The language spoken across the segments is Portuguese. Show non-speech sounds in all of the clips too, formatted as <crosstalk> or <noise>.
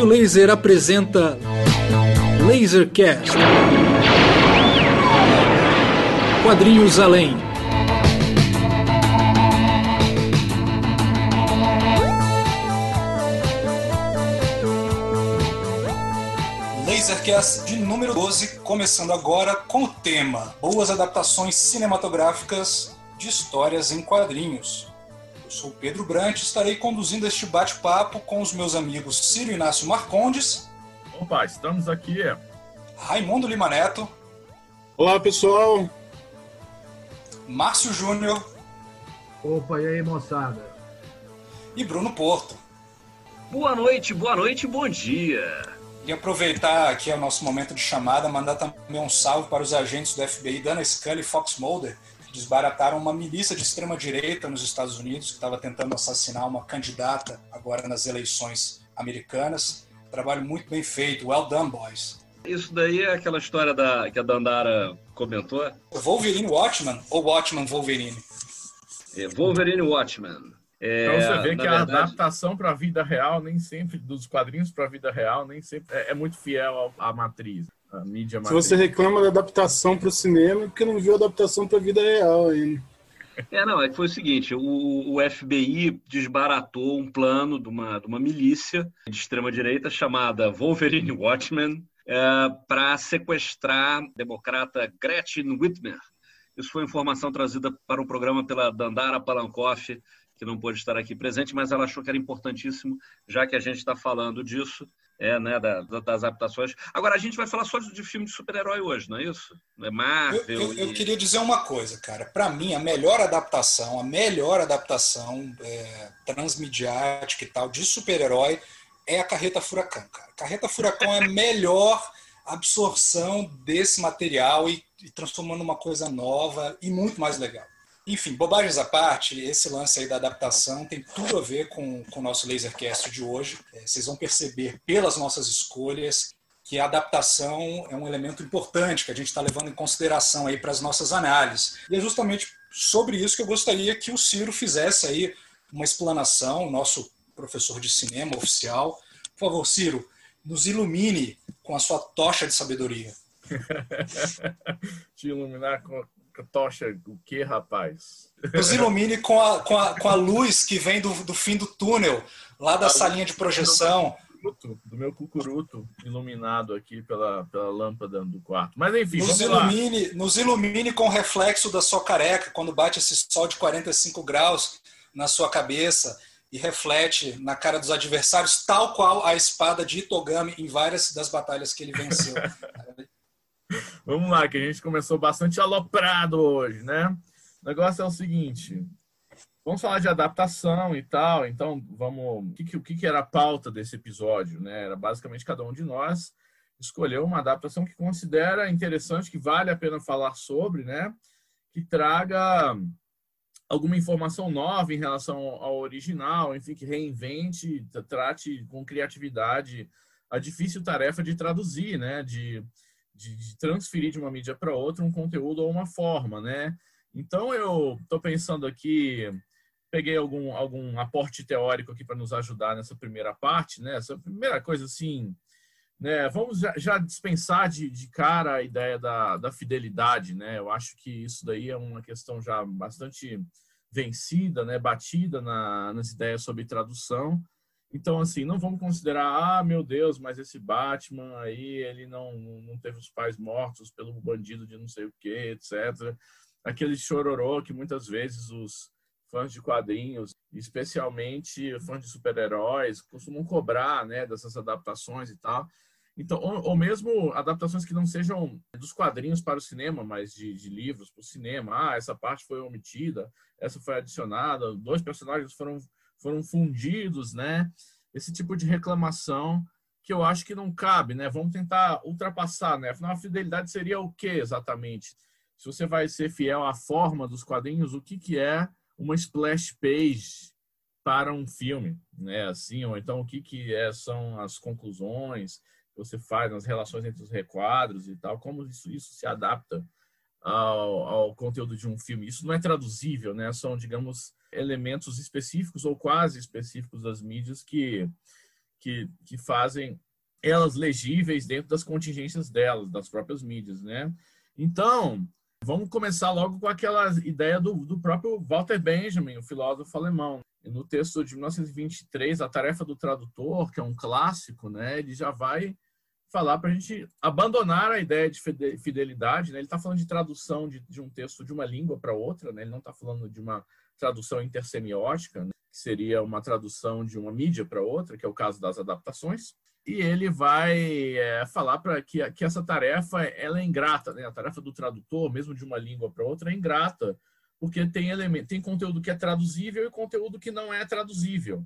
Raio Laser apresenta Lasercast. Quadrinhos Além. Lasercast de número 12, começando agora com o tema Boas adaptações cinematográficas de histórias em quadrinhos. Eu sou Pedro Brant e estarei conduzindo este bate-papo com os meus amigos Ciro Inácio Marcondes. Opa, estamos aqui. Raimundo Lima Neto. Olá, pessoal. Márcio Júnior. Opa, e aí, moçada? E Bruno Porto. Boa noite, boa noite, bom dia. E aproveitar aqui o nosso momento de chamada, mandar também um salve para os agentes do FBI, Dana Scully e Fox Mulder, desbarataram uma milícia de extrema-direita nos Estados Unidos que estava tentando assassinar uma candidata agora nas eleições americanas. Trabalho muito bem feito. Well done, boys. Isso daí é aquela história da, que a Dandara comentou? Wolverine Watchman ou Watchman Wolverine? É, Wolverine Watchman. É, então você vê que verdade... a adaptação para a vida real, nem sempre, dos quadrinhos para a vida real, nem sempre é, é muito fiel à matriz a mídia Se você reclama da adaptação para o cinema, é porque não viu a adaptação para a vida real ainda. <laughs> É, não, é que foi o seguinte, o, o FBI desbaratou um plano de uma, de uma milícia de extrema-direita chamada Wolverine Watchmen é, para sequestrar a democrata Gretchen Whitmer. Isso foi informação trazida para o programa pela Dandara Palankoff, que não pôde estar aqui presente, mas ela achou que era importantíssimo, já que a gente está falando disso, é, né, da, das adaptações. Agora, a gente vai falar só de filme de super-herói hoje, não é isso? É Marvel. Eu, eu, eu queria dizer uma coisa, cara. Para mim, a melhor adaptação, a melhor adaptação é, transmediática e tal de super-herói é a Carreta Furacão, cara. Carreta Furacão é a melhor absorção desse material e, e transformando uma coisa nova e muito mais legal. Enfim, bobagens à parte, esse lance aí da adaptação tem tudo a ver com, com o nosso Lasercast de hoje. É, vocês vão perceber pelas nossas escolhas que a adaptação é um elemento importante que a gente está levando em consideração aí para as nossas análises. E é justamente sobre isso que eu gostaria que o Ciro fizesse aí uma explanação, nosso professor de cinema oficial. Por favor, Ciro, nos ilumine com a sua tocha de sabedoria. <laughs> Te iluminar com tocha o que, rapaz? Nos ilumine com a, com a, com a luz que vem do, do fim do túnel, lá da a salinha de projeção. Do meu cucuruto, iluminado aqui pela, pela lâmpada do quarto. Mas enfim, nos ilumine, lá. nos ilumine com o reflexo da sua careca, quando bate esse sol de 45 graus na sua cabeça e reflete na cara dos adversários, tal qual a espada de Itogami em várias das batalhas que ele venceu. <laughs> <laughs> Vamos lá, que a gente começou bastante aloprado hoje, né? O negócio é o seguinte: vamos falar de adaptação e tal. Então, vamos. O que, o que era a pauta desse episódio? Né? Era basicamente cada um de nós escolheu uma adaptação que considera interessante, que vale a pena falar sobre, né? Que traga alguma informação nova em relação ao original, enfim, que reinvente, trate com criatividade a difícil tarefa de traduzir, né? De de, de transferir de uma mídia para outra um conteúdo ou uma forma, né? Então eu estou pensando aqui, peguei algum, algum aporte teórico aqui para nos ajudar nessa primeira parte, né? Essa primeira coisa assim, né? Vamos já, já dispensar de, de cara a ideia da, da fidelidade, né? Eu acho que isso daí é uma questão já bastante vencida, né? Batida na, nas ideias sobre tradução. Então, assim, não vamos considerar, ah, meu Deus, mas esse Batman aí, ele não, não teve os pais mortos pelo bandido de não sei o que, etc. Aquele chororô que muitas vezes os fãs de quadrinhos, especialmente fãs de super-heróis, costumam cobrar, né, dessas adaptações e tal. Então, ou, ou, mesmo adaptações que não sejam dos quadrinhos para o cinema, mas de, de livros para o cinema. Ah, essa parte foi omitida, essa foi adicionada, dois personagens foram foram fundidos, né? Esse tipo de reclamação que eu acho que não cabe, né? Vamos tentar ultrapassar, né? Afinal, a fidelidade seria o que exatamente? Se você vai ser fiel à forma dos quadrinhos, o que, que é uma splash page para um filme, né? Assim, ou então o que, que é, são as conclusões que você faz nas relações entre os requadros e tal, como isso, isso se adapta ao, ao conteúdo de um filme. Isso não é traduzível, né? São, digamos, elementos específicos ou quase específicos das mídias que, que, que fazem elas legíveis dentro das contingências delas, das próprias mídias, né? Então, vamos começar logo com aquela ideia do, do próprio Walter Benjamin, o filósofo alemão. No texto de 1923, A Tarefa do Tradutor, que é um clássico, né? Ele já vai falar para a gente abandonar a ideia de fidelidade. Né? Ele está falando de tradução de, de, um texto de uma língua para outra, né? ele não está falando de uma tradução intersemiótica, né? que seria uma tradução de uma mídia para outra, que é o caso das adaptações e ele vai é, falar para que, que essa tarefa ela é ingrata, né? A tarefa do tradutor, mesmo de uma língua para outra, é ingrata, porque tem elemento, tem conteúdo que é traduzível e conteúdo que não é traduzível.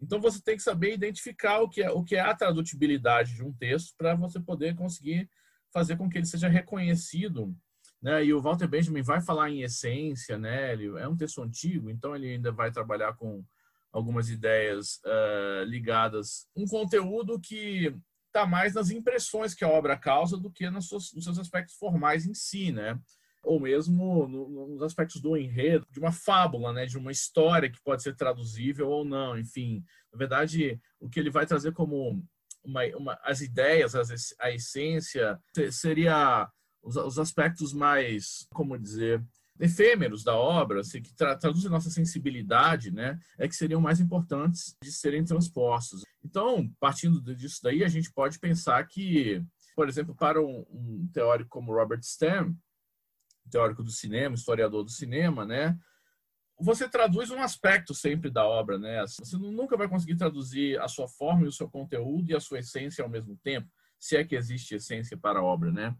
Então você tem que saber identificar o que é, o que é a tradutibilidade de um texto para você poder conseguir fazer com que ele seja reconhecido. Né? E o Walter Benjamin vai falar em essência, né? Ele é um texto antigo, então ele ainda vai trabalhar com algumas ideias uh, ligadas um conteúdo que está mais nas impressões que a obra causa do que nos seus, nos seus aspectos formais em si, né? Ou mesmo no, nos aspectos do enredo, de uma fábula, né? De uma história que pode ser traduzível ou não, enfim. Na verdade, o que ele vai trazer como uma, uma, as ideias, as, a essência, seria os, os aspectos mais, como dizer, efêmeros da obra, assim, que tra traduzem nossa sensibilidade, né, é que seriam mais importantes de serem transpostos. Então, partindo disso daí, a gente pode pensar que, por exemplo, para um, um teórico como Robert Stem, teórico do cinema, historiador do cinema, né, você traduz um aspecto sempre da obra, né? Você nunca vai conseguir traduzir a sua forma e o seu conteúdo e a sua essência ao mesmo tempo, se é que existe essência para a obra, né?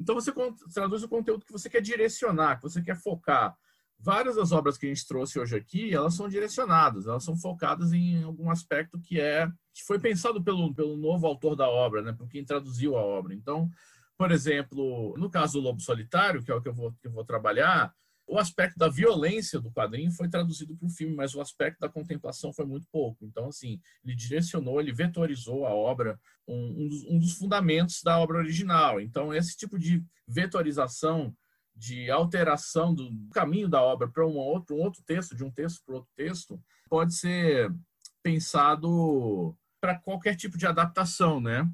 Então você traduz o conteúdo que você quer direcionar, que você quer focar. Várias das obras que a gente trouxe hoje aqui, elas são direcionadas, elas são focadas em algum aspecto que é que foi pensado pelo, pelo novo autor da obra, né, por quem traduziu a obra. Então, por exemplo, no caso do Lobo Solitário, que é o que eu vou, que eu vou trabalhar, o aspecto da violência do quadrinho foi traduzido para o filme, mas o aspecto da contemplação foi muito pouco. Então, assim, ele direcionou, ele vetorizou a obra, um, um, dos, um dos, fundamentos da obra original. Então, esse tipo de vetorização, de alteração do caminho da obra para um outro, um outro texto, de um texto para outro texto, pode ser pensado para qualquer tipo de adaptação, né?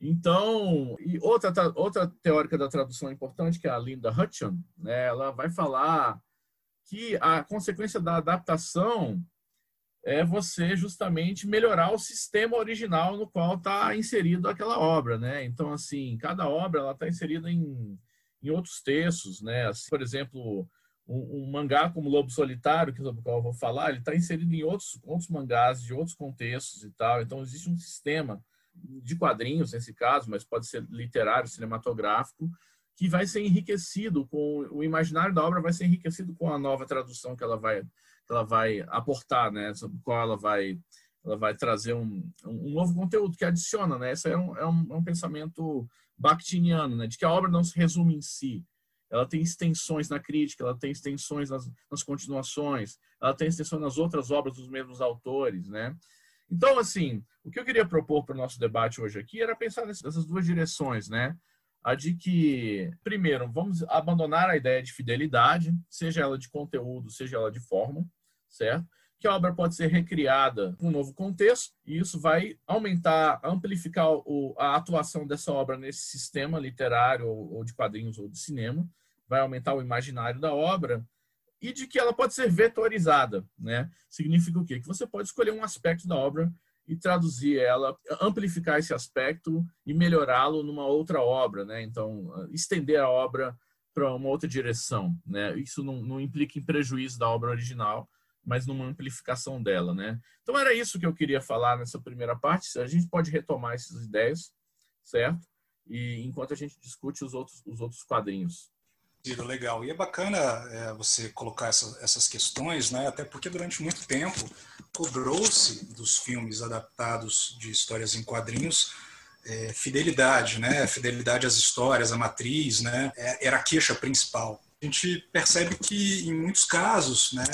Então, e outra, outra teórica da tradução importante, que é a Linda Hutchon, né, ela vai falar que a consequência da adaptação é você justamente melhorar o sistema original no qual está inserido aquela obra, né? Então, assim, cada obra ela está inserida em, em outros textos, né? Assim, por exemplo, um, um, mangá como Lobo Solitário, que sobre o qual eu vou falar, ele está inserido em outros, outros mangás de outros contextos e tal. Então, existe um sistema de quadrinhos nesse caso, mas pode ser literário, cinematográfico, que vai ser enriquecido com o imaginário da obra vai ser enriquecido com a nova tradução que ela vai que ela vai aportar, né, sobre qual ela vai ela vai trazer um, um novo conteúdo que adiciona, né? Esse é um, é um, é um pensamento bakhtiniano, né? De que a obra não se resume em si. Ela tem extensões na crítica, ela tem extensões nas, nas continuações, ela tem extensões nas outras obras dos mesmos autores, né? Então, assim, o que eu queria propor para o nosso debate hoje aqui era pensar nessas duas direções, né? A de que, primeiro, vamos abandonar a ideia de fidelidade, seja ela de conteúdo, seja ela de forma, certo? Que a obra pode ser recriada com um novo contexto, e isso vai aumentar, amplificar o, a atuação dessa obra nesse sistema literário, ou, ou de quadrinhos, ou de cinema, vai aumentar o imaginário da obra, e de que ela pode ser vetorizada, né? Significa o quê? Que você pode escolher um aspecto da obra e traduzir ela, amplificar esse aspecto e melhorá-lo numa outra obra, né? Então, estender a obra para uma outra direção, né? Isso não, não, implica em prejuízo da obra original, mas numa amplificação dela, né? Então era isso que eu queria falar nessa primeira parte. A gente pode retomar essas ideias, certo? E enquanto a gente discute os outros os outros quadrinhos. Legal. E é bacana é, você colocar essa, essas questões, né? até porque durante muito tempo cobrou-se dos filmes adaptados de histórias em quadrinhos é, fidelidade, né? fidelidade às histórias, à matriz, né? É, era a queixa principal. A gente percebe que em muitos casos, né,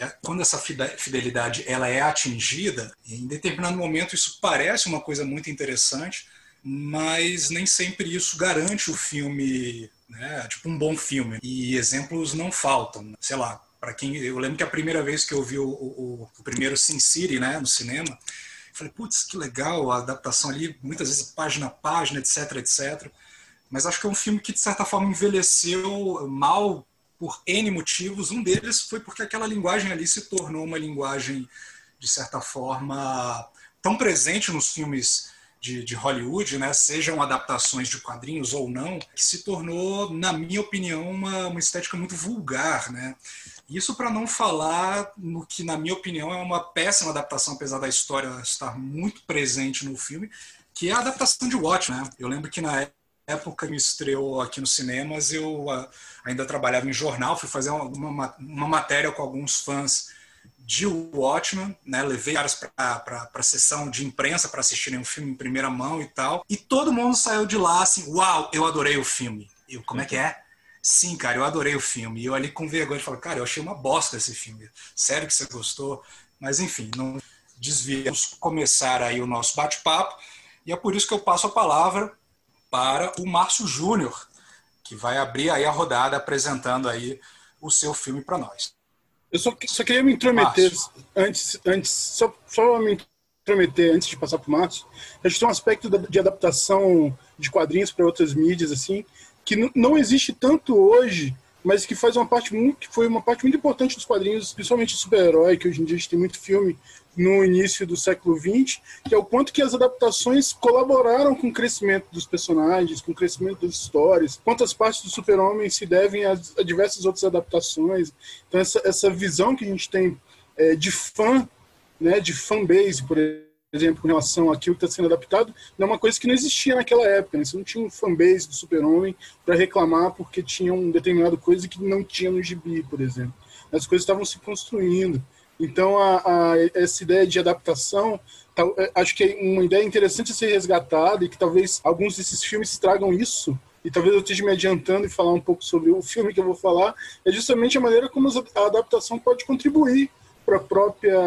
é, quando essa fidelidade ela é atingida, em determinado momento isso parece uma coisa muito interessante, mas nem sempre isso garante o filme né? Tipo um bom filme. E exemplos não faltam. Sei lá, para quem eu lembro que a primeira vez que eu vi o, o, o primeiro Sin City, né, no cinema, Falei, putz, que legal a adaptação ali, muitas vezes página a página, etc, etc. Mas acho que é um filme que, de certa forma, envelheceu mal por N motivos. Um deles foi porque aquela linguagem ali se tornou uma linguagem, de certa forma, tão presente nos filmes de, de, Hollywood, né, sejam adaptações de quadrinhos ou não, que se tornou, na minha opinião, uma, uma estética muito vulgar. Né? Isso para não falar no que, na minha opinião, é uma péssima adaptação, apesar da história estar muito presente no filme, que é a adaptação de Watch. Né? Eu lembro que na época me estreou aqui nos cinemas, eu uh, ainda trabalhava em jornal, fui fazer uma, uma, uma matéria com alguns fãs de Watchmen, né? Levei caras para a sessão de imprensa para assistirem o filme em primeira mão e tal. E todo mundo saiu de lá assim: Uau, eu adorei o filme. Eu, como é que é? Sim, cara, eu adorei o filme. E eu ali com vergonha falei: Cara, eu achei uma bosta esse filme. Sério que você gostou? Mas enfim, não desviamos começar aí o nosso bate-papo. E é por isso que eu passo a palavra para o Márcio Júnior, que vai abrir aí a rodada apresentando aí o seu filme para nós. Eu só, só queria me intrometer Márcio. antes, antes só, só me intrometer antes de passar para o Márcio. Acho que tem um aspecto de adaptação de quadrinhos para outras mídias assim que não existe tanto hoje mas que faz uma parte muito, que foi uma parte muito importante dos quadrinhos, principalmente super-herói, que hoje em dia a gente tem muito filme no início do século XX, que é o quanto que as adaptações colaboraram com o crescimento dos personagens, com o crescimento das histórias, quantas partes do super-homem se devem a, a, diversas outras adaptações. Então essa, essa visão que a gente tem é, de fã, né, de fanbase, por exemplo, com relação àquilo que está sendo adaptado, é uma coisa que não existia naquela época. Né? Você não tinha um fanbase do Super-Homem para reclamar porque tinha um determinado coisa que não tinha no gibi, por exemplo. As coisas estavam se construindo. Então, a, a, essa ideia de adaptação, tá, acho que é uma ideia interessante a ser resgatada e que talvez alguns desses filmes tragam isso. E talvez eu esteja me adiantando e falar um pouco sobre o filme que eu vou falar, é justamente a maneira como a adaptação pode contribuir para própria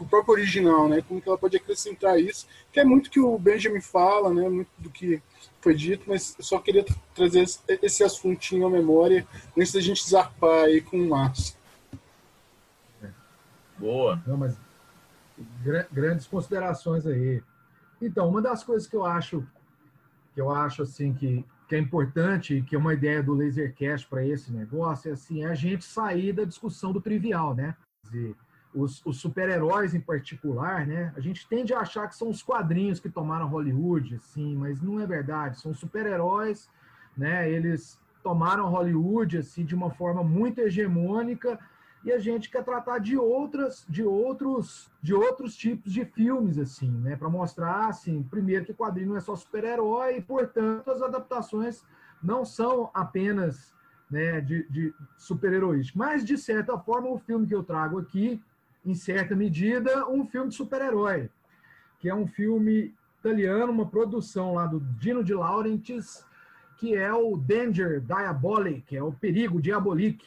o próprio original, né? Como que ela pode acrescentar isso? Que é muito que o Benjamin fala, né? Muito do que foi dito, mas eu só queria trazer esse assuntinho à memória antes da gente zarpar aí com o Márcio. Boa. Não, mas grandes considerações aí. Então, uma das coisas que eu acho que eu acho assim que, que é importante, que é uma ideia do Lasercast para esse negócio, é assim, é a gente sair da discussão do trivial, né? dizer, os, os super-heróis em particular, né? A gente tende a achar que são os quadrinhos que tomaram Hollywood, assim, mas não é verdade. São super-heróis, né? Eles tomaram Hollywood assim de uma forma muito hegemônica e a gente quer tratar de outras, de outros, de outros tipos de filmes assim, né? Para mostrar assim, primeiro que o quadrinho não é só super-herói e portanto as adaptações não são apenas né, de, de super-heroísmo. Mas, de certa forma, o filme que eu trago aqui, em certa medida, um filme de super-herói, que é um filme italiano, uma produção lá do Dino de Laurentiis, que é o Danger Diabolic, é o perigo diabolique.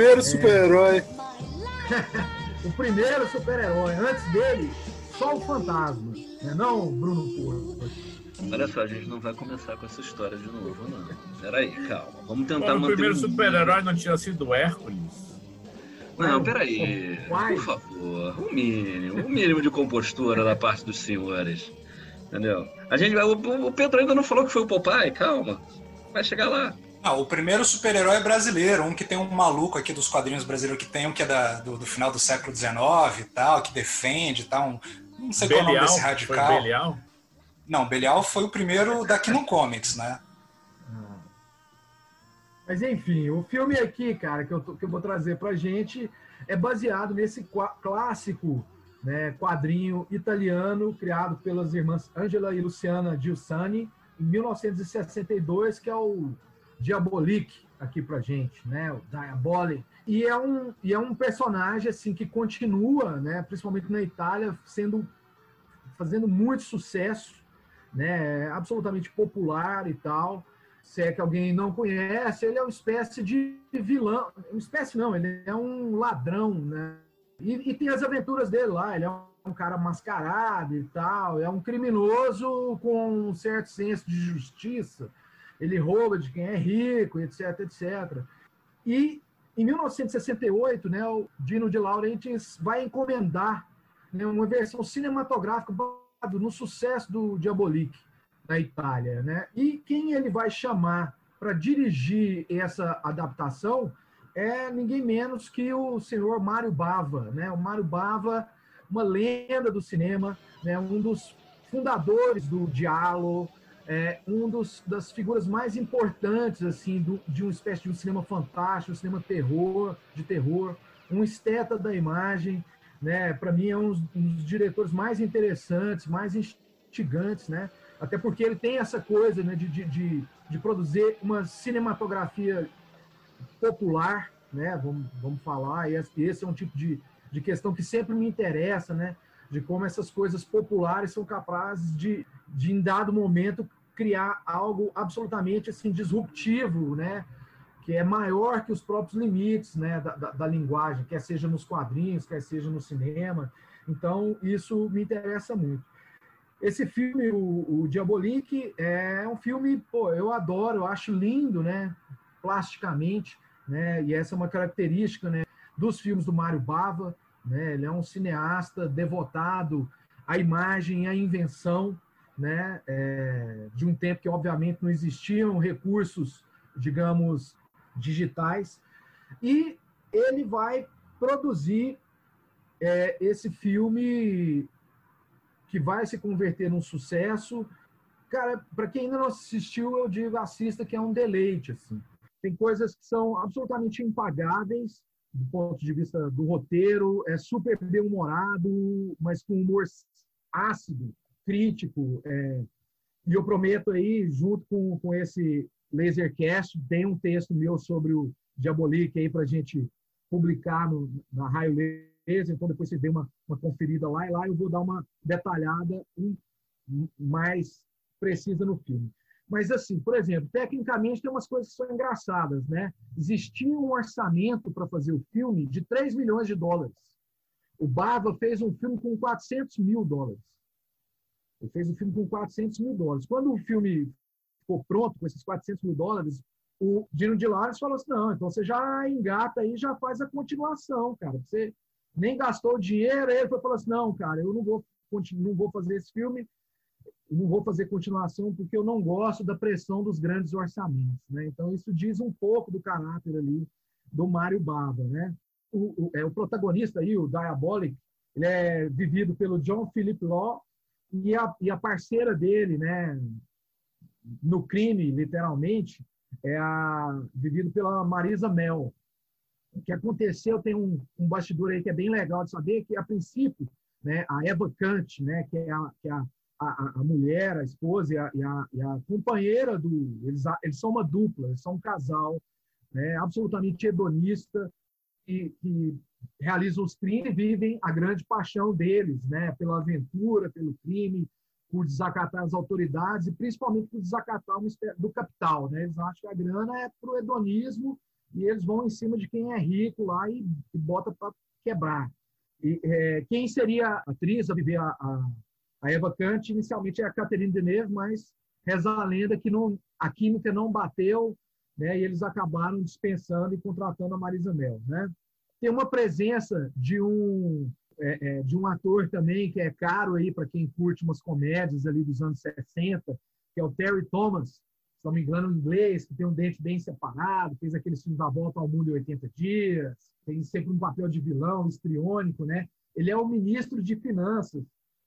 Primeiro super-herói. <laughs> o primeiro super-herói. Antes dele, só o fantasma. Né? Não Bruno Porto. Olha só, a gente não vai começar com essa história de novo, não. Peraí, calma. Vamos tentar Bom, manter. O primeiro super-herói não tinha sido o Hércules? Não, peraí. Por favor. O um mínimo. O um mínimo de compostura da parte dos senhores. Entendeu? A gente, o, o Pedro ainda não falou que foi o Popeye, calma. Vai chegar lá. Ah, o primeiro super-herói é brasileiro, um que tem um maluco aqui dos quadrinhos brasileiros que tem um que é da, do, do, final do século XIX e tal, que defende e tal. Um, não sei Belial, qual é o nome desse radical. Foi Belial? Não, Belial foi o primeiro daqui no Comics, né? Mas enfim, o filme aqui, cara, que eu, que eu vou trazer pra gente é baseado nesse clássico né, quadrinho italiano criado pelas irmãs Angela e Luciana Giussani em 1962, que é o Diabolique aqui pra gente, né, o Diabolic. E é um, e é um personagem assim que continua, né, principalmente na Itália, sendo fazendo muito sucesso, né, é absolutamente popular e tal. Se é que alguém não conhece, ele é uma espécie de vilão, uma espécie não, ele é um ladrão, né? E, e tem as aventuras dele lá, ele é um cara mascarado e tal, é um criminoso com um certo senso de justiça, ele rouba de quem é rico, etc, etc. E em 1968, né, o Dino de Laurentiis vai encomendar né, uma versão cinematográfica no sucesso do Diabolique na Itália, né? E quem ele vai chamar para dirigir essa adaptação é ninguém menos que o senhor Mário Bava, né? O Mário Bava, uma lenda do cinema, né? Um dos fundadores do Diallo, é um dos, das figuras mais importantes assim do, de uma espécie de um cinema fantástico, um cinema terror, de terror, um esteta da imagem, né? Para mim é um, um dos diretores mais interessantes, mais instigantes, né? Até porque ele tem essa coisa né, de, de, de, produzir uma cinematografia popular, né? Vamos, vamos falar. E esse é um tipo de, de questão que sempre me interessa, né? De como essas coisas populares são capazes de, de em dado momento, criar algo absolutamente assim disruptivo, né? Que é maior que os próprios limites, né? Da, da, da linguagem, quer seja nos quadrinhos, quer seja no cinema. Então, isso me interessa muito. Esse filme, o, o Diabolique, é um filme, pô, eu adoro, eu acho lindo, né? Plasticamente, né? E essa é uma característica, né? Dos filmes do Mário Bava, né? Ele é um cineasta devotado à imagem, à invenção, né? É, de um tempo que obviamente não existiam recursos, digamos, digitais. E ele vai produzir é, esse filme que vai se converter num sucesso. Cara, para quem ainda não assistiu, eu digo assista que é um deleite assim. Tem coisas que são absolutamente impagáveis do ponto de vista do roteiro, é super bem-humorado, mas com humor ácido, crítico. É... E eu prometo aí, junto com, com esse Lasercast, tem um texto meu sobre o Diabolique aí para a gente publicar no, na Raio Laser, então depois você dê uma, uma conferida lá, e lá eu vou dar uma detalhada um, mais precisa no filme. Mas, assim, por exemplo, tecnicamente tem umas coisas que são engraçadas, né? Existia um orçamento para fazer o filme de 3 milhões de dólares. O Bava fez um filme com 400 mil dólares. Ele fez um filme com 400 mil dólares. Quando o filme ficou pronto com esses 400 mil dólares, o Dino de Lares falou assim, não, então você já engata aí, já faz a continuação, cara. Você nem gastou dinheiro, ele foi falou assim, não, cara, eu não vou, não vou fazer esse filme, não vou fazer continuação porque eu não gosto da pressão dos grandes orçamentos, né? Então isso diz um pouco do caráter ali do Mário Bava, né? O, o, é, o protagonista aí, o Diabolic, ele é vivido pelo John Philip Law e a, e a parceira dele, né? No crime, literalmente, é a, vivido pela Marisa Mel, o que aconteceu, tem um, um bastidor aí que é bem legal de saber, que a princípio, né, a Eva Kant, né, que é a, que é a, a, a mulher, a esposa e a, e a, e a companheira do... Eles, eles são uma dupla, eles são um casal né, absolutamente hedonista e realizam os crimes vivem a grande paixão deles, né, pela aventura, pelo crime, por desacatar as autoridades e principalmente por desacatar do capital. Né? Eles acham que a grana é para o hedonismo e eles vão em cima de quem é rico lá e, e bota para quebrar. E, é, quem seria a atriz a viver a, a, a Eva Kant inicialmente é a Catherine Deneuve, mas reza a lenda que não, a química não bateu né, e eles acabaram dispensando e contratando a Marisa Mel. Né? Tem uma presença de um é, é, de um ator também que é caro aí para quem curte umas comédias ali dos anos 60, que é o Terry Thomas, se não me engano, inglês, que tem um dente bem separado, fez aqueles filmes da Volta ao Mundo em 80 Dias, tem sempre um papel de vilão, histriônico, né? Ele é o ministro de Finanças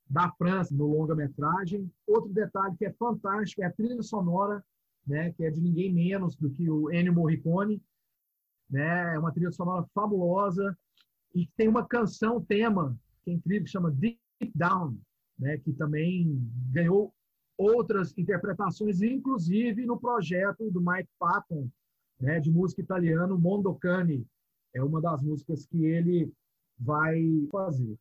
da França no longa-metragem. Outro detalhe que é fantástico é a trilha sonora né, que é de ninguém menos do que o Ennio Morricone, né? É uma trilha sonora fabulosa e tem uma canção tema que é incrível chama Deep Down, né, que também ganhou outras interpretações, inclusive no projeto do Mike Patton, né, de música italiana, Mondocani. É uma das músicas que ele vai fazer.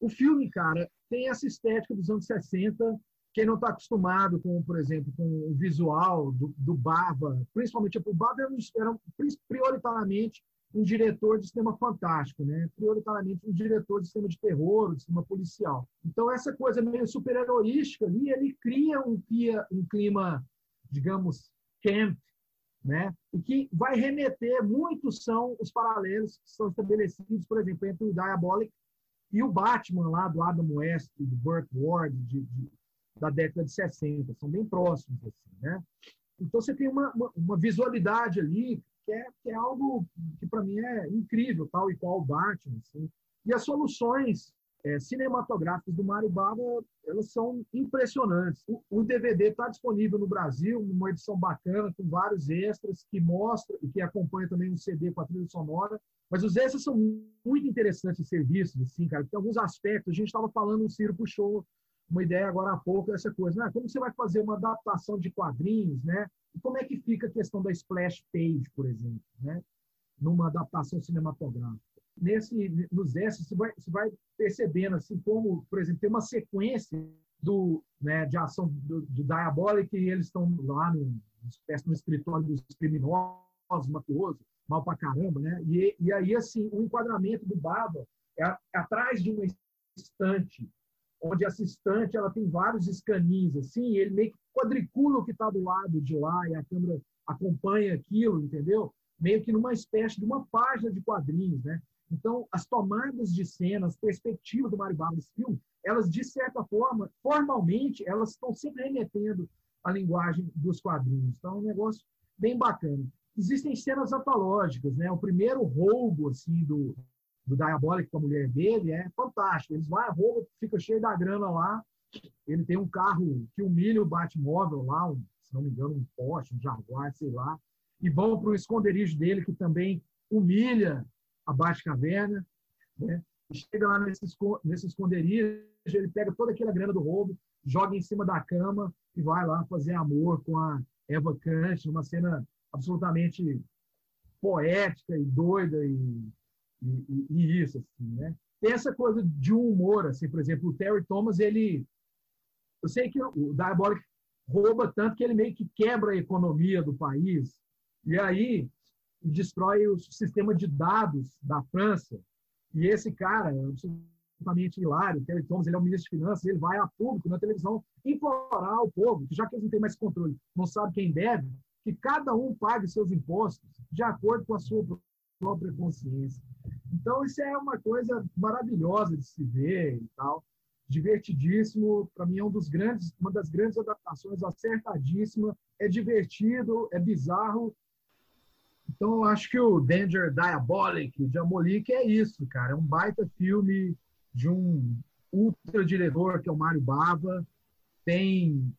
O filme, cara, tem essa estética dos anos 60. Quem não está acostumado com, por exemplo, com o visual do, do Bava, principalmente o Bava era, era prioritariamente um diretor de cinema fantástico, né? prioritariamente um diretor de cinema de terror, de cinema policial. Então, essa coisa meio super-heroística ali, ele cria um, um clima, digamos, camp, né? e que vai remeter, muitos são os paralelos que são estabelecidos, por exemplo, entre o Diabolic e o Batman lá do Adam West, do Burt Ward, de, de, da década de 60, são bem próximos. Assim, né? Então, você tem uma, uma, uma visualidade ali que é, que é algo que para mim é incrível, tal e qual o Batman. Assim. E as soluções é, cinematográficas do Mario Bava, elas são impressionantes. O, o DVD está disponível no Brasil, numa edição bacana, com vários extras, que mostra e que acompanha também um CD com a trilha sonora. Mas os extras são muito interessantes de ser vistos, assim, cara. Tem alguns aspectos, a gente estava falando, o Ciro puxou uma ideia agora há pouco dessa coisa, né? Como você vai fazer uma adaptação de quadrinhos, né? E como é que fica a questão da splash page, por exemplo, né? Numa adaptação cinematográfica. Nesse, nos S, você vai, você vai percebendo, assim, como, por exemplo, tem uma sequência do, né, de ação do, do Diabolic e eles estão lá no, no escritório dos criminosos, mafiosos, mal pra caramba, né? E, e aí, assim, o enquadramento do Baba é, é atrás de uma estante onde essa estante ela tem vários escaninhos assim, ele meio que quadricula o que está do lado de lá e a câmera acompanha aquilo, entendeu? Meio que numa espécie de uma página de quadrinhos, né? Então, as tomadas de cenas, perspectiva do Mario Bava nesse filme, elas, de certa forma, formalmente, elas estão sempre remetendo à linguagem dos quadrinhos. Então, é um negócio bem bacana. Existem cenas antológicas, né? O primeiro roubo, assim, do, do Diabolic com a mulher dele é fantástico. Eles vão, rouba, fica cheio da grana lá. Ele tem um carro que humilha o Batmóvel lá, um, se não me engano, um Porsche, um Jaguar, sei lá. E vão para o esconderijo dele, que também humilha a Batcaverna. Né? Chega lá nesse, nesse esconderijo, ele pega toda aquela grana do roubo, joga em cima da cama e vai lá fazer amor com a Eva Kant, numa cena absolutamente poética e doida e e, e, isso, assim, né? Tem essa coisa de um humor, assim, por exemplo, o Terry Thomas, ele... Eu sei que o Diabolic rouba tanto que ele meio que quebra a economia do país e aí destrói o sistema de dados da França. E esse cara, é absolutamente hilário, o Terry Thomas, ele é o ministro de Finanças, ele vai a público na televisão implorar ao povo, que já que eles não têm mais controle, não sabe quem deve, que cada um pague seus impostos de acordo com a sua própria consciência. Então, isso é uma coisa maravilhosa de se ver e tal. Divertidíssimo. Para mim, é um dos grandes, uma das grandes adaptações, acertadíssima. É divertido, é bizarro. Então, eu acho que o Danger Diabolic de Amolik é isso, cara. É um baita filme de um ultra diretor, que é o Mário Bava. Tem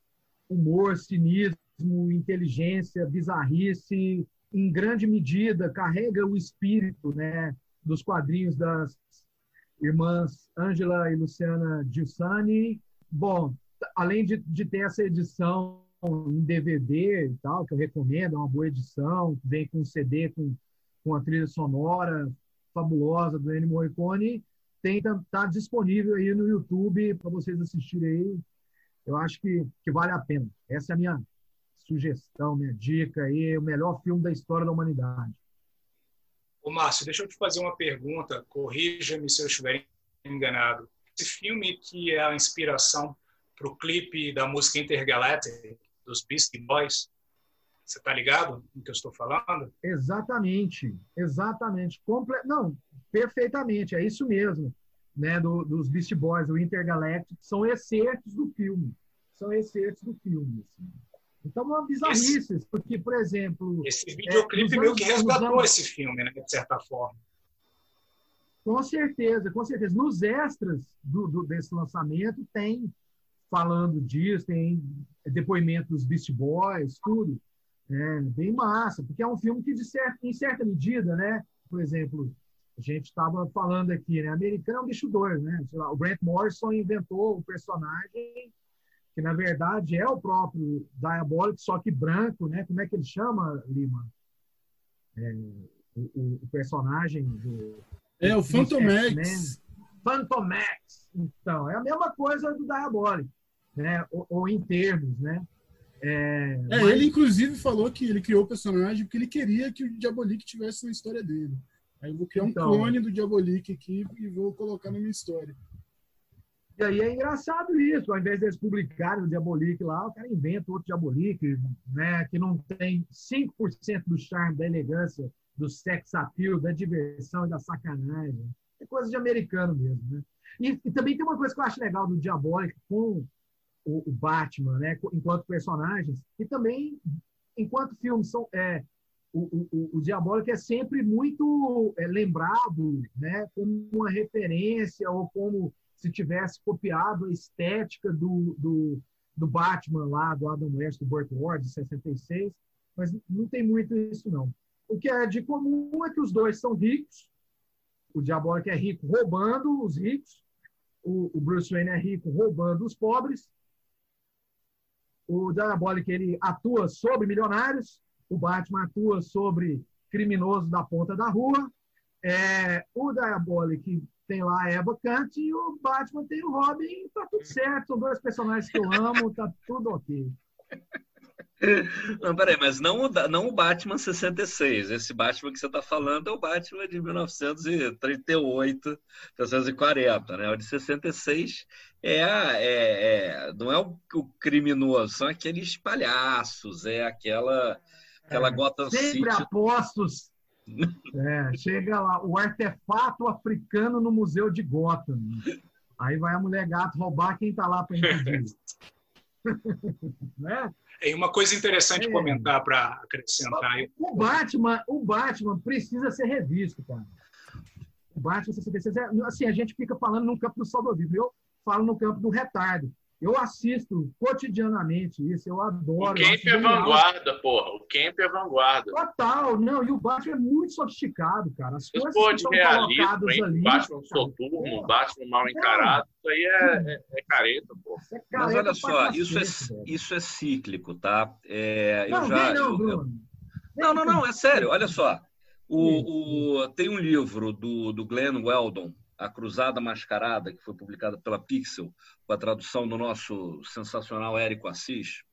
humor, cinismo, inteligência, bizarrice, em grande medida, carrega o espírito né, dos quadrinhos das irmãs Angela e Luciana Giussani. Bom, além de, de ter essa edição em DVD e tal, que eu recomendo, é uma boa edição, vem com CD com, com a trilha sonora fabulosa do Ennio Morricone, tem tá disponível aí no YouTube para vocês assistirem aí. Eu acho que, que vale a pena. Essa é a minha sugestão, minha dica aí, o melhor filme da história da humanidade. Ô, Márcio, deixa eu te fazer uma pergunta, corrija-me se eu estiver enganado. Esse filme que é a inspiração para o clipe da música Intergalactic, dos Beastie Boys, você está ligado no que eu estou falando? Exatamente, exatamente. Comple... Não, perfeitamente, é isso mesmo. Né, do, dos Beastie Boys, o Intergalactic, são excertos do filme. São excertos do filme. Assim. Então, uma bizarrice, esse, porque, por exemplo. Esse videoclipe é, meio que resgatou esse filme, né, de certa forma. Com certeza, com certeza. Nos extras do, do, desse lançamento tem falando disso, tem depoimento dos Beast Boys, tudo. É, bem massa, porque é um filme que, de certa, em certa medida, né? Por exemplo, a gente estava falando aqui, né? Americano é um bicho doido, né? Lá, o Grant Morrison inventou o personagem que, na verdade, é o próprio Diabolic, só que branco, né? Como é que ele chama, Lima? É, o, o, personagem do... É, o Phantom Max. Phantom Max. Então, é a mesma coisa do Diabolic, né? Ou, ou em termos, né? É, é mas... Ele, inclusive, falou que ele criou o personagem porque ele queria que o Diabolik tivesse na história dele. Aí eu vou criar um então, clone do Diabolik aqui e vou colocar na minha história. E aí é engraçado isso, ao invés deles publicarem o Diabolik lá, o cara inventa outro Diabolik, né, que não tem 5% do charme, da elegância, do sex appeal, da diversão e da sacanagem. É coisa de americano mesmo, né? E, e também tem uma coisa que eu acho legal do Diabolik com o, o Batman, né, enquanto personagens, e também enquanto filmes são é, o, o, o Diabólico é sempre muito é, lembrado né, como uma referência ou como se tivesse copiado a estética do, do, do Batman lá, do Adam West, do Burt Ward, de 66, mas não tem muito isso, não. O que é de comum é que os dois são ricos, o Diabólico é rico roubando os ricos, o, o Bruce Wayne é rico roubando os pobres, o Diabólico ele atua sobre milionários, o Batman atua sobre criminoso da ponta da rua, é, o Diabolic tem lá a Eva Kant e o Batman tem o Robin, tá tudo certo, são dois personagens que eu amo, tá tudo ok. Não, peraí, mas não o, não o Batman 66. Esse Batman que você está falando é o Batman de 1938, 1940, né? O de 66 é, é, é não é o, o, criminoso, são aqueles palhaços, é aquela Aquela é, Gotham sempre City. apostos. É, chega lá, o artefato africano no Museu de Gotham. Aí vai a mulher gato roubar quem está lá para impedir. <laughs> né? E uma coisa interessante é. comentar para acrescentar. O Batman, o Batman precisa ser revisto, cara. O Batman precisa ser, assim, a gente fica falando no campo do saudosismo. Eu falo no campo do retardo. Eu assisto cotidianamente isso, eu adoro. O Camp é vanguarda, porra. O Camp é vanguarda. Total, não. E o Batman é muito sofisticado, cara. As coisas que estão colocadas hein? ali. Batman soturno, Batman mal é. encarado. Isso aí é, é, é careta, porra. É careta Mas olha só, isso, é, isso é cíclico, tá? É, não, eu já, não, Bruno. Eu... Não, não, não, é sério. Olha só. O, o, tem um livro do, do Glenn Weldon, a Cruzada Mascarada, que foi publicada pela Pixel, com a tradução do nosso sensacional Érico Assis,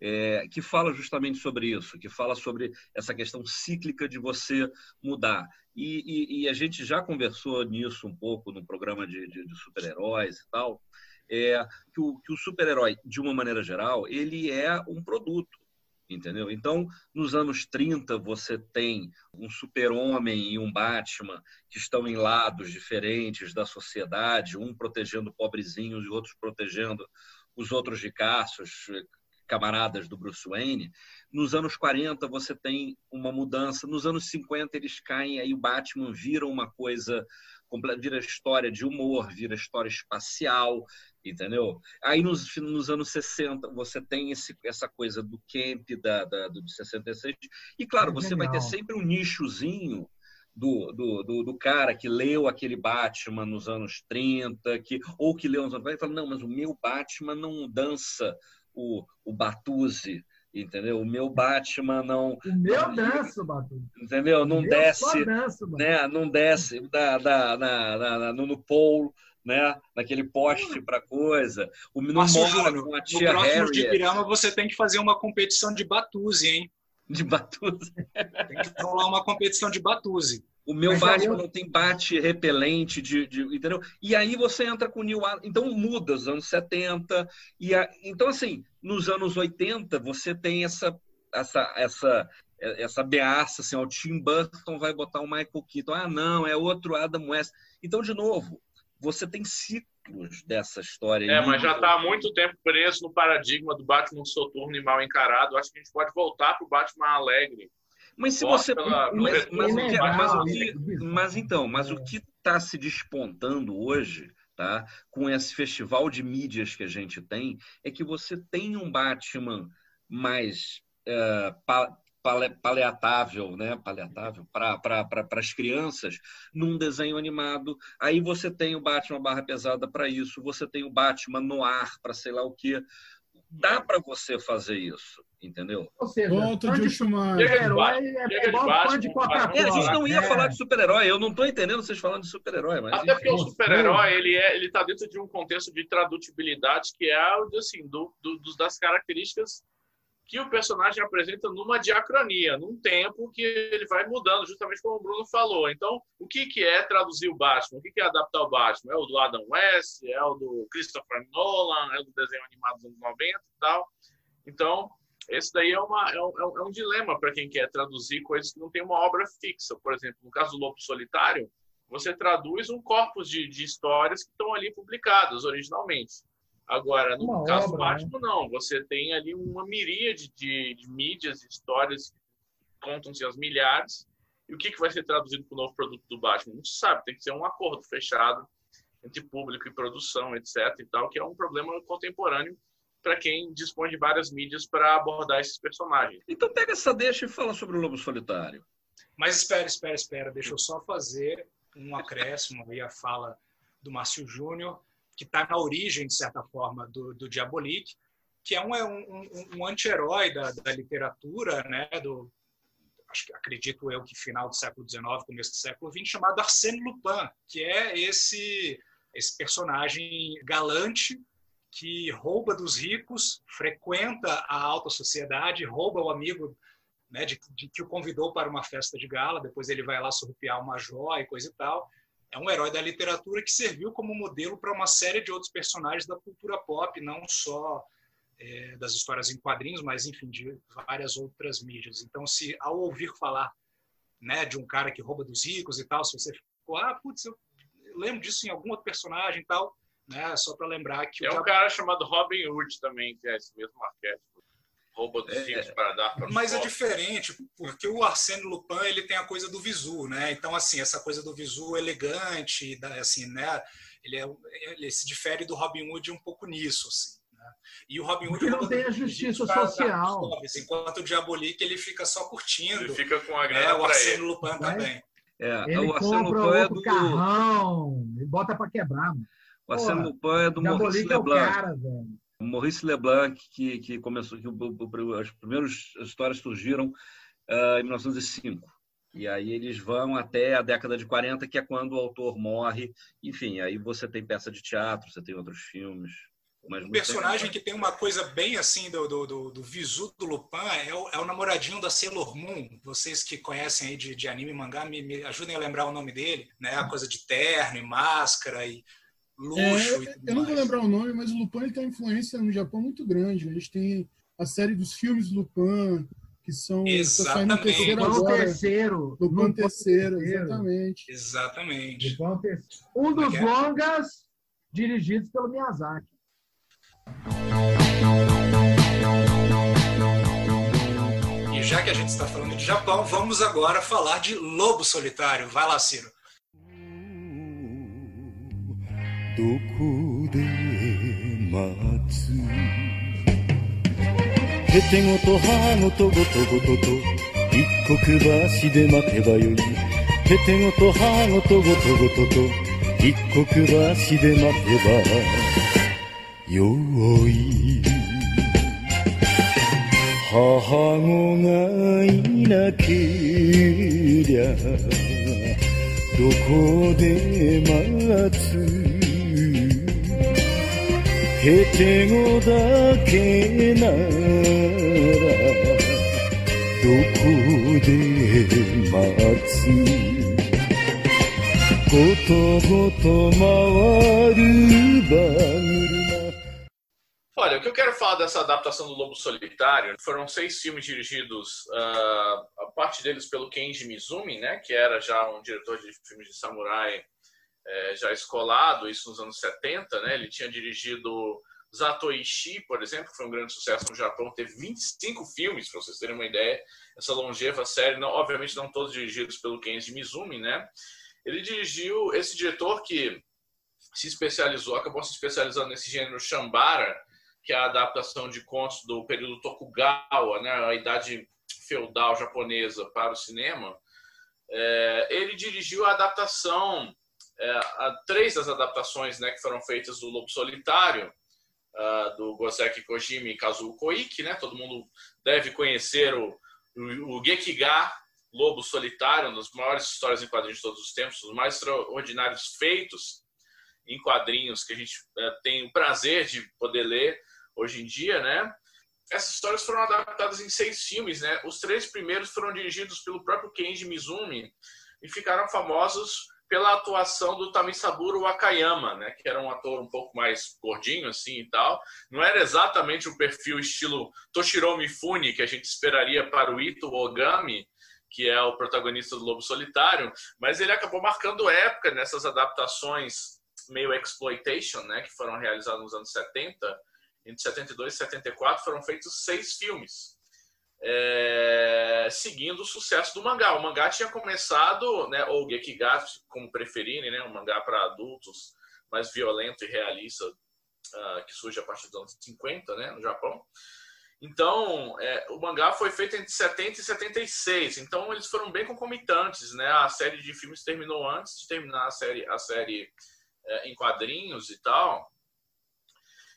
é, que fala justamente sobre isso, que fala sobre essa questão cíclica de você mudar. E, e, e a gente já conversou nisso um pouco no programa de, de, de super-heróis e tal, é, que o, que o super-herói, de uma maneira geral, ele é um produto entendeu? Então, nos anos 30, você tem um super-homem e um Batman que estão em lados diferentes da sociedade, um protegendo pobrezinhos e outros protegendo os outros ricaços, camaradas do Bruce Wayne. Nos anos 40 você tem uma mudança, nos anos 50 eles caem, aí o Batman vira uma coisa vira história de humor, vira história espacial, entendeu? Aí nos, nos anos 60 você tem esse, essa coisa do camp da, da, do de 66, e claro, é você vai ter sempre um nichozinho do, do, do, do, cara que leu aquele Batman nos anos 30, que, ou que leu nos anos 40 e fala, não, mas o meu Batman não dança o, o Batuze, entendeu? O meu Batman não. O meu dança, Batman. Entendeu? Não desce, danço, né? Não desce da, da, na, na, no, no polo, né? Naquele poste para coisa. O Márcio Júnior, com a tia no próximo de Pirama você tem que fazer uma competição de Batuze, hein? De Batuze. tem que rolar uma competição de Batuze. O meu Mas Batman não tem bate repelente, de, de, entendeu? E aí você entra com o New Então muda os anos 70. E a, então, assim, nos anos 80, você tem essa, essa, essa, essa ameaça, assim, o Tim Burton vai botar o Michael Keaton. Ah, não, é outro Adam West. Então, de novo, você tem ciclos dessa história. É, mas já está há muito tempo preso no paradigma do Batman soturno e mal encarado. Acho que a gente pode voltar para o Batman alegre mas se você. Pela, mas, mas, mas, mas, que, mas, então, mas o que está se despontando hoje, tá? Com esse festival de mídias que a gente tem, é que você tem um Batman mais é, paleatável, né? paleatável para pra, as crianças num desenho animado. Aí você tem o Batman barra pesada para isso, você tem o Batman no ar para sei lá o que. Dá para você fazer isso, entendeu? Ou seja, Volta de. Super-herói é igual fã de Coca-Cola. A gente não ia é. falar de super-herói, eu não estou entendendo vocês falando de super-herói. Mas, Até porque o super-herói ele é, ele está dentro de um contexto de tradutibilidade que é assim, do, do, das características que o personagem apresenta numa diacronia, num tempo que ele vai mudando, justamente como o Bruno falou. Então, o que, que é traduzir o Batman? O que, que é adaptar o Batman? É o do Adam West? É o do Christopher Nolan? É o do desenho animado dos anos 90 e tal? Então, esse daí é, uma, é, um, é um é dilema para quem quer traduzir coisas que não tem uma obra fixa. Por exemplo, no caso do Lobo Solitário, você traduz um corpus de, de histórias que estão ali publicadas originalmente. Agora, no uma caso obra, Batman, né? não. Você tem ali uma miríade de, de mídias, histórias, contam-se as milhares. E o que, que vai ser traduzido para o novo produto do Batman? Não se sabe. Tem que ser um acordo fechado entre público e produção, etc. e tal, que é um problema contemporâneo para quem dispõe de várias mídias para abordar esses personagens. Então pega essa deixa e fala sobre o Lobo Solitário. Mas espera, espera, espera. Deixa eu só fazer um acréscimo aí à fala do Márcio Júnior que está na origem, de certa forma, do, do Diabolik, que é um, é um, um anti-herói da, da, literatura, né, do, acho, acredito eu que final do século XIX, começo do século XX, chamado Arsène Lupin, que é esse, esse personagem galante que rouba dos ricos, frequenta a alta sociedade, rouba o amigo né, de, de, que o convidou para uma festa de gala, depois ele vai lá surrupiar uma joia e coisa e tal, é um herói da literatura que serviu como modelo para uma série de outros personagens da cultura pop, não só é, das histórias em quadrinhos, mas enfim de várias outras mídias. Então, se ao ouvir falar né, de um cara que rouba dos ricos e tal, se você ficou, ah, putz, eu lembro disso em algum outro personagem e tal, né, só para lembrar que é um cara chamado Robin Hood também, que é esse mesmo arquétipo rouba dos é, para dar para Mas é diferente, porque o Arsène Lupin ele tem a coisa do visu, né? Então assim, essa coisa do visu elegante, assim, né? Ele, é, ele se difere do Robin Hood um pouco nisso, assim. Né? E o Robin Hood porque não tem a justiça social. Pobres, enquanto o Diabolique ele fica só curtindo. Ele fica com a grana é, o Arsène Lupin também. É, ele o Arsène Lupin é do carrão, ele bota para quebrar. Mano. O Arsène Lupin é do Maurice Leblanc. É o cara, velho. Maurice Leblanc, que, que começou, que as primeiras histórias surgiram uh, em 1905. E aí eles vão até a década de 40, que é quando o autor morre. Enfim, aí você tem peça de teatro, você tem outros filmes. Mas um personagem que tem uma coisa bem assim do, do, do, do visu do Lupin é o, é o, namoradinho da Sailor Moon. Vocês que conhecem aí de, de anime e mangá, me, me ajudem a lembrar o nome dele. Né? A coisa de terno e máscara e luxo é, e tudo Eu não vou lembrar o nome, mas o Lupin ele tem uma influência no Japão muito grande. A gente tem a série dos filmes Lupin, que são exatamente. terceiro agora. terceiro. Lupin, Lupin terceiro, terceiro, exatamente. Exatamente. Um dos longas dirigidos pelo Miyazaki. E já que a gente está falando de Japão, vamos agora falar de Lobo Solitário. Vai lá, Ciro. どこで待つへてごと歯ごとごとごとと一刻橋で待てばよいへてごと歯ごとごとごとと一刻橋で待てばよい母子がいなけりゃどこで待つ heting kenara doko de matsu Koto goto mawaru Olha, o que eu quero falar dessa adaptação do Lobo Solitário foram seis filmes dirigidos, uh, a parte deles pelo Kenji Mizumi, né, que era já um diretor de filmes de samurai é, já escolado, isso nos anos 70, né? Ele tinha dirigido Zatoichi, por exemplo, que foi um grande sucesso no Japão, teve 25 filmes, para vocês terem uma ideia. Essa longeva série, não, obviamente não todos dirigidos pelo Kenji Mizumi, né? Ele dirigiu esse diretor que se especializou, acabou se especializando nesse gênero Shambara, que é a adaptação de contos do período Tokugawa, né, a idade feudal japonesa para o cinema, é, ele dirigiu a adaptação, é, três das adaptações né, que foram feitas do Lobo Solitário, uh, do Goseki Kojima e Kazuo Koike, né? Todo mundo deve conhecer o, o, o Gekiga, Lobo Solitário, uma das maiores histórias em quadrinhos de todos os tempos, os mais extraordinários feitos em quadrinhos que a gente uh, tem o prazer de poder ler hoje em dia, né? Essas histórias foram adaptadas em seis filmes, né? Os três primeiros foram dirigidos pelo próprio Kenji Mizumi e ficaram famosos pela atuação do Tamisaburo Wakayama, né, que era um ator um pouco mais gordinho assim e tal. Não era exatamente o perfil estilo Toshiro Mifune que a gente esperaria para o Ito Ogami, que é o protagonista do Lobo Solitário, mas ele acabou marcando época nessas adaptações meio exploitation, né, que foram realizadas nos anos 70. Entre 72 e 74 foram feitos seis filmes é, seguindo o sucesso do mangá. O mangá tinha começado, né, ou Gekiga, como preferirem, né, um mangá para adultos, mais violento e realista, uh, que surge a partir dos anos 50, né, no Japão. Então, é, o mangá foi feito entre 70 e 76, então eles foram bem concomitantes, né? A série de filmes terminou antes de terminar a série, a série é, em quadrinhos e tal.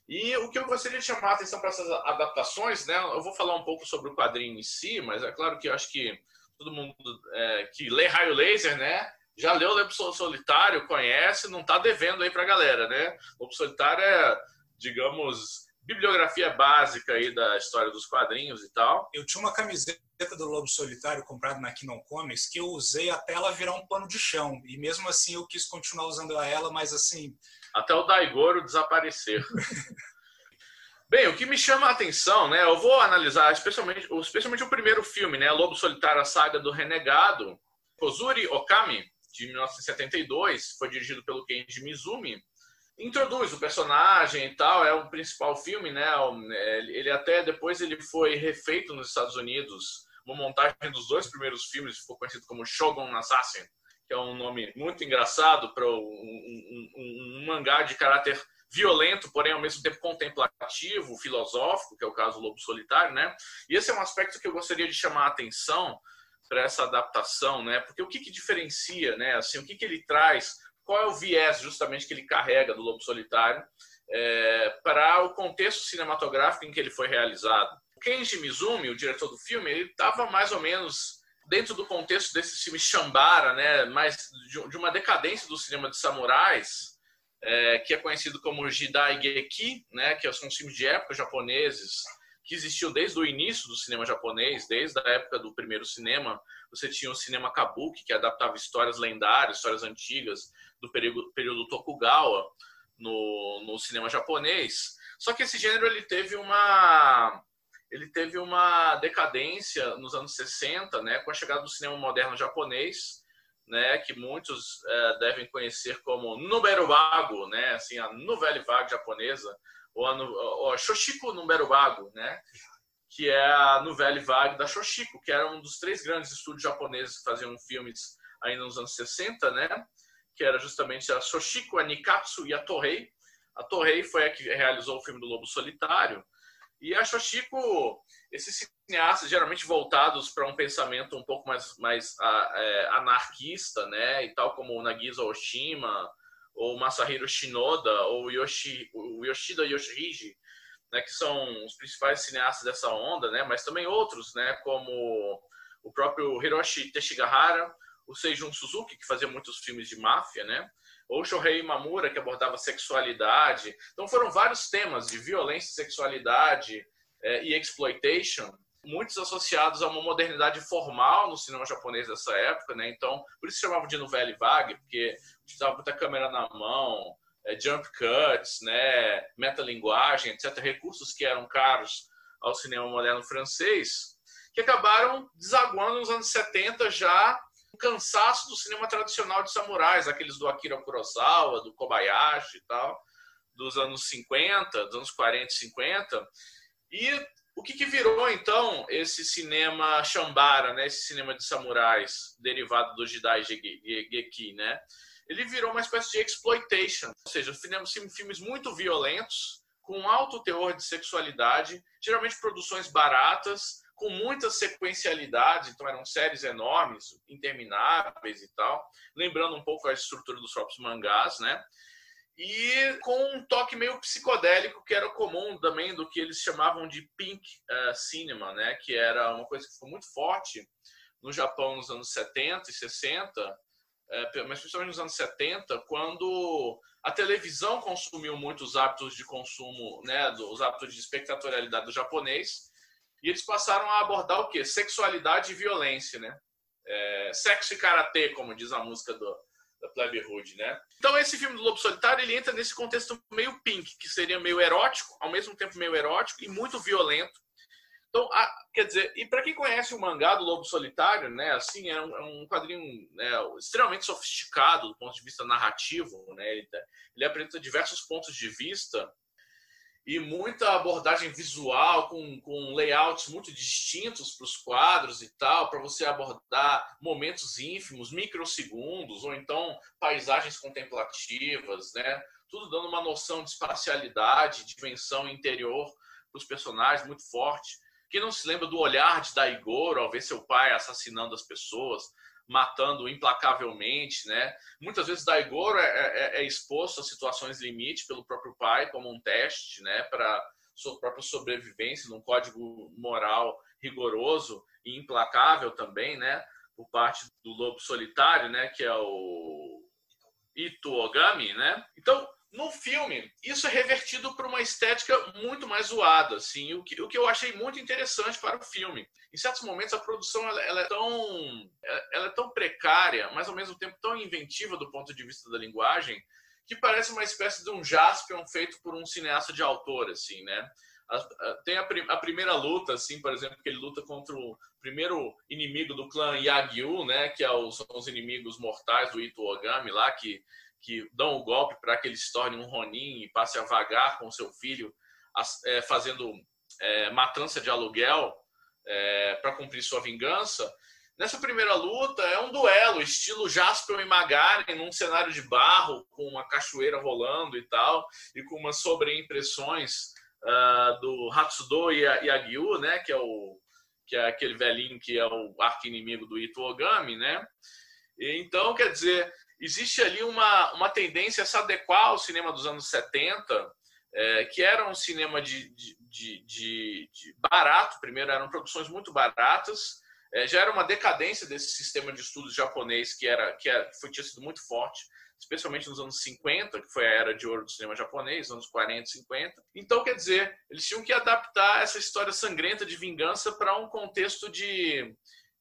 E o que eu gostaria de chamar a atenção para essas adaptações, né? Eu vou falar um pouco sobre o quadrinho em si, mas é claro que eu acho que todo mundo é, que lê Raio Laser, né? Já leu o Lobo Solitário, conhece, não está devendo aí para a galera, né? Lobo Solitário é, digamos, bibliografia básica aí da história dos quadrinhos e tal. Eu tinha uma camiseta do Lobo Solitário comprada na Kinon Comics que eu usei até ela virar um pano de chão. E mesmo assim eu quis continuar usando ela, mas assim, até o Daigoro desaparecer. <laughs> Bem, o que me chama a atenção, né? Eu vou analisar especialmente, especialmente o primeiro filme, né? Lobo Solitário, a saga do Renegado. Kozuri Okami, de 1972, foi dirigido pelo Kenji Mizumi. Introduz o personagem e tal, é o principal filme, né? Ele até depois ele foi refeito nos Estados Unidos, uma montagem dos dois primeiros filmes, ficou conhecido como Shogun Assassin que é um nome muito engraçado para um, um, um, um, mangá de caráter violento, porém ao mesmo tempo contemplativo, filosófico, que é o caso do Lobo Solitário, né? E esse é um aspecto que eu gostaria de chamar a atenção para essa adaptação, né? Porque o que, que diferencia, né? Assim, o que, que ele traz, qual é o viés justamente que ele carrega do Lobo Solitário é, para o contexto cinematográfico em que ele foi realizado. Kenji Mizumi, o diretor do filme, ele estava mais ou menos dentro do contexto desse filme Shambara, né, mais de, uma decadência do cinema de samurais, é, que é conhecido como Jidai Geki, né, que são filmes de época japoneses, que existiu desde o início do cinema japonês, desde a época do primeiro cinema. Você tinha o cinema kabuki, que adaptava histórias lendárias, histórias antigas do período, período Tokugawa no, no cinema japonês. Só que esse gênero ele teve uma ele teve uma decadência nos anos 60, né, com a chegada do cinema moderno japonês, né, que muitos é, devem conhecer como Número Vago, né, assim, a Nouvelle Vague japonesa, ou a, ou a Número Vago, né, que é a Nouvelle Vague da Shoshiko, que era um dos três grandes estúdios japoneses que faziam filmes ainda nos anos 60, né, que era justamente a Shoshiko, a Nikatsu e a Torrei. A Torrei foi a que realizou o filme do Lobo Solitário, e a Shoshiko, esses cineastas geralmente voltados para um pensamento um pouco mais, mais é, anarquista, né, e tal como o Nagisa Oshima, ou Masahiro Shinoda, ou Yoshi, o Yoshida Yoshihiji, né, que são os principais cineastas dessa onda, né, mas também outros, né, como o próprio Hiroshi Teshigahara, o Seijun Suzuki, que fazia muitos filmes de máfia, né, ou Shohei Mamura, que abordava sexualidade. Então foram vários temas de violência, sexualidade é, e exploitation, muitos associados a uma modernidade formal no cinema japonês dessa época, né? Então, por isso chamavam de novela vague, porque utilizava muita câmera na mão, é, jump cuts, né, metalinguagem, etc., recursos que eram caros ao cinema moderno francês, que acabaram desaguando nos anos 70 já cansaço do cinema tradicional de samurais, aqueles do Akira Kurosawa, do Kobayashi e tal, dos anos 50, dos anos 40 e 50. E o que, que virou então esse cinema Shambara, né, esse cinema de samurais derivado do Jidai Geki, né? Ele virou uma espécie de exploitation, ou seja, filmes muito violentos, com alto teor de sexualidade, geralmente produções baratas, com muita sequencialidade, então eram séries enormes, intermináveis e tal, lembrando um pouco a estrutura dos próprios mangás, né? E com um toque meio psicodélico, que era comum também do que eles chamavam de pink uh, cinema, né? Que era uma coisa que ficou muito forte no Japão nos anos 70 e 60, é, mas principalmente nos anos 70, quando a televisão consumiu muitos hábitos de consumo, né, os hábitos de espectatorialidade do japonês, e eles passaram a abordar o quê? Sexualidade e violência, né? É, sexo e karatê, como diz a música do, da Plebe Hood, né? Então esse filme do Lobo Solitário, ele entra nesse contexto meio pink, que seria meio erótico, ao mesmo tempo meio erótico e muito violento, então, a, quer dizer, e para quem conhece o mangá do Lobo Solitário, né, assim, é um, é um quadrinho né, extremamente sofisticado do ponto de vista narrativo, né, ele, ele apresenta diversos pontos de vista e muita abordagem visual com, com layouts muito distintos para os quadros e tal, para você abordar momentos ínfimos, microsegundos, ou então paisagens contemplativas, né, tudo dando uma noção de espacialidade, dimensão interior para os personagens muito forte. Quem não se lembra do olhar de Daigoro ao ver seu pai assassinando as pessoas, matando implacavelmente, né? Muitas vezes Daigoro é, é, é exposto a situações limite pelo próprio pai como um teste, né? Para sua própria sobrevivência num código moral rigoroso e implacável também, né? Por parte do lobo solitário, né? Que é o Ito Ogami, né? Então no filme, isso é revertido para uma estética muito mais zoada, assim, o que, o que eu achei muito interessante para o filme. Em certos momentos, a produção ela, ela é tão, ela é tão precária, mas ao mesmo tempo tão inventiva do ponto de vista da linguagem, que parece uma espécie de um Jaspion feito por um cineasta de autor, assim, né? tem a, a, primeira luta, assim, por exemplo, que ele luta contra o primeiro inimigo do clã Yagyu, né? Que é os, são os inimigos mortais do Ito Ogami lá, que que dão o golpe para que ele se torne um Ronin e passe a vagar com seu filho, é, fazendo é, matança de aluguel é, para cumprir sua vingança. Nessa primeira luta é um duelo, estilo Jasper e Magaren, num cenário de barro, com uma cachoeira rolando e tal, e com umas sobreimpressões uh, do Hatsudo e Yagyu, né, que é o que é aquele velhinho que é o arqui-inimigo do Ito Ogami, né? E, então, quer dizer, existe ali uma, uma tendência a se adequar ao cinema dos anos 70, é, que era um cinema de, de, de, de, barato, primeiro eram produções muito baratas, é, já era uma decadência desse sistema de estudos japonês que era que era, foi, tinha sido muito forte, especialmente nos anos 50, que foi a era de ouro do cinema japonês, anos 40 e 50. Então, quer dizer, eles tinham que adaptar essa história sangrenta de vingança para um contexto de,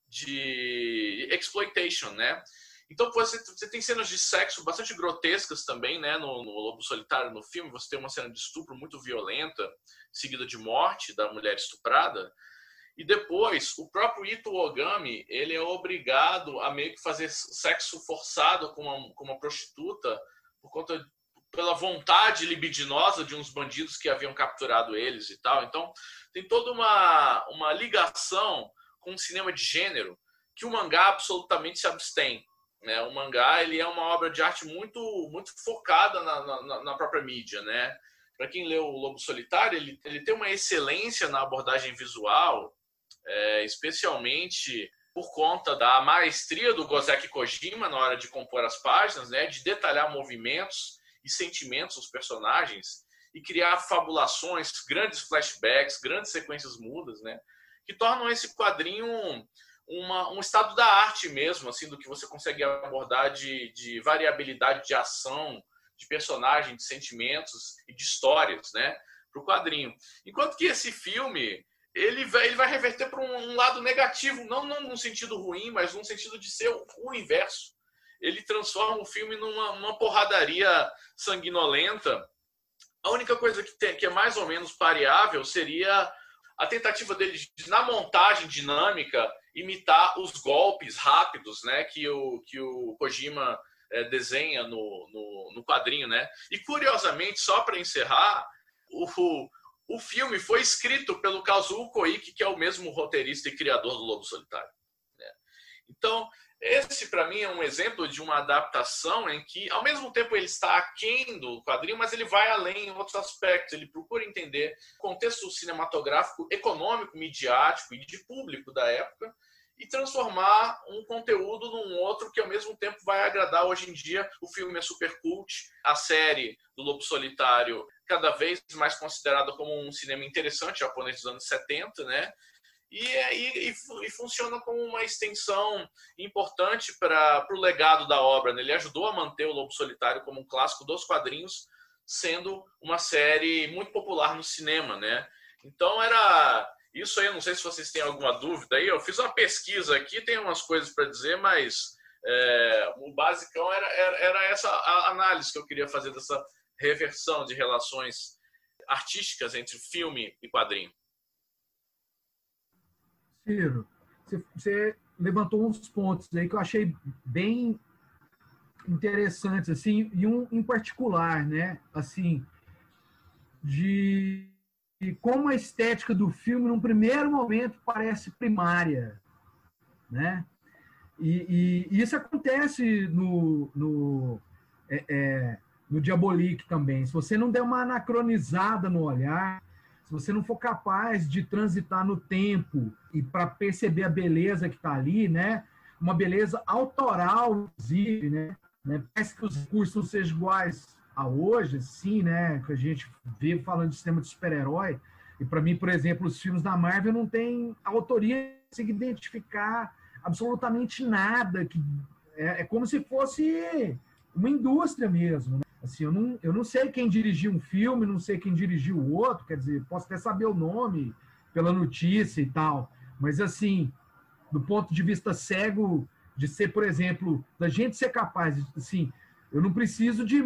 de exploitation, né? Então você, você tem cenas de sexo bastante grotescas também, né? No, no, Lobo Solitário, no filme, você tem uma cena de estupro muito violenta, seguida de morte da mulher estuprada. E depois, o próprio Ito Ogami, ele é obrigado a meio que fazer sexo forçado com uma, com uma prostituta por conta pela vontade libidinosa de uns bandidos que haviam capturado eles e tal. Então, tem toda uma, uma ligação com o cinema de gênero que o mangá absolutamente se abstém. Né? O mangá ele é uma obra de arte muito, muito focada na, na, na própria mídia. Né? Para quem leu O Lobo Solitário, ele, ele tem uma excelência na abordagem visual, é, especialmente por conta da maestria do Gozeki Kojima na hora de compor as páginas, né? de detalhar movimentos e sentimentos dos personagens e criar fabulações, grandes flashbacks, grandes sequências mudas, né? que tornam esse quadrinho uma, um estado da arte mesmo, assim, do que você consegue abordar de, de variabilidade de ação, de personagem, de sentimentos e de histórias, né, para o quadrinho. Enquanto que esse filme ele vai, ele vai reverter para um, um, lado negativo, não, não num sentido ruim, mas num sentido de ser o, o inverso. Ele transforma o filme numa, porradaria sanguinolenta. A única coisa que, tem, que é mais ou menos pareável seria a tentativa dele de, na montagem dinâmica imitar os golpes rápidos, né, que o que o Kojima é, desenha no, no, no, quadrinho, né? E curiosamente, só para encerrar, o, o filme foi escrito pelo Kazuo Koike, que é o mesmo roteirista e criador do Lobo Solitário. Né? Então, Esse, para mim, é um exemplo de uma adaptação em que, ao mesmo tempo, ele está aquém do quadrinho, mas ele vai além em outros aspectos. Ele procura entender o contexto cinematográfico, econômico, midiático e de público da época e transformar um conteúdo num outro que, ao mesmo tempo, vai agradar. Hoje em dia, o filme é super cult, a série do Lobo Solitário cada vez mais considerada como um cinema interessante japonês dos anos 70, né? E, e, e, funciona como uma extensão importante para o legado da obra. Né? Ele ajudou a manter o Lobo Solitário como um clássico dos quadrinhos, sendo uma série muito popular no cinema. Né? Então era isso aí. Não sei se vocês têm alguma dúvida aí. Eu fiz uma pesquisa aqui, tem umas coisas para dizer, mas é, o basicão era, era, era essa análise que eu queria fazer dessa reversão de relações artísticas entre filme e quadrinho. Ciro, você levantou uns pontos aí que eu achei bem interessantes, assim, e um em particular, né? Assim, de como a estética do filme, num primeiro momento, parece primária, né? E, e, e isso acontece no, no, é, é, no Diabolique também. Se você não der uma anacronizada no olhar, se você não for capaz de transitar no tempo e para perceber a beleza que está ali, né? Uma beleza autoral, inclusive, né? né? Parece que os recursos não sejam iguais a hoje, sim, né? Que a gente vê falando de sistema de super-herói. E para mim, por exemplo, os filmes da Marvel não têm autoria de identificar absolutamente nada. Que é, é como se fosse uma indústria mesmo. Né? Assim, eu não, eu não sei quem dirigiu um filme, não sei quem dirigiu o outro, quer dizer, posso até saber o nome pela notícia e tal, mas assim, do ponto de vista cego, de ser, por exemplo, da gente ser capaz, assim, eu não preciso de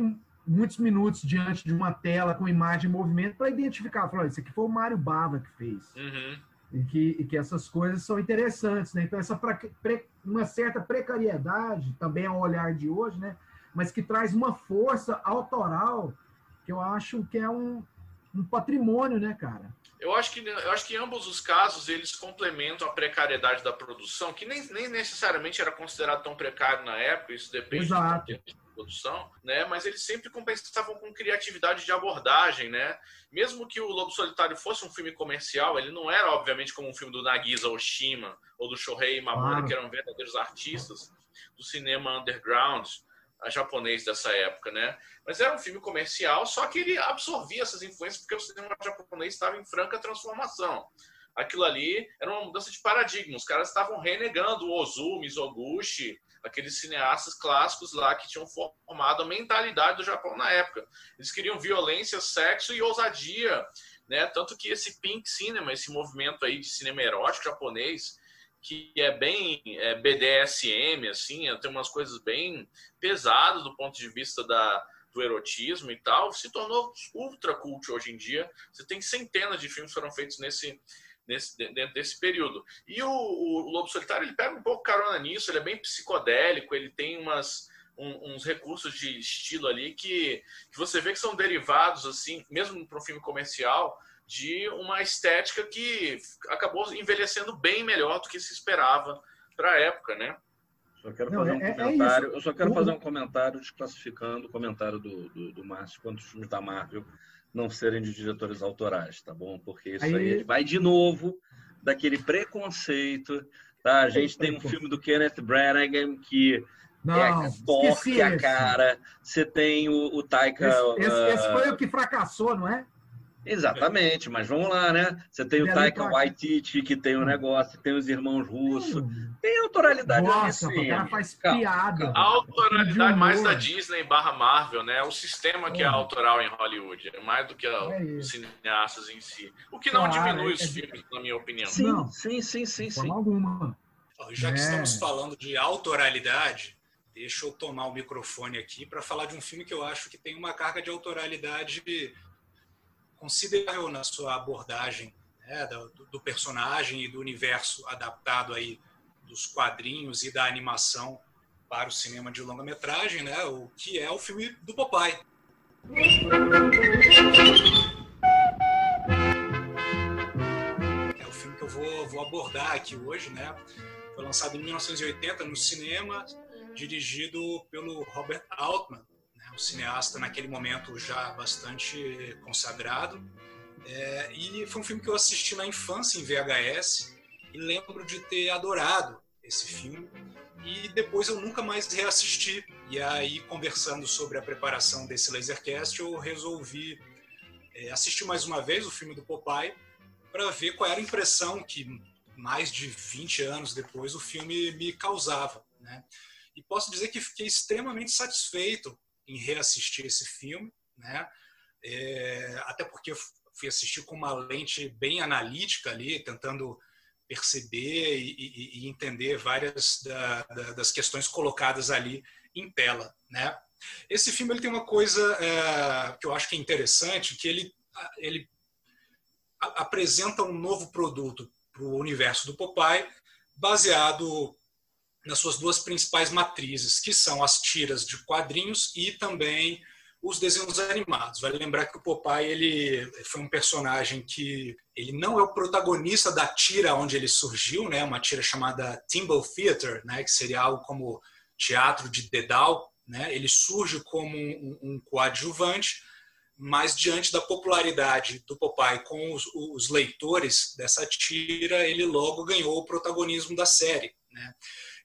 muitos minutos diante de uma tela com imagem e movimento para identificar, falar, isso aqui foi o Mário Bava que fez. Uhum. E, que, e que essas coisas são interessantes, né? Então, essa pra, pre, uma certa precariedade, também é um olhar de hoje, né? Mas que traz uma força autoral que eu acho que é um, um patrimônio, né, cara? Eu acho que eu acho que em ambos os casos eles complementam a precariedade da produção, que nem, nem necessariamente era considerado tão precário na época, isso depende Exato. do produção, né? Mas eles sempre compensavam com criatividade de abordagem, né? Mesmo que o Lobo Solitário fosse um filme comercial, ele não era obviamente como um filme do Nagisa Oshima ou do Shohei Imamura, claro. que eram verdadeiros artistas do cinema underground japonês dessa época, né? Mas era um filme comercial, só que ele absorvia essas influências porque o cinema japonês estava em franca transformação. Aquilo ali era uma mudança de paradigma. Os caras estavam renegando o Ozu, Mizoguchi, aqueles cineastas clássicos lá que tinham formado a mentalidade do Japão na época. Eles queriam violência, sexo e ousadia, né? Tanto que esse pink cinema, esse movimento aí de cinema erótico japonês, que é bem é, BDSM, assim, tem umas coisas bem pesadas do ponto de vista da, do erotismo e tal, se tornou ultra cult hoje em dia. Você tem centenas de filmes que foram feitos nesse, nesse dentro desse período. E o, o, Lobo Solitário ele pega um pouco carona nisso, ele é bem psicodélico, ele tem umas um, uns recursos de estilo ali que, que você vê que são derivados assim, mesmo para um filme comercial, de uma estética que acabou envelhecendo bem melhor do que se esperava para a época, né? Só quero fazer um é, é comentário. É eu só quero fazer um comentário desclassificando o comentário do, do, do Márcio quanto os filmes da Marvel não serem de diretores autorais, tá bom? Porque isso aí, aí vai de novo daquele preconceito. Tá? A gente tem um filme do Kenneth Branagh que não, é forte a cara. Você tem o, o Taika. Esse, esse, esse, foi o que fracassou, não é? Exatamente, mas vamos lá, né? Você tem o Taika Waititi, que tem o um negócio, tem os irmãos russos, tem autoralidade Nossa, o cara faz piada. A autoralidade mais da Disney barra Marvel, né? O sistema que é, é autoral em Hollywood, é mais do que é os cineastas em si. O que não claro, diminui é os filmes, na minha opinião. Sim, não, sim, sim, sim. sim. Alguma. Já que estamos falando de autoralidade, deixa eu tomar o microfone aqui para falar de um filme que eu acho que tem uma carga de autoralidade considerável na sua abordagem né, do, do, personagem e do universo adaptado aí dos quadrinhos e da animação para o cinema de longa-metragem, né, o que é o filme do Popeye. É o filme que eu vou vou, abordar aqui hoje, né? Foi lançado em 1980 no cinema, dirigido pelo Robert Altman? Um cineasta naquele momento já bastante consagrado. É, e foi um filme que eu assisti na infância em VHS e lembro de ter adorado esse filme. E depois eu nunca mais reassisti. E aí, conversando sobre a preparação desse Lasercast, eu resolvi é, assistir mais uma vez o filme do Popeye para ver qual era a impressão que mais de 20 anos depois o filme me causava. Né? E posso dizer que fiquei extremamente satisfeito em reassistir esse filme, né? É, até porque fui assistir com uma lente bem analítica ali, tentando perceber e, e, e entender várias da, da, das questões colocadas ali em tela, né? Esse filme ele tem uma coisa é, que eu acho que é interessante, que ele, ele apresenta um novo produto para o universo do Popeye, baseado nas suas duas principais matrizes, que são as tiras de quadrinhos e também os desenhos animados. Vale lembrar que o Popeye ele foi um personagem que ele não é o protagonista da tira onde ele surgiu, né? Uma tira chamada Timble Theater, né? Que seria algo como teatro de Dedal, né? Ele surge como um, um coadjuvante, mas diante da popularidade do Popeye com os, os, leitores dessa tira, ele logo ganhou o protagonismo da série, né?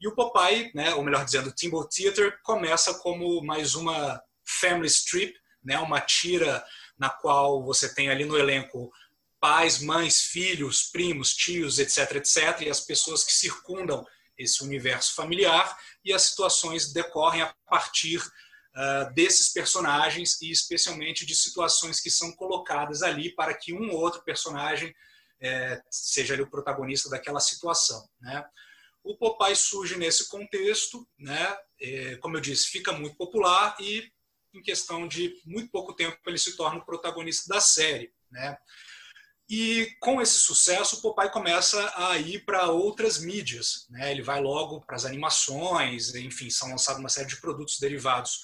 E o Popeye, né? Ou melhor dizendo, o Timble Theater começa como mais uma family strip, né, uma tira na qual você tem ali no elenco pais, mães, filhos, primos, tios, etc, etc, e as pessoas que circundam esse universo familiar e as situações decorrem a partir uh, desses personagens e especialmente de situações que são colocadas ali para que um ou outro personagem eh, seja ali o protagonista daquela situação, né? O Popeye surge nesse contexto, né? É, como eu disse, fica muito popular e em questão de muito pouco tempo ele se torna o protagonista da série, né? E com esse sucesso, o Popeye começa a ir para outras mídias. Né? Ele vai logo para as animações, enfim, são lançados uma série de produtos derivados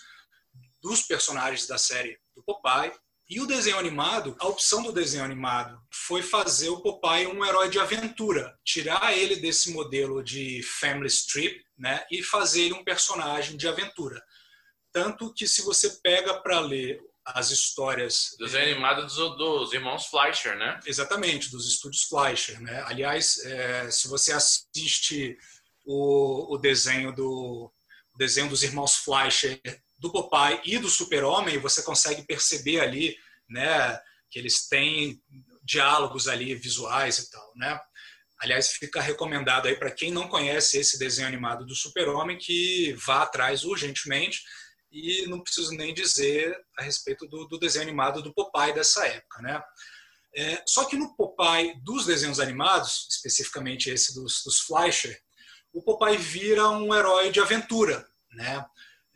dos personagens da série do Popeye. E o desenho animado, a opção do desenho animado foi fazer o Popeye um herói de aventura, tirar ele desse modelo de family strip né? e fazer ele um personagem de aventura. Tanto que se você pega para ler as histórias. Desenho é, animado dos, dos, irmãos Fleischer, né? Exatamente, dos estúdios Fleischer. Né? Aliás, é, se você assiste o, o desenho do o desenho dos irmãos Fleischer, do Popeye e do Super-Homem, você consegue perceber ali, né, que eles têm diálogos ali visuais e tal, né? Aliás, fica recomendado aí para quem não conhece esse desenho animado do Super-Homem que vá atrás urgentemente e não preciso nem dizer a respeito do, do desenho animado do Popeye dessa época, né? É, só que no Popeye dos desenhos animados, especificamente esse dos, dos Fleischer, o Popeye vira um herói de aventura, né?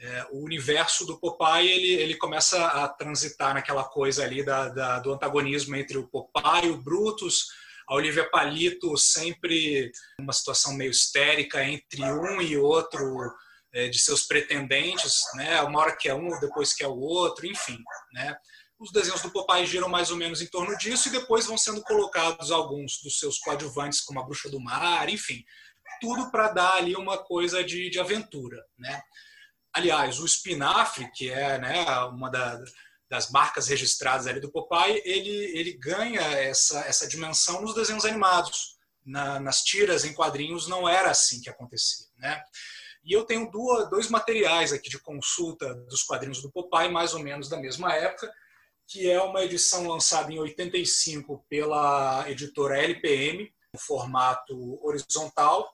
É, o universo do Popeye ele, ele começa a transitar naquela coisa ali da, da, do antagonismo entre o Popeye o Brutus, a Olivia Palito sempre uma situação meio histérica entre um e outro é, de seus pretendentes, né? Uma hora que é um, depois que é o outro, enfim, né? Os desenhos do Popeye giram mais ou menos em torno disso e depois vão sendo colocados alguns dos seus coadjuvantes, como a Bruxa do Mar, enfim, tudo para dar ali uma coisa de, de aventura, né? Aliás, o espinafre, que é né, uma da, das marcas registradas ali do Popeye, ele, ele ganha essa, essa dimensão nos desenhos animados. Na, nas tiras em quadrinhos não era assim que acontecia, né? E eu tenho duas, dois materiais aqui de consulta dos quadrinhos do Popeye, mais ou menos da mesma época, que é uma edição lançada em 85 pela editora LPM, no formato horizontal.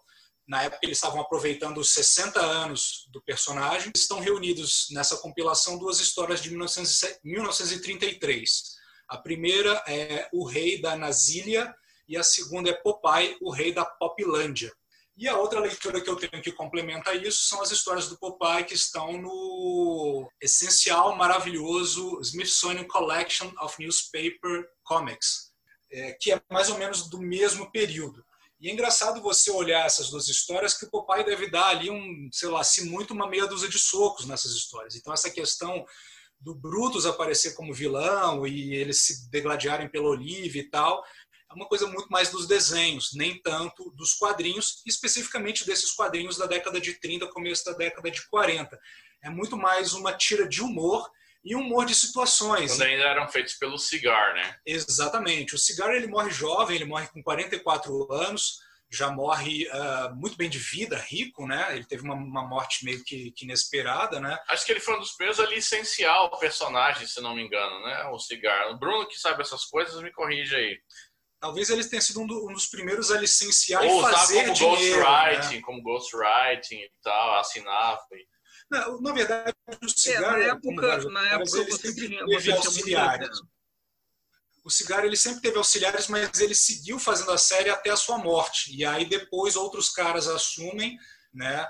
Na época eles estavam aproveitando os 60 anos do personagem. Estão reunidos nessa compilação duas histórias de 1933. A primeira é O Rei da Nasília e a segunda é Popeye, o Rei da Poplândia. E a outra leitura que eu tenho que complementa isso são as histórias do Popeye que estão no essencial, maravilhoso Smithsonian Collection of Newspaper Comics, é, que é mais ou menos do mesmo período. E é engraçado você olhar essas duas histórias que o Popeye deve dar ali um, sei lá, se muito uma meia dúzia de socos nessas histórias. Então essa questão do Brutus aparecer como vilão e eles se degladiarem pela Olive e tal, é uma coisa muito mais dos desenhos, nem tanto dos quadrinhos, especificamente desses quadrinhos da década de 30, começo da década de 40. É muito mais uma tira de humor e humor de situações. Quando ainda eram feitos pelo Cigar, né? Exatamente. O Cigar ele morre jovem, ele morre com 44 anos, já morre uh, muito bem de vida, rico, né? Ele teve uma, uma morte meio que, que, inesperada, né? Acho que ele foi um dos primeiros a licenciar o personagem, se não me engano, né? O Cigar. O Bruno que sabe essas coisas, me corrige aí. Talvez ele tenha sido um, do, um dos primeiros a licenciar Ou e fazer como dinheiro, ghostwriting, né? como ghostwriting e tal, assinar. Não, na verdade, o Cigar, é, na época, na época ele sempre tinha, teve auxiliares. o Cigar ele sempre teve auxiliares, mas ele seguiu fazendo a série até a sua morte. E aí depois outros caras assumem, né?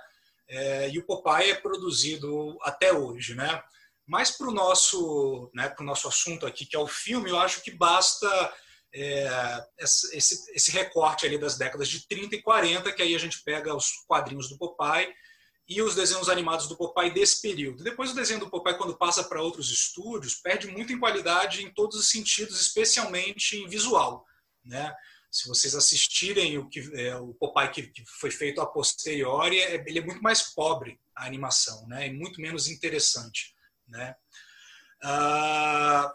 É, e o Popeye é produzido até hoje, né? Mas para o nosso, né, pro nosso assunto aqui, que é o filme, eu acho que basta é, esse, esse recorte ali das décadas de 30 e 40, que aí a gente pega os quadrinhos do Popeye e os desenhos animados do Popeye desse período. Depois o desenho do Popeye, quando passa para outros estúdios, perde muito em qualidade em todos os sentidos, especialmente em visual. Né? Se vocês assistirem o, que, é, o Popeye que, que, foi feito a posteriori, é, ele é muito mais pobre, a animação, né? e muito menos interessante. Né? Ah,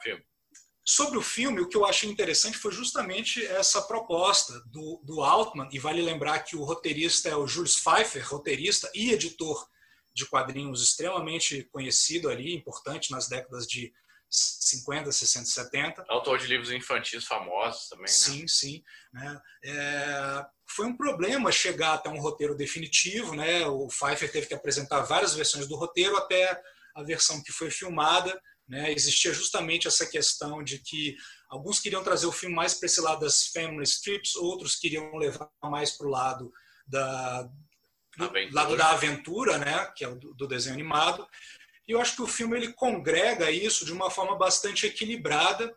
Sobre o filme, o que eu achei interessante foi justamente essa proposta do, do Altman, e vale lembrar que o roteirista é o Jules Pfeiffer, roteirista e editor de quadrinhos extremamente conhecido ali, importante nas décadas de 50, 60, 70. Autor de livros infantis famosos também, né? Sim, sim. Né? É, foi um problema chegar até um roteiro definitivo, né? O Pfeiffer teve que apresentar várias versões do roteiro até a versão que foi filmada, né? Existia justamente essa questão de que alguns queriam trazer o filme mais para esse lado das family strips, outros queriam levar mais para o lado da, do, lado da aventura, né? que é o do, desenho animado. E eu acho que o filme ele congrega isso de uma forma bastante equilibrada.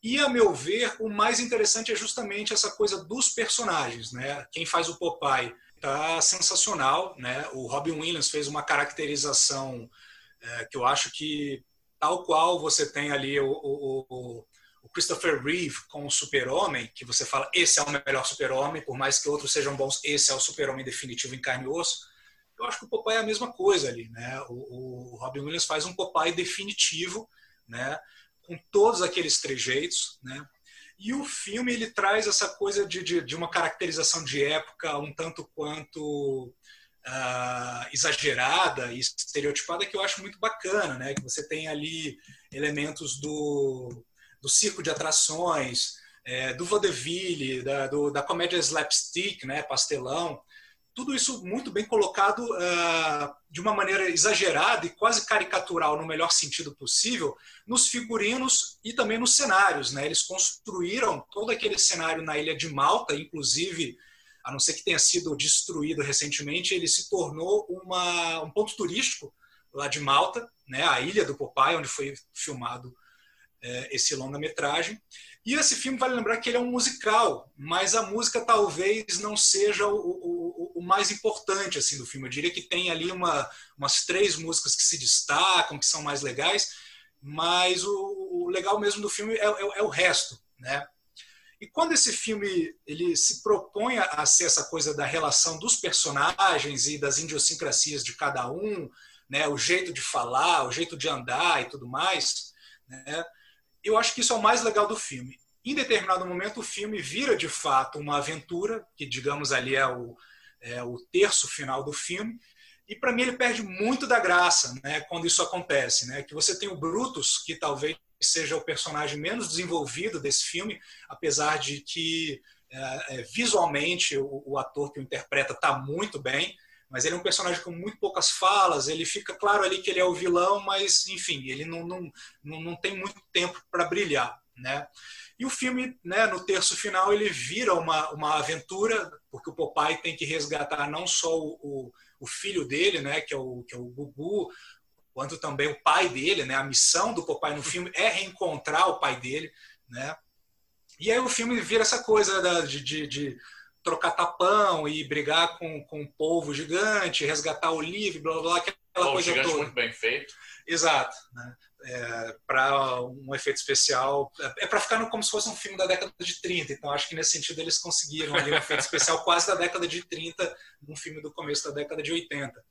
E, a meu ver, o mais interessante é justamente essa coisa dos personagens. Né? Quem faz o Popeye está sensacional. Né? O Robin Williams fez uma caracterização é, que eu acho que tal qual você tem ali o, o, o Christopher Reeve com o Super-Homem, que você fala, esse é o melhor Super-Homem, por mais que outros sejam bons, esse é o Super-Homem definitivo em carne e osso. Eu acho que o Popeye é a mesma coisa ali, né? O, o Robin Williams faz um Popeye definitivo, né? Com todos aqueles trejeitos, né? E o filme ele traz essa coisa de, de, de uma caracterização de época um tanto quanto uh, exagerada e estereotipada que eu acho muito bacana, né? Que você tem ali elementos do, do circo de atrações, é, do vaudeville, da, do, da comédia slapstick, né? Pastelão. Tudo isso muito bem colocado uh, de uma maneira exagerada e quase caricatural, no melhor sentido possível, nos figurinos e também nos cenários. Né? Eles construíram todo aquele cenário na ilha de Malta, inclusive a não ser que tenha sido destruído recentemente, ele se tornou uma, um ponto turístico lá de Malta, né, a ilha do Popeye, onde foi filmado é, esse longa-metragem. E esse filme, vale lembrar que ele é um musical, mas a música talvez não seja o, o, o mais importante assim do filme. Eu diria que tem ali uma, umas três músicas que se destacam, que são mais legais, mas o, o legal mesmo do filme é, é, é o resto, né? E quando esse filme ele se propõe a ser essa coisa da relação dos personagens e das idiosincrasias de cada um, né, o jeito de falar, o jeito de andar e tudo mais, né, eu acho que isso é o mais legal do filme. Em determinado momento, o filme vira de fato uma aventura, que digamos ali é o, é o terço final do filme, e para mim ele perde muito da graça né, quando isso acontece. Né, que você tem o Brutus, que talvez seja o personagem menos desenvolvido desse filme, apesar de que é, é, visualmente o, o, ator que o interpreta está muito bem, mas ele é um personagem com muito poucas falas, ele fica claro ali que ele é o vilão, mas enfim, ele não, não, não, não tem muito tempo para brilhar. Né? E o filme, né, no terço final, ele vira uma, uma aventura, porque o Popeye tem que resgatar não só o, o, o filho dele, né, que é o, que é o Gugu, quanto também o pai dele, né? A missão do Popeye no filme é reencontrar o pai dele, né? E aí o filme vira essa coisa da, de, de, de, trocar tapão e brigar com, com um polvo gigante, resgatar o livro, blá blá blá, aquela Pô, coisa gigante toda. muito bem feito. Exato. Né? é, para um efeito especial. É para ficar no, como se fosse um filme da década de 30. Então, acho que nesse sentido eles conseguiram ali um efeito especial quase da década de 30, num filme do começo da década de 80.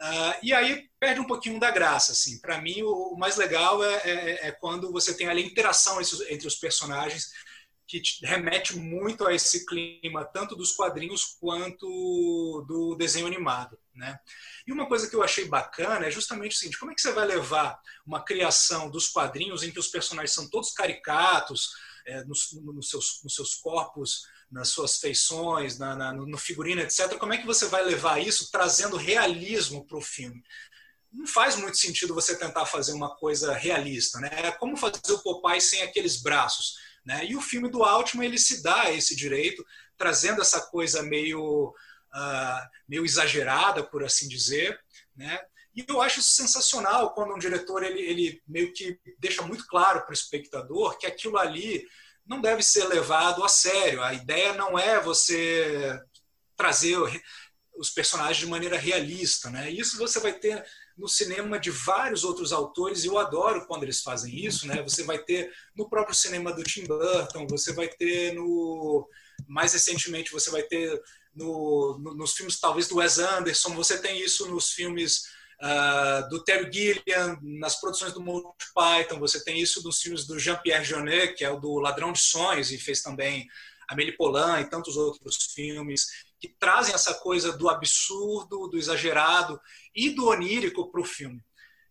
Uh, e aí perde um pouquinho da graça. Assim. Para mim, o, o, mais legal é, é, é, quando você tem ali a interação entre, entre os personagens que remete muito a esse clima, tanto dos quadrinhos quanto do desenho animado. Né? E uma coisa que eu achei bacana é justamente o seguinte: como é que você vai levar uma criação dos quadrinhos em que os personagens são todos caricatos, é, nos, nos, seus, nos seus corpos, nas suas feições, na, na, no figurino, etc. Como é que você vai levar isso trazendo realismo para o filme? Não faz muito sentido você tentar fazer uma coisa realista, né? É como fazer o Popeye sem aqueles braços né? E o filme do Altman ele se dá esse direito, trazendo essa coisa meio, uh, meio exagerada, por assim dizer. Né? E eu acho isso sensacional quando um diretor ele, ele meio que deixa muito claro para o espectador que aquilo ali não deve ser levado a sério. A ideia não é você trazer os personagens de maneira realista. Né? Isso você vai ter no cinema de vários outros autores, e eu adoro quando eles fazem isso, né? Você vai ter no próprio cinema do Tim Burton, você vai ter no mais recentemente você vai ter no, no, nos filmes talvez do Wes Anderson, você tem isso nos filmes uh, do Terry Gilliam, nas produções do Monty Python, você tem isso nos filmes do Jean-Pierre Jeunet, que é o do Ladrão de Sonhos e fez também Amélie Poulain e tantos outros filmes que trazem essa coisa do absurdo, do exagerado e do onírico para o filme.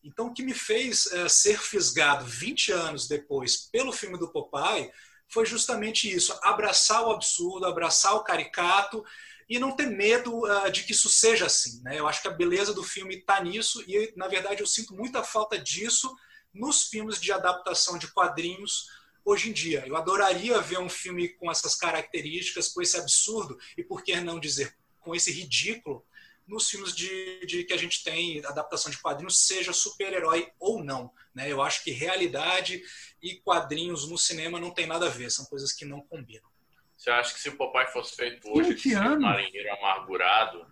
Então, o que me fez é, ser fisgado 20 anos depois pelo filme do Popeye foi justamente isso: abraçar o absurdo, abraçar o caricato e não ter medo uh, de que isso seja assim. Né? Eu acho que a beleza do filme está nisso e, na verdade, eu sinto muita falta disso nos filmes de adaptação de quadrinhos hoje em dia. Eu adoraria ver um filme com essas características, com esse absurdo e, por que não dizer, com esse ridículo nos filmes de, de, que a gente tem adaptação de quadrinhos, seja super-herói ou não. Né? Eu acho que realidade e quadrinhos no cinema não tem nada a ver, são coisas que não combinam. Você acha que se o Papai fosse feito hoje, que um marinheiro amargurado,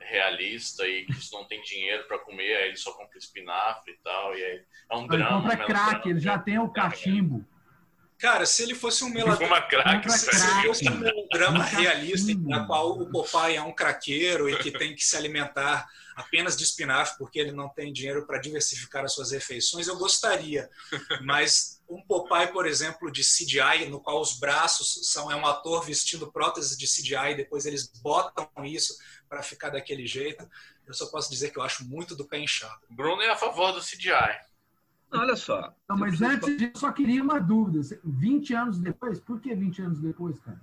realista e que não tem dinheiro para comer, aí ele só compra espinafre e tal, e aí é um drama. Ele compra crack, ele já tem o cachimbo. Cara, se ele fosse um melodrama, crack, se ele fosse um melodrama realista, na qual o Popeye é um craqueiro e que tem que se alimentar apenas de espinafre porque ele não tem dinheiro para diversificar as suas refeições, eu gostaria. Mas um Popeye, por exemplo, de CGI, no qual os braços são é um ator vestindo próteses de CGI, e depois eles botam isso para ficar daquele jeito, eu só posso dizer que eu acho muito do pé inchado. Bruno é a favor do CGI. Olha só. Não, mas antes disso, eu só queria uma dúvida. 20 anos depois? Por que 20 anos depois, cara?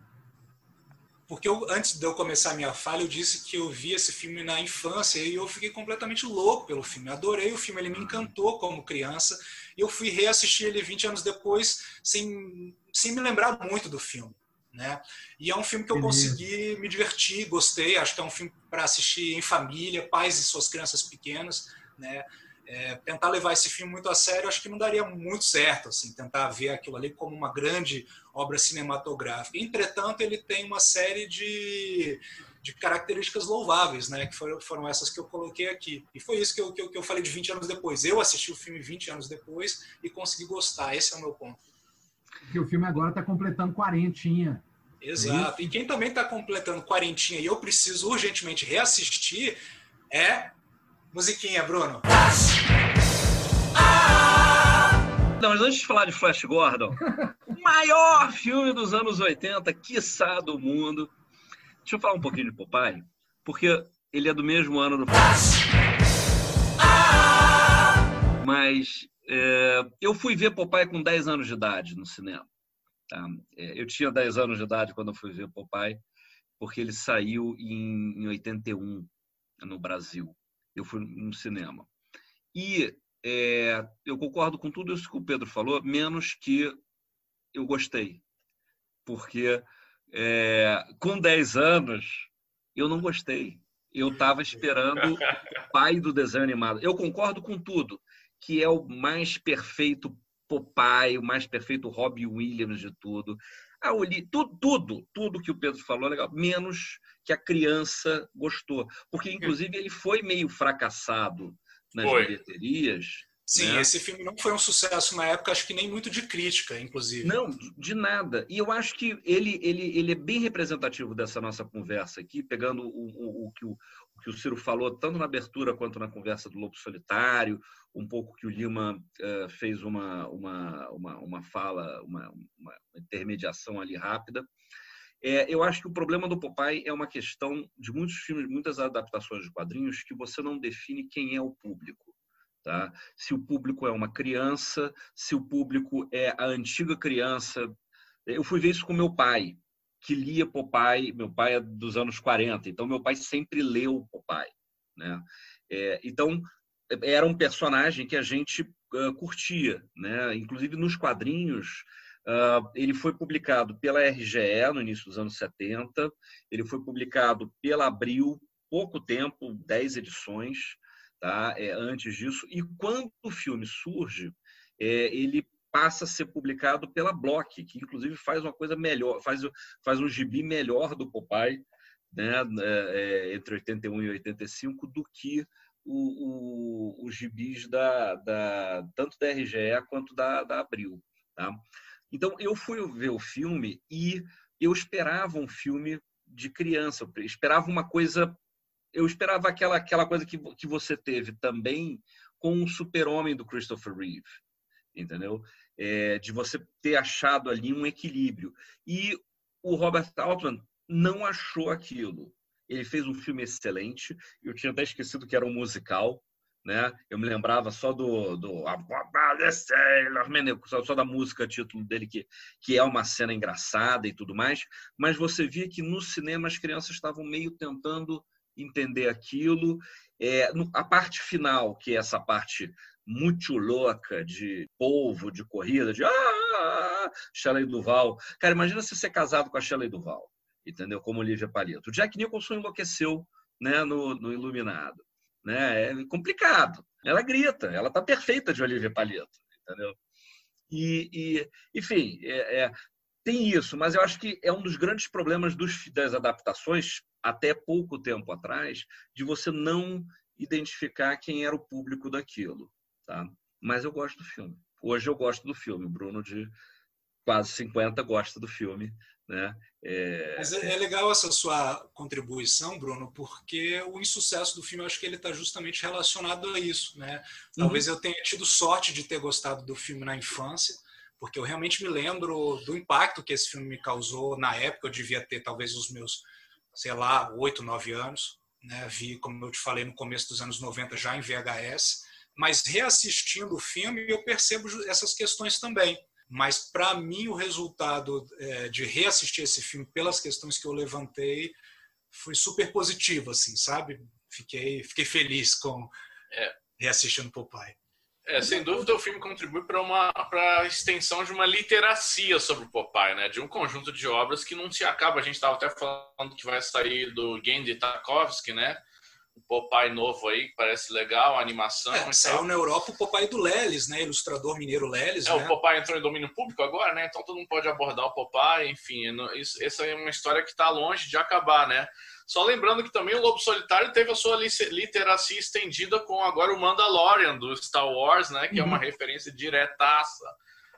Porque eu, antes de eu começar a minha falha, eu disse que eu vi esse filme na infância e eu fiquei completamente louco pelo filme. adorei o filme, ele me encantou como criança. E eu fui reassistir ele 20 anos depois, sem, sem me lembrar muito do filme. Né? E é um filme que eu consegui me divertir, gostei. Acho que é um filme para assistir em família, pais e suas crianças pequenas. Né? É, tentar levar esse filme muito a sério, acho que não daria muito certo, assim, tentar ver aquilo ali como uma grande obra cinematográfica. Entretanto, ele tem uma série de, de características louváveis, né, que foram, foram essas que eu coloquei aqui. E foi isso que eu, que eu, que eu falei de 20 anos depois. Eu assisti o filme 20 anos depois e consegui gostar. Esse é o meu ponto. Porque o filme agora está completando quarentinha. Exato. É e quem também está completando quarentinha e eu preciso urgentemente reassistir é Musiquinha, Bruno. Não, mas antes de falar de Flash Gordon, o maior filme dos anos 80, quiçá do mundo. Deixa eu falar um pouquinho de Popeye, porque ele é do mesmo ano do Flash. Mas é, eu fui ver Popeye com 10 anos de idade no cinema. Tá? É, eu tinha 10 anos de idade quando eu fui ver Popeye, porque ele saiu em, em 81 no Brasil eu fui no cinema. E é, eu concordo com tudo isso que o Pedro falou, menos que eu gostei. Porque é, com 10 anos eu não gostei. Eu estava esperando o pai do desenho animado. Eu concordo com tudo, que é o mais perfeito Popeye, o mais perfeito Robbie Williams de tudo. Ah, li, tudo, tudo, tudo que o Pedro falou é legal, menos que a criança gostou. Porque, inclusive, ele foi meio fracassado nas foi. bilheterias. Sim, né? esse filme não foi um sucesso na época, acho que nem muito de crítica, inclusive. Não, de nada. E eu acho que ele, ele, ele é bem representativo dessa nossa conversa aqui, pegando o, o, o que o, o que o Ciro falou, tanto na abertura quanto na conversa do Lobo Solitário, um pouco que o Lima uh, fez uma, uma, uma, uma fala, uma, uma intermediação ali rápida. É, eu acho que o problema do Popeye é uma questão de muitos filmes, muitas adaptações de quadrinhos, que você não define quem é o público. Tá? Se o público é uma criança, se o público é a antiga criança. Eu fui ver isso com meu pai, que lia Popeye. Meu pai é dos anos 40, então meu pai sempre leu Popeye. Né? É, então, era um personagem que a gente uh, curtia. Né? Inclusive, nos quadrinhos, uh, ele foi publicado pela RGE no início dos anos 70, ele foi publicado pela Abril, pouco tempo, 10 edições tá? É, antes disso. E quando o filme surge, é, ele passa a ser publicado pela Block, que inclusive faz uma coisa melhor, faz, faz um gibi melhor do Popeye, né, é, é entre 81 e 85, do que o, o, os gibis da, da, tanto da RGE quanto da, da Abril. Tá? Então, eu fui ver o filme e eu esperava um filme de criança, eu esperava uma coisa eu esperava aquela, aquela coisa que, que você teve também com o super-homem do Christopher Reeve, entendeu? É, de você ter achado ali um equilíbrio. E o Robert Altman não achou aquilo. Ele fez um filme excelente. Eu tinha até esquecido que era um musical, né? Eu me lembrava só do, do só, só da música, título dele que que é uma cena engraçada e tudo mais. Mas você via que no cinema as crianças estavam meio tentando entender aquilo. É, a parte final, que é essa parte muito louca de polvo, de corrida, de ah, ah, ah, Shelley Duval. Cara, imagina você ser casado com a Shelley Duval, entendeu? Como Olivia Palito. O Jack Nicholson enlouqueceu né, no, no Iluminado. Né? É complicado. Ela grita, ela tá perfeita de Olivia Palito, entendeu? E, e enfim, é, é, tem isso, mas eu acho que é um dos grandes problemas dos, das adaptações, até pouco tempo atrás, de você não identificar quem era o público daquilo. Tá? Mas eu gosto do filme. Hoje eu gosto do filme. Bruno, de quase 50, gosta do filme. Né? É... Mas é, é legal essa sua contribuição, Bruno, porque o insucesso do filme, eu acho que ele está justamente relacionado a isso. Né? Talvez uhum. eu tenha tido sorte de ter gostado do filme na infância, porque eu realmente me lembro do impacto que esse filme me causou na época. Eu devia ter talvez os meus, sei lá, oito, nove anos. Né? Vi, como eu te falei, no começo dos anos 90 já em VHS. Mas reassistindo o filme, eu percebo essas questões também. Mas para mim, o resultado é, de reassistir esse filme, pelas questões que eu levantei, foi super positivo, assim, sabe? Fiquei, fiquei feliz com é. reassistindo Popeye. É, sem dúvida o filme contribui para uma para a extensão de uma literacia sobre o Popeye, né? De um conjunto de obras que não se acaba. A gente estava até falando que vai sair do Gendy Tarkovsky, né? O Popeye novo aí, que parece legal, a animação. É, saiu na Europa o Popeye do Leles, né? Ilustrador mineiro Leles. É, né? o Popeye entrou em domínio público agora, né? Então todo mundo pode abordar o Popeye, enfim. Isso, essa é uma história que está longe de acabar, né? Só lembrando que também o Lobo Solitário teve a sua literacia estendida com agora o Mandalorian do Star Wars, né? Que uhum. é uma uhum. referência diretaça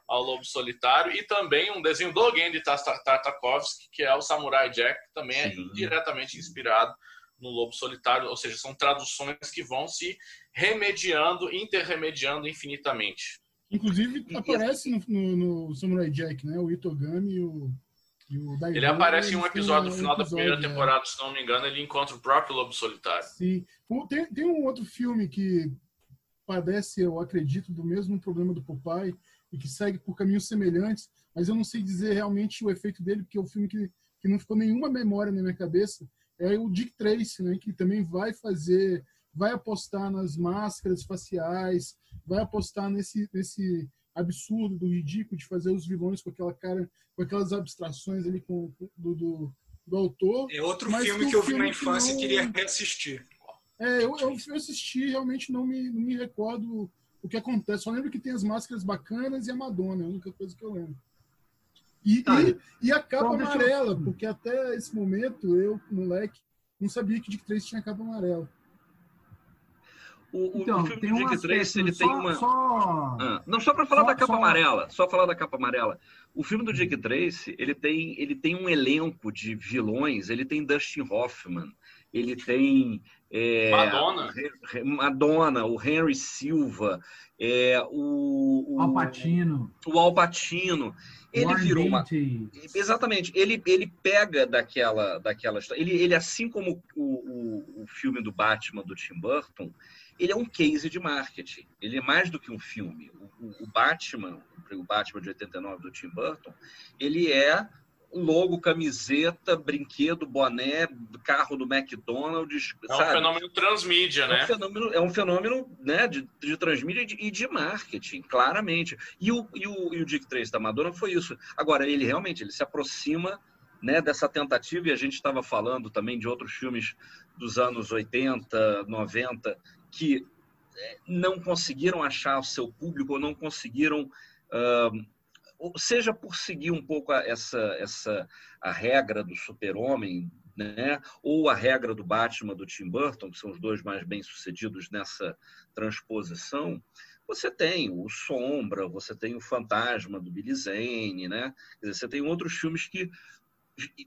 ao Lobo Solitário e também um desenho do Gendy Tartakovsky, que é o Samurai Jack, que também é Sim. diretamente inspirado no Lobo Solitário, ou seja, são traduções que vão se remediando, interremediando infinitamente. Inclusive aparece no, no, no Samurai Jack, né? O Itogami e o ele aparece em um episódio no final episódio, da primeira é. temporada, é. se não me engano, ele encontra o próprio Lobo Solitário. Sim. Tem, tem um outro filme que padece, eu acredito, do mesmo problema do Popeye e que segue por caminhos semelhantes, mas eu não sei dizer realmente o efeito dele, porque é um filme que, que não ficou nenhuma memória na minha cabeça. É o Dick Tracy, né, que também vai fazer, vai apostar nas máscaras faciais, vai apostar nesse, nesse absurdo, do ridículo de fazer os vilões com aquela cara, com aquelas abstrações ali com, do, do, do autor. É outro filme que, eu vi na infância não... e queria reassistir. É, eu, eu, eu assisti realmente não me, não me recordo o que acontece. Só lembro que tem as máscaras bacanas e a Madonna, é a única coisa que eu lembro. E, e, e, a capa amarela, eu... porque até esse momento eu, moleque, não sabia que Dick Tracy tinha capa amarela. O, então, o filme do Dick Tracy, ele só, tem uma... Só... Ah, não, só para falar só, da capa só... amarela, só falar da capa amarela. O filme do Dick Tracy, ele tem, ele tem um elenco de vilões, ele tem Dustin Hoffman, ele tem é, Madonna. Madonna, o Henry Silva, é, o, o Alpatino. O Alpatino. Ele Warren virou uma. Beatty. Exatamente. Ele, ele pega daquela, daquela história. Ele, ele, assim como o, o, o filme do Batman do Tim Burton, ele é um case de marketing. Ele é mais do que um filme. O, o Batman, o Batman de 89 do Tim Burton, ele é logo, camiseta, brinquedo, boné, carro do McDonald's. É um sabe? fenômeno transmídia, é né? Um fenômeno, é um fenômeno né, de, de transmídia e de, e de, marketing, claramente. E o, e o, e o Dick Tracy da Madonna foi isso. Agora, ele realmente ele se aproxima né, dessa tentativa, e a gente estava falando também de outros filmes dos anos 80, 90, que é, não conseguiram achar o seu público, ou não conseguiram. Uh, seja por seguir um pouco essa, essa a regra do super-homem, né? ou a regra do Batman do Tim Burton, que são os dois mais bem-sucedidos nessa transposição, você tem o Sombra, você tem o Fantasma do Billy Zane, né? Quer dizer, você tem outros filmes que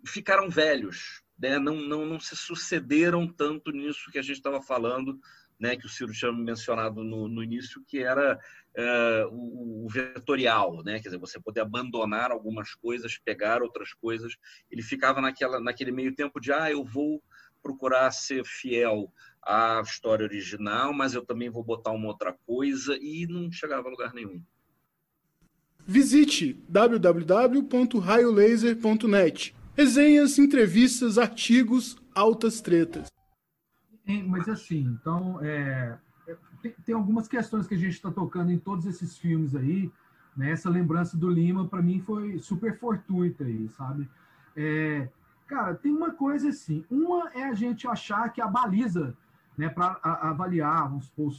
ficaram velhos, né? não, não, não se sucederam tanto nisso que a gente estava falando né, que o Ciro tinha mencionado no, no início, que era uh, o, o, vetorial, né? quer dizer, você poder abandonar algumas coisas, pegar outras coisas. Ele ficava naquela, naquele meio tempo de, ah, eu vou procurar ser fiel à história original, mas eu também vou botar uma outra coisa, e não chegava a lugar nenhum. Visite www.raiolaser.net. Resenhas, entrevistas, artigos, altas tretas. Mas assim, então, é, é, tem, tem, algumas questões que a gente está tocando em todos esses filmes aí. Né? Essa lembrança do Lima, para mim, foi super fortuita aí, sabe? É, cara, tem uma coisa assim. Uma é a gente achar que a baliza né, para avaliar vamos supor,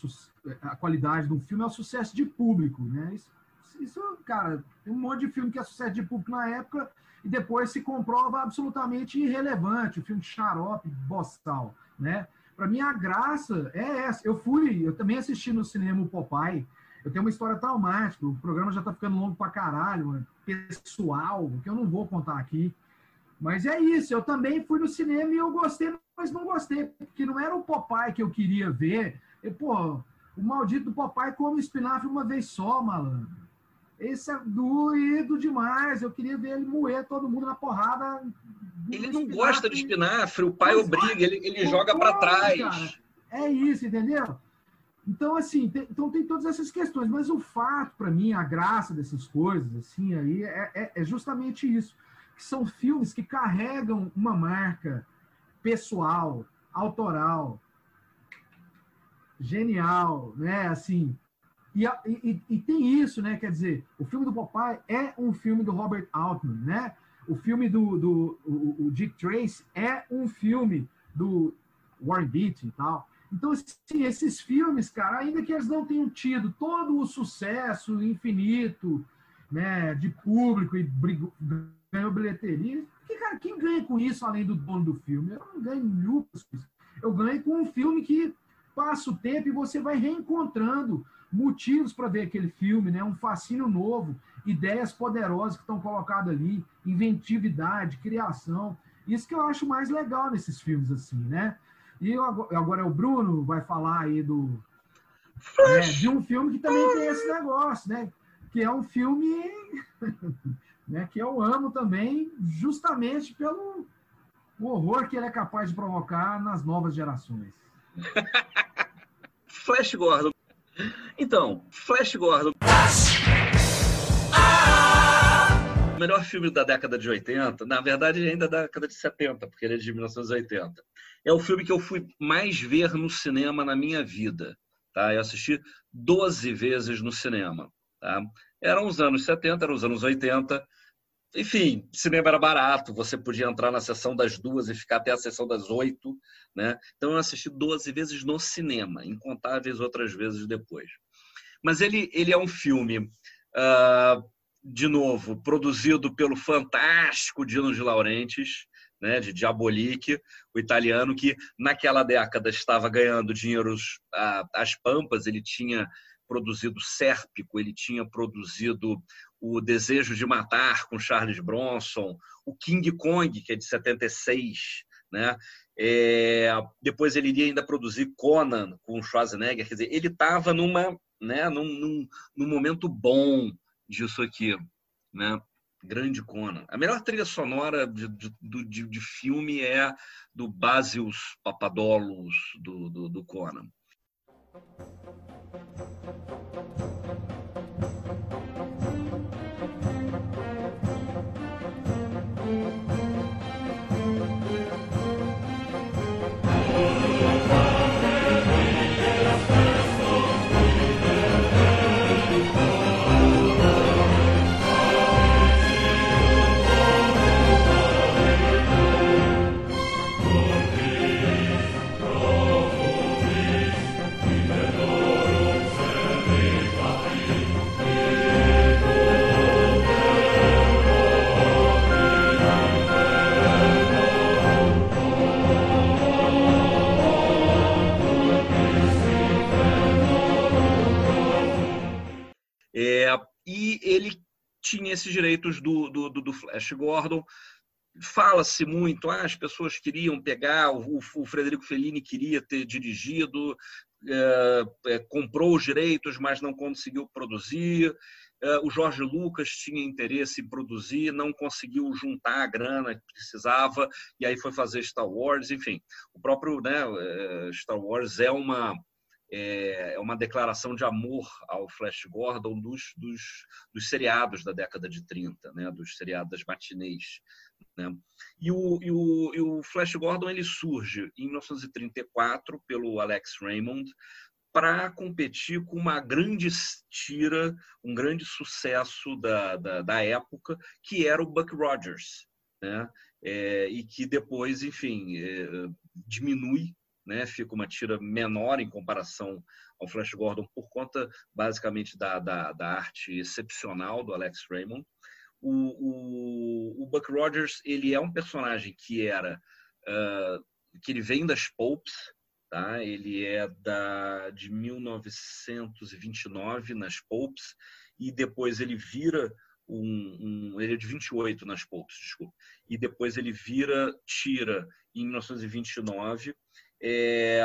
a qualidade de um filme é o sucesso de público. Né? Isso, isso, cara, tem um monte de filme que é sucesso de público na época e depois se comprova absolutamente irrelevante. O filme de xarope, boçal, né? Para mim, a graça é essa. Eu fui, eu também assisti no cinema o Popeye. Eu tenho uma história traumática. O programa já está ficando longo para caralho, pessoal, que eu não vou contar aqui. Mas é isso. Eu também fui no cinema e eu gostei, mas não gostei, porque não era o Popeye que eu queria ver. E, pô, o maldito do Popeye come espinafre uma vez só, malandro. Esse é doído demais. Eu queria ver ele moer todo mundo na porrada. Ele não gosta de espinafre, o pai Mas, obriga, ele, ele joga para trás. Cara, é isso, entendeu? Então, assim, tem, então tem todas essas questões. Mas o fato, para mim, a graça dessas coisas, assim, aí é, é, é justamente isso. Que são filmes que carregam uma marca pessoal, autoral, genial, né? Assim, e, e, e, tem isso, né? Quer dizer, o filme do Popeye é um filme do Robert Altman, né? O filme do, do o, o Dick Trace é um filme do Warren Beatty e tal. Então, assim, esses filmes, cara, ainda que eles não tenham tido todo o sucesso infinito, né, de público e brigo, ganhou bilheteria, porque, cara, quem ganha com isso além do dono do filme? Eu não ganho lucros. Eu ganho com um filme que passa o tempo e você vai reencontrando motivos para ver aquele filme, né? Um fascínio novo, ideias poderosas que estão colocadas ali, inventividade, criação. Isso que eu acho mais legal nesses filmes, assim, né? E agora é o Bruno vai falar aí do é, de um filme que também tem esse negócio, né? Que é um filme <laughs> né, que eu amo também, justamente pelo horror que ele é capaz de provocar nas novas gerações. <laughs> Flash Gordon. Então, Flash Gordon. O melhor filme da década de 80, na verdade ainda da década de 70, porque ele é de 1980. É o filme que eu fui mais ver no cinema na minha vida. Tá? Eu assisti 12 vezes no cinema. Tá? Eram os anos 70, eram os anos 80 enfim, cinema era barato, você podia entrar na sessão das duas e ficar até a sessão das oito, né? Então eu assisti 12 vezes no cinema, incontáveis outras vezes depois. Mas ele, ele é um filme, uh, de novo, produzido pelo fantástico Dino de Laurentiis, né, de Diabolik, o italiano que naquela década estava ganhando dinheiros às pampas, ele tinha produzido Sérpico, ele tinha produzido o Desejo de Matar com Charles Bronson, o King Kong, que é de 76, né? É, depois ele iria ainda produzir Conan com Schwarzenegger, quer dizer, ele estava numa, né, num, num, num, momento bom disso aqui, né? Grande Conan. A melhor trilha sonora de, de, de, de filme é do Basius Papadopoulos do, do, do Conan. Tinha esses direitos do, do, do Flash Gordon. Fala-se muito, ah, as pessoas queriam pegar, o, o Frederico Fellini queria ter dirigido, é, é, comprou os direitos, mas não conseguiu produzir. É, o Jorge Lucas tinha interesse em produzir, não conseguiu juntar a grana que precisava, e aí foi fazer Star Wars. Enfim, o próprio né, Star Wars é uma é, é uma declaração de amor ao Flash Gordon dos, dos, dos seriados da década de 30, né? dos seriados das matinês. Né? E, o, e, o, e o Flash Gordon ele surge em 1934 pelo Alex Raymond para competir com uma grande tira, um grande sucesso da, da, da época, que era o Buck Rogers. Né? É, e que depois, enfim, é, diminui né? Fica uma tira menor em comparação ao Flash Gordon por conta basicamente da, da, da arte excepcional do Alex Raymond. O, o, o, Buck Rogers ele é um personagem que era uh, que ele vem das Popes, tá? Ele é da de 1929 nas Popes e depois ele vira um, um, ele é de 28 nas Popes, desculpa. E depois ele vira tira em 1929 é,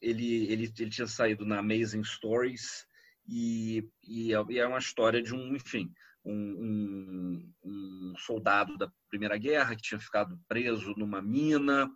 ele, ele, ele tinha saído na Amazing Stories e, e, é, uma história de um, enfim, um, um, um, soldado da Primeira Guerra que tinha ficado preso numa mina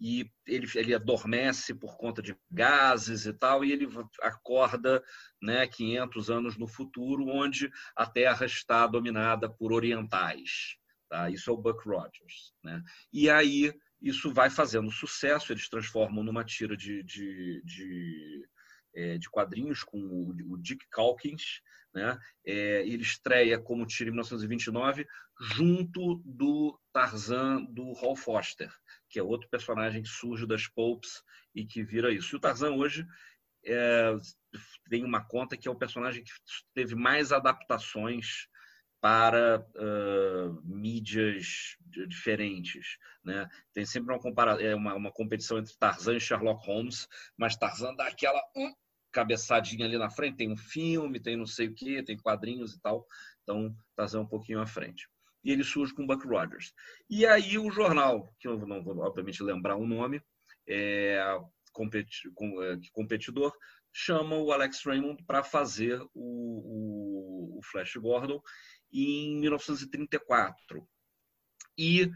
e ele, ele adormece por conta de gases e tal, e ele acorda né, 500 anos no futuro, onde a Terra está dominada por orientais. Tá? Isso é o Buck Rogers. Né? E aí isso vai fazendo sucesso, eles transformam numa tira de, de, de, é, de quadrinhos com o, o, Dick Calkins, né? É, ele estreia como tira em 1929, junto do Tarzan do Hal Foster, que é outro personagem que surge das Popes e que vira isso. E o Tarzan hoje é, tem uma conta que é o personagem que teve mais adaptações para uh, mídias diferentes. Né? Tem sempre uma, compara é uma, uma, competição entre Tarzan e Sherlock Holmes, mas Tarzan dá aquela hum, cabeçadinha ali na frente, tem um filme, tem não sei o que, tem quadrinhos e tal, então Tarzan é um pouquinho à frente. E ele surge com Buck Rogers. E aí o jornal, que eu não vou obviamente lembrar o nome, é, competi é, competidor, chama o Alex Raymond para fazer o, o, o Flash Gordon em 1934. E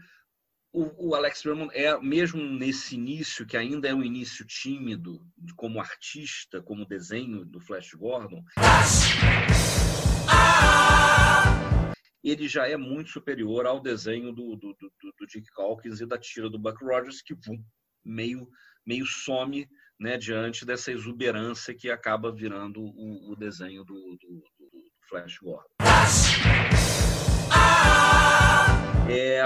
o, o, Alex Raymond é, mesmo nesse início, que ainda é um início tímido, como artista, como desenho do Flash Gordon, ele já é muito superior ao desenho do, do, do, do Dick Calkins e da tira do Buck Rogers, que meio, meio some né, diante dessa exuberância que acaba virando o, o desenho do, Flash Gordon. É,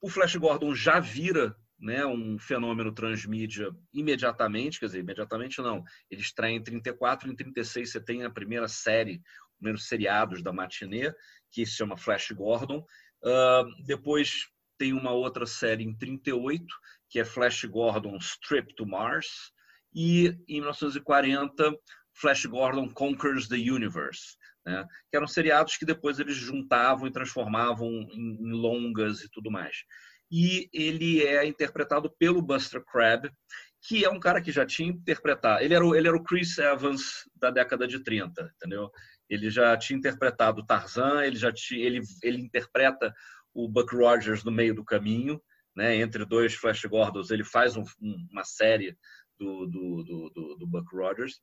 o Flash Gordon já vira né, um fenômeno transmídia imediatamente, quer dizer, imediatamente não. Ele estreia em 34, em 36 você tem a primeira série, primeiros seriados da matinê, que se chama Flash Gordon. Uh, depois tem uma outra série em 38, que é Flash Gordon Strip to Mars, e em 1940, Flash Gordon Conquers the Universe, né? que eram seriados que depois eles juntavam e transformavam em, em longas e tudo mais. E ele é interpretado pelo Buster Crabbe, que é um cara que já tinha interpretado. Ele era o, ele era o Chris Evans da década de 30, entendeu? Ele já tinha interpretado Tarzan, ele já tinha, ele, ele interpreta o Buck Rogers no meio do caminho, né? Entre dois Flash Gordons, ele faz um, uma série do, do, do, do, Buck Rogers.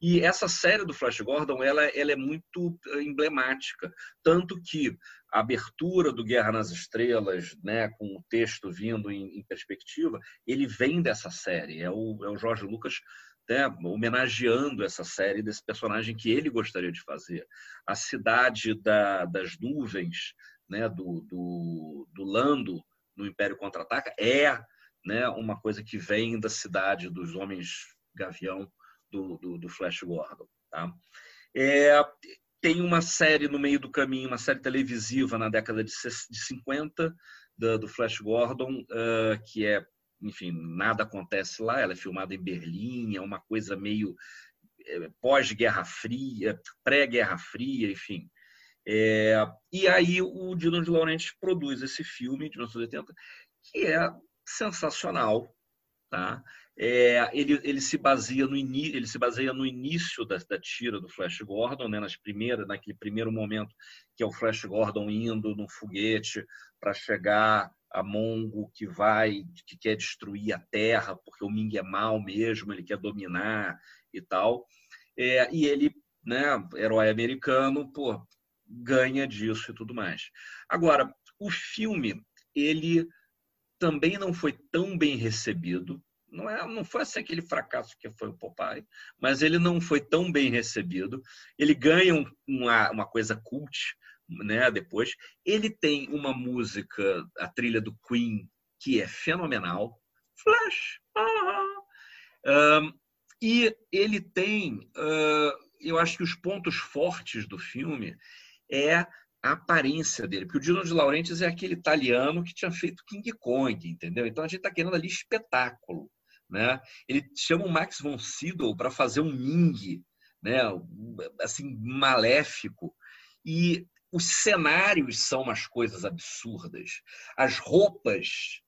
E essa série do Flash Gordon, ela, ela é muito eh, emblemática, tanto que a abertura do Guerra nas Estrelas, né, com o texto vindo em, em perspectiva, ele vem dessa série. É o, é o Jorge Lucas né, homenageando essa série desse personagem que ele gostaria de fazer. A cidade da, das nuvens, né, do, do, do Lando no Império Contra-Ataca, é né, uma coisa que vem da cidade dos Homens Gavião do, do, do Flash Gordon. Tá? É, tem uma série no meio do caminho, uma série televisiva na década de, de 50 do, do Flash Gordon, uh, que é, enfim, nada acontece lá. Ela é filmada em Berlim, é uma coisa meio é, pós-Guerra Fria, pré-Guerra Fria, enfim. É, e aí o Dino de Laurentiis produz esse filme de 1980, que é sensacional, tá? É, ele, ele se baseia no ele se baseia no início da, da tira do Flash Gordon, né, nas primeiras, naquele primeiro momento que é o Flash Gordon indo no foguete para chegar a Mongo que vai que quer destruir a Terra porque o Ming é mal mesmo, ele quer dominar e tal. É, e ele, né, herói americano, pô, ganha disso e tudo mais. Agora, o filme, ele também não foi tão bem recebido. Não, é, não foi assim aquele fracasso que foi o Popeye, mas ele não foi tão bem recebido. Ele ganha um, uma, uma coisa cult né, depois. Ele tem uma música, a trilha do Queen, que é fenomenal. Flash! Ah, e ele tem, uh, eu acho que os pontos fortes do filme é a aparência dele. Porque o Dino de Laurentiis é aquele italiano que tinha feito King Kong, entendeu? Então a gente está querendo ali espetáculo. Né? Ele chama o Max von Sydow para fazer um Ming, né? assim, maléfico. E os cenários são umas coisas absurdas. As roupas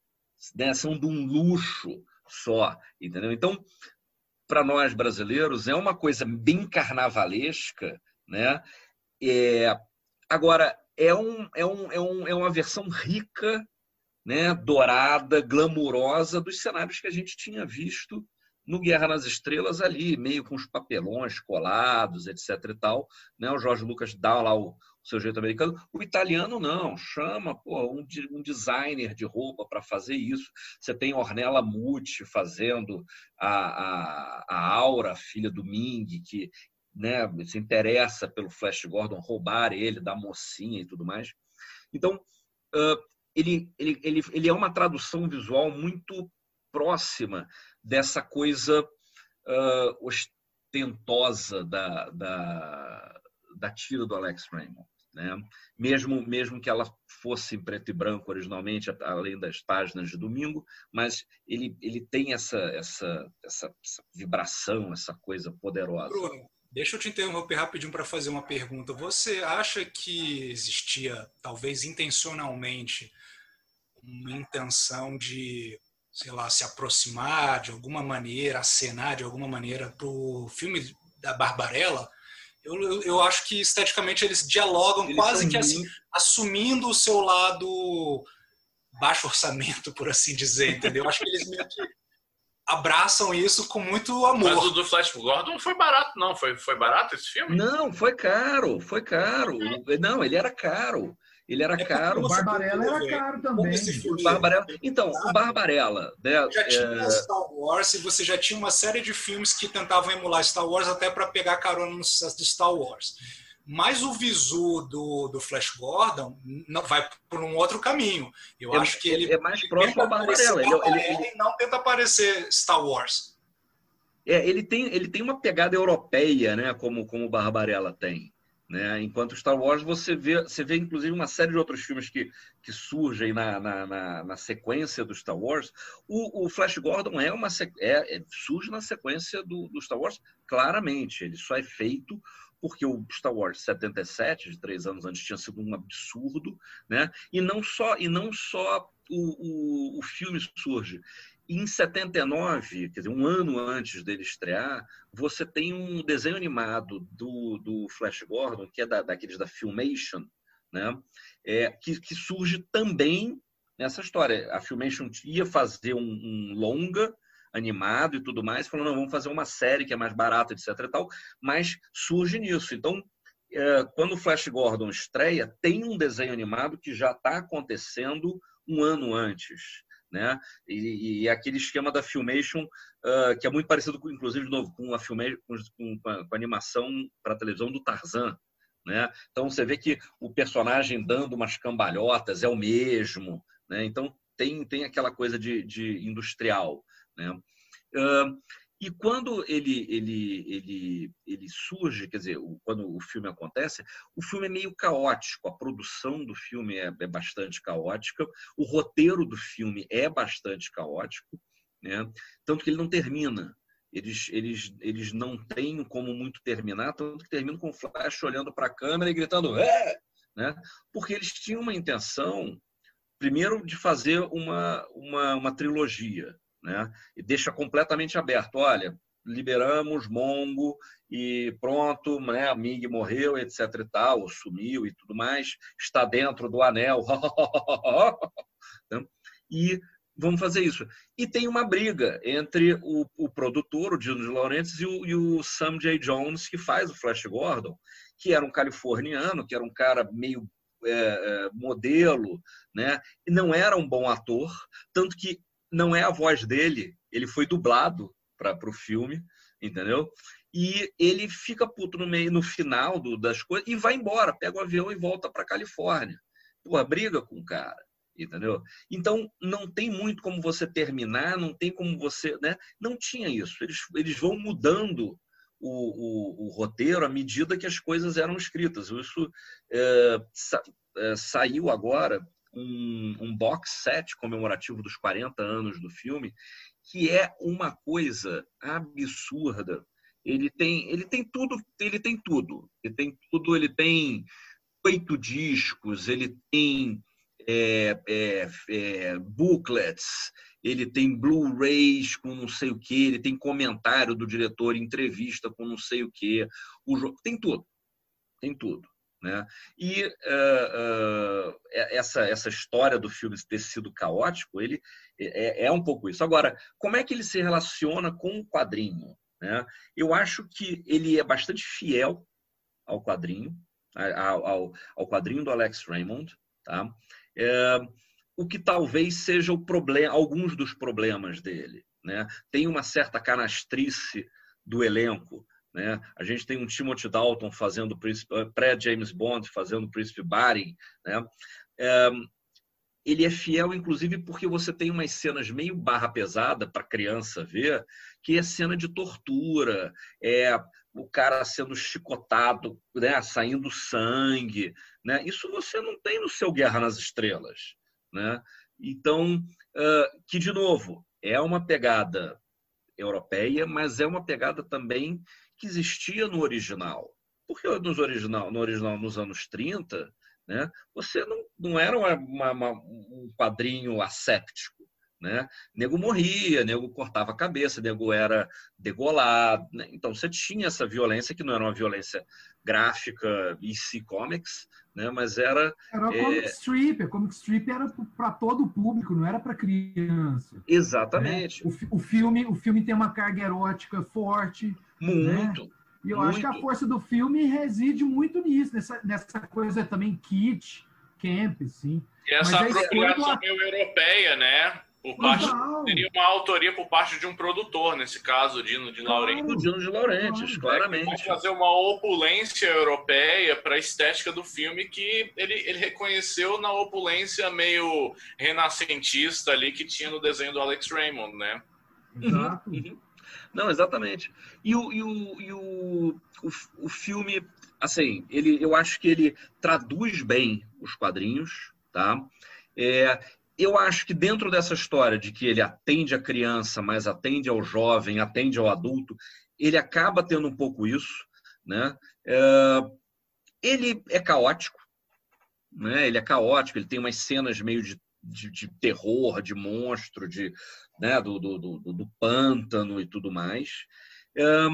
né, são de um luxo só, entendeu? Então, para nós brasileiros, é uma coisa bem carnavalesca, né? É, agora, é, um, é, um, é, um, é uma versão rica, né, dourada, glamurosa dos cenários que a gente tinha visto no Guerra nas Estrelas ali, meio com os papelões colados, etc e tal. Né? O Jorge Lucas dá lá o, seu jeito americano. O italiano não, chama pô, um, um designer de roupa para fazer isso. Você tem Ornella Muti fazendo a, a, a Aura, filha do Ming, que né, se interessa pelo Flash Gordon roubar ele da mocinha e tudo mais. Então, uh, ele, ele, ele, ele é uma tradução visual muito próxima dessa coisa uh, ostentosa da, da, da tira do Alex Raymond. Né? Mesmo, mesmo que ela fosse em preto e branco originalmente, além das páginas de domingo, mas ele, ele tem essa, essa, essa, essa vibração, essa coisa poderosa. Bruno, Deixa eu te interromper rapidinho para fazer uma pergunta. Você acha que existia, talvez intencionalmente, uma intenção de, sei lá, se aproximar de alguma maneira, acenar de alguma maneira para o filme da Barbarella? Eu, eu, eu, acho que esteticamente eles dialogam eles quase que assim, assumindo o seu lado baixo orçamento, por assim dizer, entendeu? Eu acho que eles meio que abraçam isso com muito amor. Mas o do Flash Gordon não foi barato, não. Foi, foi barato esse filme? Não, foi caro, foi caro. Não, ele era caro. Ele era é caro. O Barbarella era caro também. O Barbarella. Então, o Barbarella. Né, já tinha é... Star Wars e você já tinha uma série de filmes que tentavam emular Star Wars até para pegar carona no sucesso de Star Wars. Mas o visu do, do Flash Gordon não vai por um outro caminho. Eu é, acho que ele é mais próximo ao Barbarella. Ele, ele, ele, não tenta aparecer Star Wars. É, ele tem, ele tem uma pegada europeia, né? Como, como o Barbarella tem. Né? Enquanto Star Wars, você vê, você vê inclusive uma série de outros filmes que, que surgem na, na, na, na sequência do Star Wars. O, o Flash Gordon é uma é, é, surge na sequência do, do Star Wars, claramente. Ele só é feito porque o Star Wars 77, de três anos antes, tinha sido um absurdo, né? E não só, e não só o, o, o filme surge. Em 79, quer dizer, um ano antes dele estrear, você tem um desenho animado do, do Flash Gordon, que é da, daqueles da Filmation, né? É, que, que surge também nessa história. A Filmation ia fazer um, um longa animado e tudo mais, falando, não, vamos fazer uma série que é mais barata, etc e tal, mas surge nisso. Então, é, quando o Flash Gordon estreia, tem um desenho animado que já está acontecendo um ano antes né? E, e aquele esquema da Filmation, uh, que é muito parecido, com, inclusive, de novo, com a, filme, com, com, a, com a animação para televisão do Tarzan. Né? Então você vê que o personagem dando umas cambalhotas é o mesmo. Né? Então tem, tem aquela coisa de, de industrial. Né? Uh, e quando ele, ele, ele, ele surge, quer dizer, quando o filme acontece, o filme é meio caótico, a produção do filme é, é bastante caótica, o roteiro do filme é bastante caótico, né? tanto que ele não termina. Eles, eles, eles não têm como muito terminar, tanto que terminam com o Flash olhando para a câmera e gritando é! Né? Porque eles tinham uma intenção, primeiro, de fazer uma, uma, uma trilogia né? E deixa completamente aberto. Olha, liberamos Mongo e pronto, né? Ming morreu, etc e tal, sumiu e tudo mais, está dentro do anel. <laughs> Né? e vamos fazer isso. E tem uma briga entre o, o produtor, o Dino de Laurentiis, e o, e o Sam J. Jones, que faz o Flash Gordon, que era um californiano, que era um cara meio é, é, modelo, né? E não era um bom ator, tanto que não é a voz dele, ele foi dublado para o filme, entendeu? E ele fica puto no meio, no final do, das coisas e vai embora, pega o avião e volta para Califórnia. Pô, briga com o cara, entendeu? Então não tem muito como você terminar, não tem como você, né? Não tinha isso. Eles, eles vão mudando o, o, o roteiro à medida que as coisas eram escritas. Isso é, sa, é, saiu agora um, um box set comemorativo dos 40 anos do filme, que é uma coisa absurda. Ele tem, ele tem tudo, ele tem tudo. Ele tem tudo, ele tem oito discos, ele tem é, é, é, booklets, ele tem Blu-rays com não sei o que, ele tem comentário do diretor, entrevista com não sei o que, o jogo tem tudo, tem tudo. Né? E uh, uh, essa, essa história do filme ter sido caótico, ele é, é, um pouco isso. Agora, como é que ele se relaciona com o quadrinho? Né? Eu acho que ele é bastante fiel ao quadrinho, ao, ao, ao quadrinho do Alex Raymond, tá? É, o que talvez seja o problema, alguns dos problemas dele. Né? Tem uma certa canastrice do elenco né? A gente tem um Timothy Dalton fazendo eh, pré-James Bond, fazendo o Príncipe Barry. Né? É, ele é fiel, inclusive, porque você tem umas cenas meio barra pesada para criança ver, que é cena de tortura, é o cara sendo chicotado, né? saindo sangue. Né? Isso você não tem no seu Guerra nas Estrelas. Né? Então, uh, que, de novo, é uma pegada europeia, mas é uma pegada também que existia no original. Porque nos original, no original, nos anos 30, né, você não, não era uma, uma, um quadrinho asséptico. Né? Nego morria, nego cortava a cabeça, nego era degolado. Né? Então você tinha essa violência que não era uma violência gráfica EC Comics, né? mas era. Era é... comic strip, a comic strip era para todo o público, não era para criança. Exatamente. Né? O, o, filme, o filme tem uma carga erótica forte. Muito. Né? E eu muito. acho que a força do filme reside muito nisso, nessa, nessa coisa também kit, camp, sim. E essa apropriação do... meio europeia, né? Por parte, teria uma autoria por parte de um produtor, nesse caso, Dino de Laurentiis. Claro. Dino de Laurentiis, claro. claramente. Pode fazer uma opulência europeia para a estética do filme que ele, ele reconheceu na opulência meio renascentista ali que tinha no desenho do Alex Raymond, né? Exato. Uhum. Não, exatamente. E o, e o, e o, o, o filme assim, ele, eu acho que ele traduz bem os quadrinhos, tá? É, eu acho que dentro dessa história de que ele atende a criança, mas atende ao jovem, atende ao adulto, ele acaba tendo um pouco isso, né? É, ele é caótico, né? Ele é caótico, ele tem umas cenas meio de, de, de terror, de monstro, de, né? do, do, do, do pântano e tudo mais. É,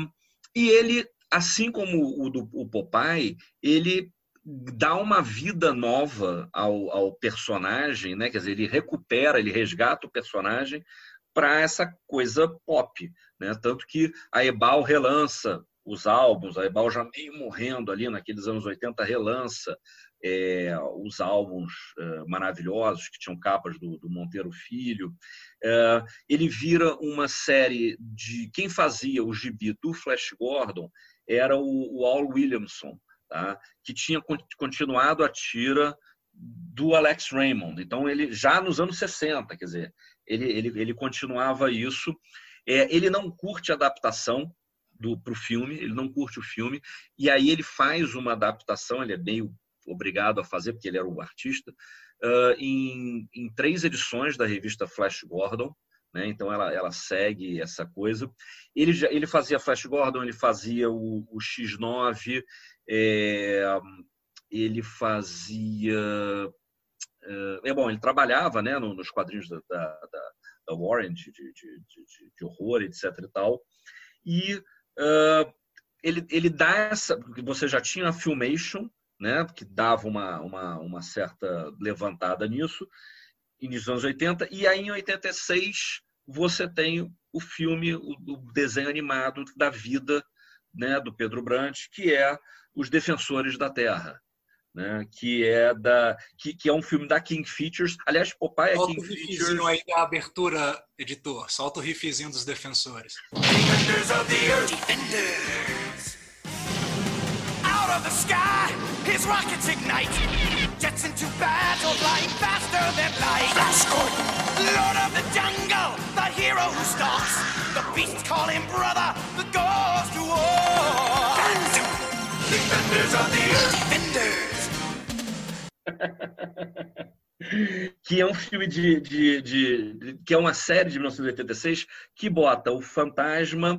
e ele, assim como o do o Popeye, ele dá uma vida nova ao, ao personagem, né? Quer dizer, ele recupera, ele resgata o personagem para essa coisa pop, né? Tanto que a Ebal relança os álbuns, a Ebal já meio morrendo ali naqueles anos 80 relança é, os álbuns é, maravilhosos que tinham capas do, do Monteiro Filho. É, ele vira uma série de quem fazia o gibi do Flash Gordon era o, o Al Williamson, tá? que tinha continuado a tira do Alex Raymond. Então, ele já nos anos 60, quer dizer, ele, ele, ele continuava isso. É, ele não curte adaptação para o filme, ele não curte o filme, e aí ele faz uma adaptação, ele é meio obrigado a fazer, porque ele era o artista, uh, em, em três edições da revista Flash Gordon, né? então ela, ela segue essa coisa. Ele, já, ele fazia Flash Gordon, ele fazia o, o X9, é, ele fazia. É, bom, ele trabalhava né, nos quadrinhos da, da, da Warren, de, de, de, de, horror, etc. e tal. E uh, ele, ele dá essa. Você já tinha a Filmation, né, que dava uma, uma, uma certa levantada nisso, início dos anos 80, e aí em 86 você tem o filme, o, o desenho animado da vida né, do Pedro Brant, que é Os Defensores da Terra. Né, que é da que, que, é um filme da King Features. Aliás, Popeye é King Features. aí da abertura, editor. Solta o riffzinho dos Defensores. Defenders of the Earth. Defenders. Out of the sky, his rockets ignite. Jets into battle, flying faster than light. Flash Gordon. Lord of the jungle, the hero who stalks. The beasts call him brother, the goes to war. Defenders of the Earth. Defenders. <laughs> que é um filme de, de, de, de, que é uma série de 1986 que bota o Fantasma,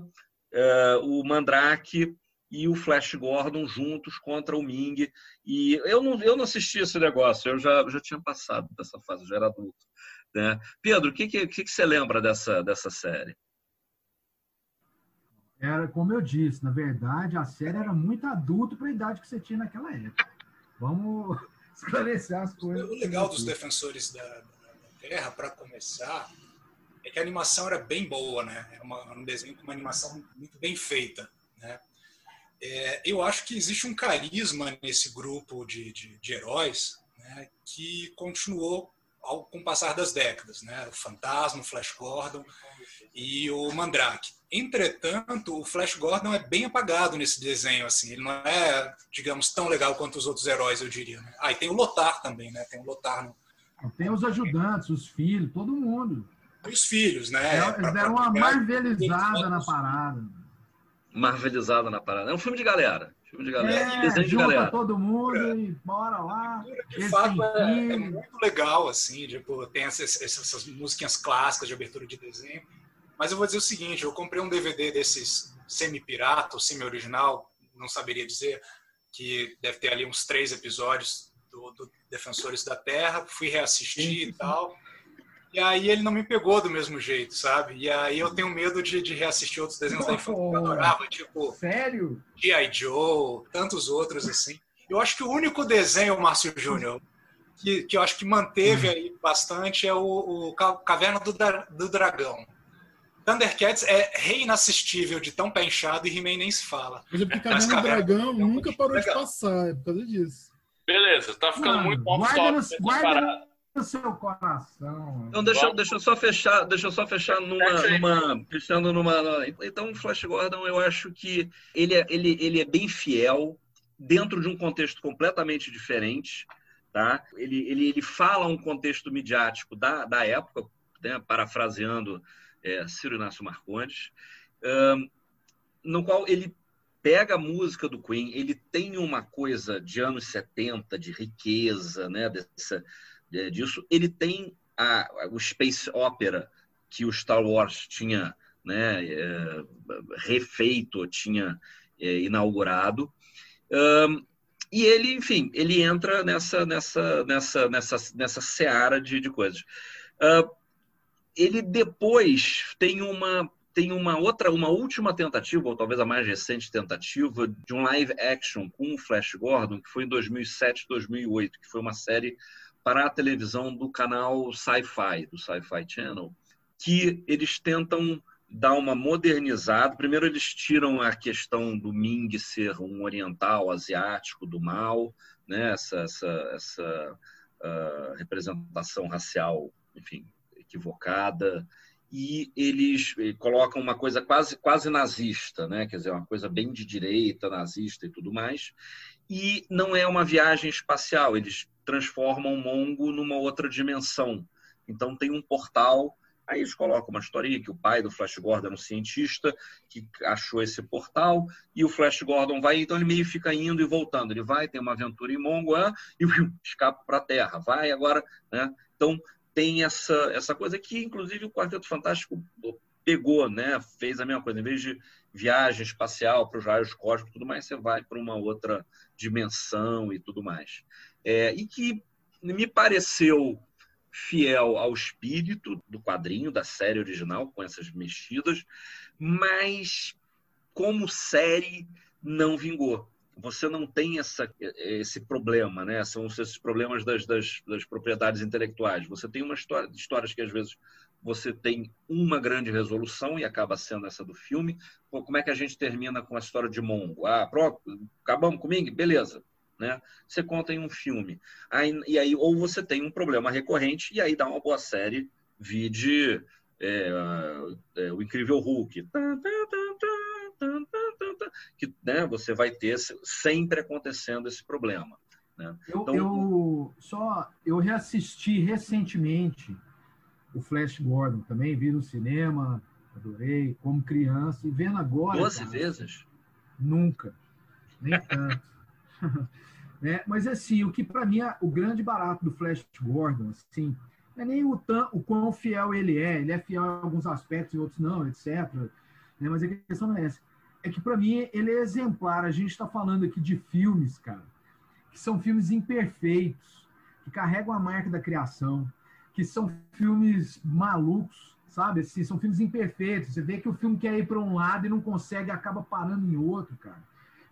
uh, o Mandrake e o Flash Gordon juntos contra o Ming. E eu não, eu não assisti esse negócio, eu já, já tinha passado dessa fase, já era adulto. Né? Pedro, o que, que, que, você lembra dessa, dessa série? Era como eu disse, na verdade, a série era muito adulto para a idade que você tinha naquela época. Vamos esclarecer as coisas. O legal dos defensores da, da Terra, para começar, é que a animação era bem boa, né? Era, uma, um desenho com uma animação muito bem feita, né? É, eu acho que existe um carisma nesse grupo de, de, de heróis né, que continuou ao, com o passar das décadas, né? O Fantasma, o Flash Gordon e o Mandrake. Entretanto, o Flash Gordon é bem apagado nesse desenho, assim. Ele não é, digamos, tão legal quanto os outros heróis, eu diria. Né? Ah, e tem o Lotar também, né? Tem o Lotar no... Tem os ajudantes, os filhos, todo mundo. E os filhos, né? É, eles deram uma marvelizada na parada. Marvelizada na parada. É um filme de galera. Filme de galera. É, desenho de galera. todo mundo é. e bora lá. De fato, é, é, muito legal, assim. Tipo, tem essas, essas músicas clássicas de abertura de desenho mas eu vou dizer o seguinte: eu comprei um DVD desses semi-pirata ou semi-original, não saberia dizer, que deve ter ali uns três episódios do, do Defensores da Terra, fui reassistir e tal. E aí ele não me pegou do mesmo jeito, sabe? E aí eu tenho medo de, de reassistir outros desenhos da infância que eu adorava, tipo. Sério? G.I. Joe, tantos outros assim. Eu acho que o único desenho, Márcio Júnior, que, que eu acho que manteve aí bastante é o, o Caverna do, do Dragão. Thundercats é reinassistível de tão pé inchado e He-Man nem se fala. Mas é porque Caverna do Dragão nunca parou legal. de passar, é por causa disso. Beleza, tá ficando Mano, muito bom guarda guarda seu coração. Então deixa, deixa eu só fechar, deixa eu só fechar numa, numa fechando numa. Então o Flash Gordon, eu acho que ele é, ele, ele é bem fiel dentro de um contexto completamente diferente, tá? Ele, ele, ele fala um contexto midiático da, da época, né? parafraseando é, Ciro Inácio Marcondes, um, no qual ele pega a música do Queen, ele tem uma coisa de anos 70, de riqueza, né? Dessa, disso. Ele tem a, o Space Opera que o Star Wars tinha né, é, refeito, tinha é, inaugurado. Um, e ele, enfim, ele entra nessa nessa nessa nessa nessa seara de, de coisas. Uh, ele depois tem uma tem uma outra, uma última tentativa, ou talvez a mais recente tentativa, de um live action com o Flash Gordon, que foi em 2007, 2008, que foi uma série para a televisão do canal Sci-Fi, do Sci-Fi Channel, que eles tentam dar uma modernizada. Primeiro, eles tiram a questão do Ming ser um oriental, asiático, do mal, né? essa, essa, essa uh, representação racial, enfim, equivocada. E eles eh, colocam uma coisa quase, quase nazista, né? quer dizer, uma coisa bem de direita, nazista e tudo mais. E não é uma viagem espacial, eles transformam o Mongo numa outra dimensão. Então, tem um portal Aí eles colocam uma historinha que o pai do Flash Gordon era um cientista que achou esse portal e o Flash Gordon vai, então ele meio fica indo e voltando. Ele vai, tem uma aventura em Mongoan <laughs> e escapa para a Terra. Vai agora, né? Então tem essa essa coisa que inclusive o Quarteto Fantástico pegou, né? Fez a mesma coisa. Em vez de viagem espacial para os raios cósmicos tudo mais, você vai para uma outra dimensão e tudo mais. É, e que me pareceu fiel ao espírito do quadrinho, da série original, com essas mexidas, mas como série não vingou. Você não tem essa, esse problema, né? São esses problemas das, das, das propriedades intelectuais. Você tem uma história, histórias que às vezes você tem uma grande resolução e acaba sendo essa do filme. Pô, como é que a gente termina com a história de Mongo? Ah, pronto, acabamos comigo? Beleza né? Você conta em um filme. Aí, e aí, ou você tem um problema recorrente e aí dá uma boa série, vide é, é, o Incrível Hulk. Que né, você vai ter sempre acontecendo esse problema. Né? Eu, então, eu só eu reassisti recentemente o Flash Gordon também, vi no cinema, adorei, como criança, e vendo agora. Doze vezes? Nunca, nem tanto. <laughs> né? Mas, assim, o que para mim é o grande barato do Flash Gordon, assim, não é nem o, tão, o quão fiel ele é. Ele é fiel em alguns aspectos, em outros não, etc. Né? Mas a questão não é essa. É que, para mim, ele é exemplar. A gente está falando aqui de filmes, cara, que são filmes imperfeitos, que carregam a marca da criação, que são filmes malucos, sabe? Assim, são filmes imperfeitos. Você vê que o filme quer ir para um lado e não consegue, acaba parando em outro, cara.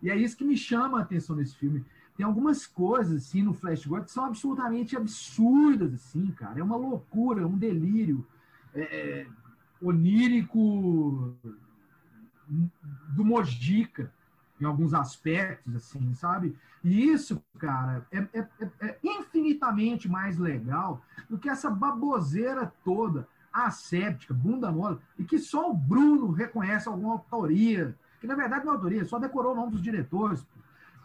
E é isso que me chama a atenção nesse filme. Tem algumas coisas, assim, no Flash Gordon que são absolutamente absurdas, assim, cara. É uma loucura, é um delírio é, é, onírico do Mojica, em alguns aspectos, assim, sabe? E isso, cara, é, é, é, é infinitamente mais legal do que essa baboseira toda, asséptica, bunda mole, e que só o Bruno reconhece alguma autoria que na verdade não é autoria, só decorou o nome dos diretores.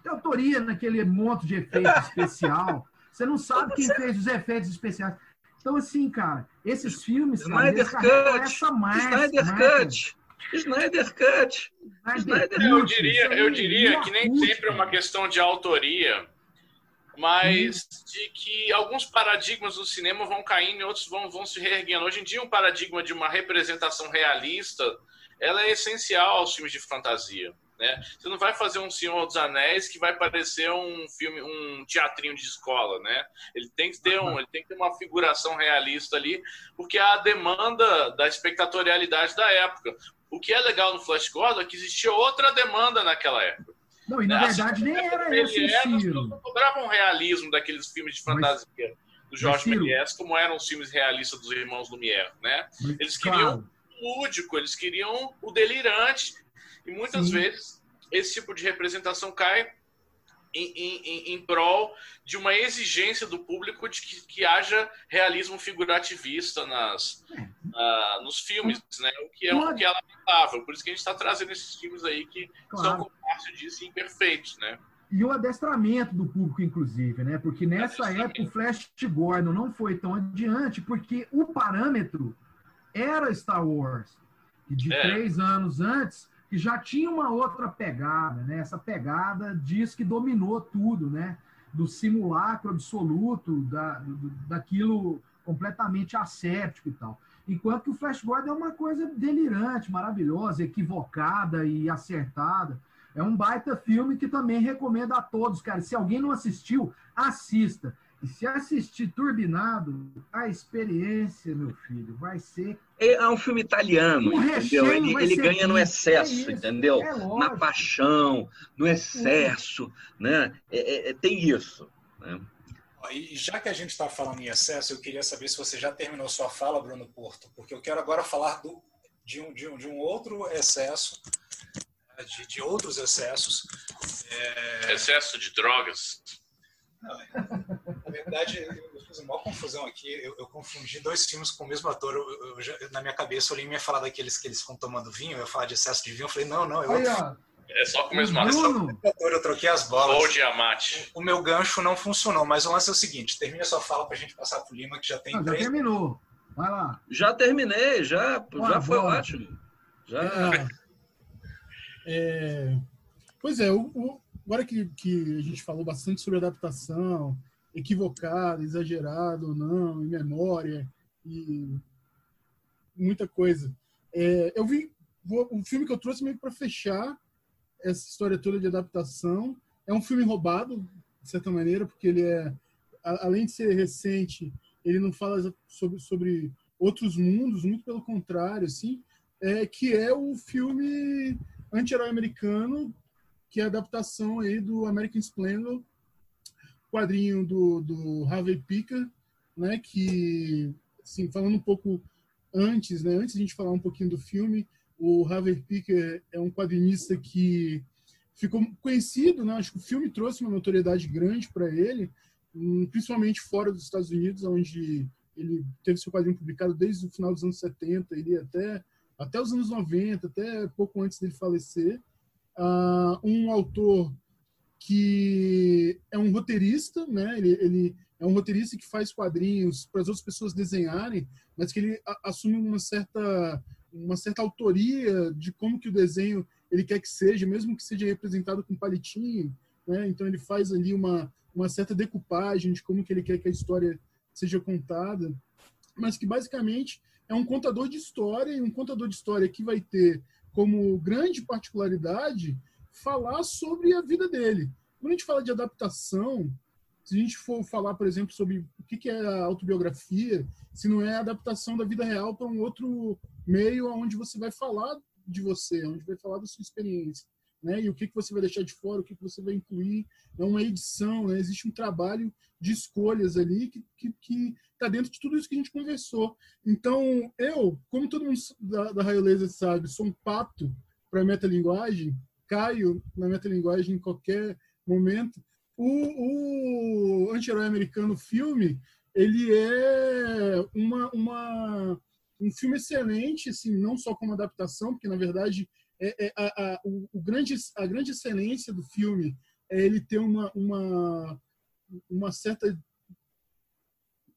Tem autoria naquele monte de efeito <laughs> especial. Você não sabe quem fez os efeitos especiais. Então, assim, cara, esses filmes. Snyder cara, Cut! Essa marca, Snyder marca. Cut! Snyder Cut! Snyder eu diria, eu diria que nem sempre é uma questão de autoria, mas hum. de que alguns paradigmas do cinema vão caindo e outros vão, vão se reerguendo. Hoje em dia, um paradigma de uma representação realista ela é essencial aos filmes de fantasia. Né? Você não vai fazer um Senhor dos Anéis que vai parecer um filme, um teatrinho de escola, né? Ele tem que ter um, ele tem que ter uma figuração realista ali, porque há a demanda da espectatorialidade da época. O que é legal no Flash Gordon é que existia outra demanda naquela época. Não, e na né? verdade nem era esse era, Não cobravam realismo daqueles filmes de fantasia Mas, do Jorge Méliès, como eram os filmes realistas dos irmãos Lumière, né? Eles queriam claro lúdico, eles queriam o delirante. E muitas Sim. vezes esse tipo de representação cai em, em, em, prol de uma exigência do público de que, que haja realismo figurativista nas, uh, nos filmes, né? o, que é, o que é lamentável. Por isso que a gente está trazendo esses filmes aí que claro. são, como Márcio disse, imperfeitos. Né? E o adestramento do público, inclusive, né? Porque nessa época o Flash Gordon não foi tão adiante, porque o parâmetro era Star Wars. De é. três anos antes que já tinha uma outra pegada, né? Essa pegada diz que dominou tudo, né? Do simulacro absoluto, da, daquilo completamente asséptico e tal. Enquanto que o Flash Gordon é uma coisa delirante, maravilhosa, equivocada e acertada. É um baita filme que também recomendo a todos, cara. Se alguém não assistiu, assista. E se assistir Turbinado, a experiência, meu filho, vai ser. É um filme italiano, um entendeu? Ele, ele ganha no excesso, é entendeu? É Na paixão, no excesso, né? É, é, é, tem isso. Né? E já que a gente está falando em excesso, eu queria saber se você já terminou sua fala, Bruno Porto, porque eu quero agora falar do, de, um, de, um, de um outro excesso, né, de, de outros excessos. Excesso de drogas. Não, na verdade, eu fiz uma confusão aqui. Eu, eu, confundi dois filmes com o mesmo ator. Eu, eu já, na minha cabeça, eu nem ia falar daqueles que eles ficam tomando vinho, eu ia falar de excesso de vinho. Eu falei, não, não, eu. É só com o mesmo ator. Eu troquei as bolas. Ou diamante. O, o, meu gancho não funcionou, mas o lance é o seguinte: termina sua fala para a gente passar pro Lima, que já tem ah, três. Já terminou. Vai lá. Já terminei, já, já foi ótimo. Já. É, é, pois é, o, o, agora que, que a gente falou bastante sobre adaptação, equivocado, exagerado ou não, em memória e muita coisa. É, eu vi o filme que eu trouxe meio para fechar essa história toda de adaptação. É um filme roubado, de certa maneira, porque ele é, além de ser recente, ele não fala sobre, sobre outros mundos, muito pelo contrário, assim, é, que é o filme anti-herói americano, que é a adaptação aí do American Splendor, quadrinho do, do Harvey Picker, né, que, assim, falando um pouco antes, né, antes de a gente falar um pouquinho do filme, o Harvey Picker é um quadrinista que ficou conhecido, né, acho que o filme trouxe uma notoriedade grande para ele, hum, principalmente fora dos Estados Unidos, onde ele teve seu quadrinho publicado desde o final dos anos 70, ele até até os anos 90, até pouco antes dele falecer. Uh, um autor que é um roteirista, né? Ele, ele é um roteirista que faz quadrinhos para as outras pessoas desenharem, mas que ele assume uma certa uma certa autoria de como que o desenho ele quer que seja, mesmo que seja representado com palitinho, né? Então ele faz ali uma uma certa decupagem de como que ele quer que a história seja contada, mas que basicamente é um contador de história e um contador de história que vai ter como grande particularidade falar sobre a vida dele. Quando a gente fala de adaptação, se a gente for falar, por exemplo, sobre o que é a autobiografia, se não é a adaptação da vida real para um outro meio onde você vai falar de você, onde vai falar da sua experiência. Né? E o que, que você vai deixar de fora, o que, que você vai incluir. É uma edição, né? existe um trabalho de escolhas ali que está que, que dentro de tudo isso que a gente conversou. Então, eu, como todo mundo da, da Raio Laser sabe, sou um pato para metalinguagem, caio na metalinguagem em qualquer momento. O, o anti-herói americano filme, ele é uma, uma, um filme excelente, assim, não só como adaptação, porque, na verdade, é, é a, a, o, o, grande, a grande excelência do filme é ele ter uma, uma, uma certa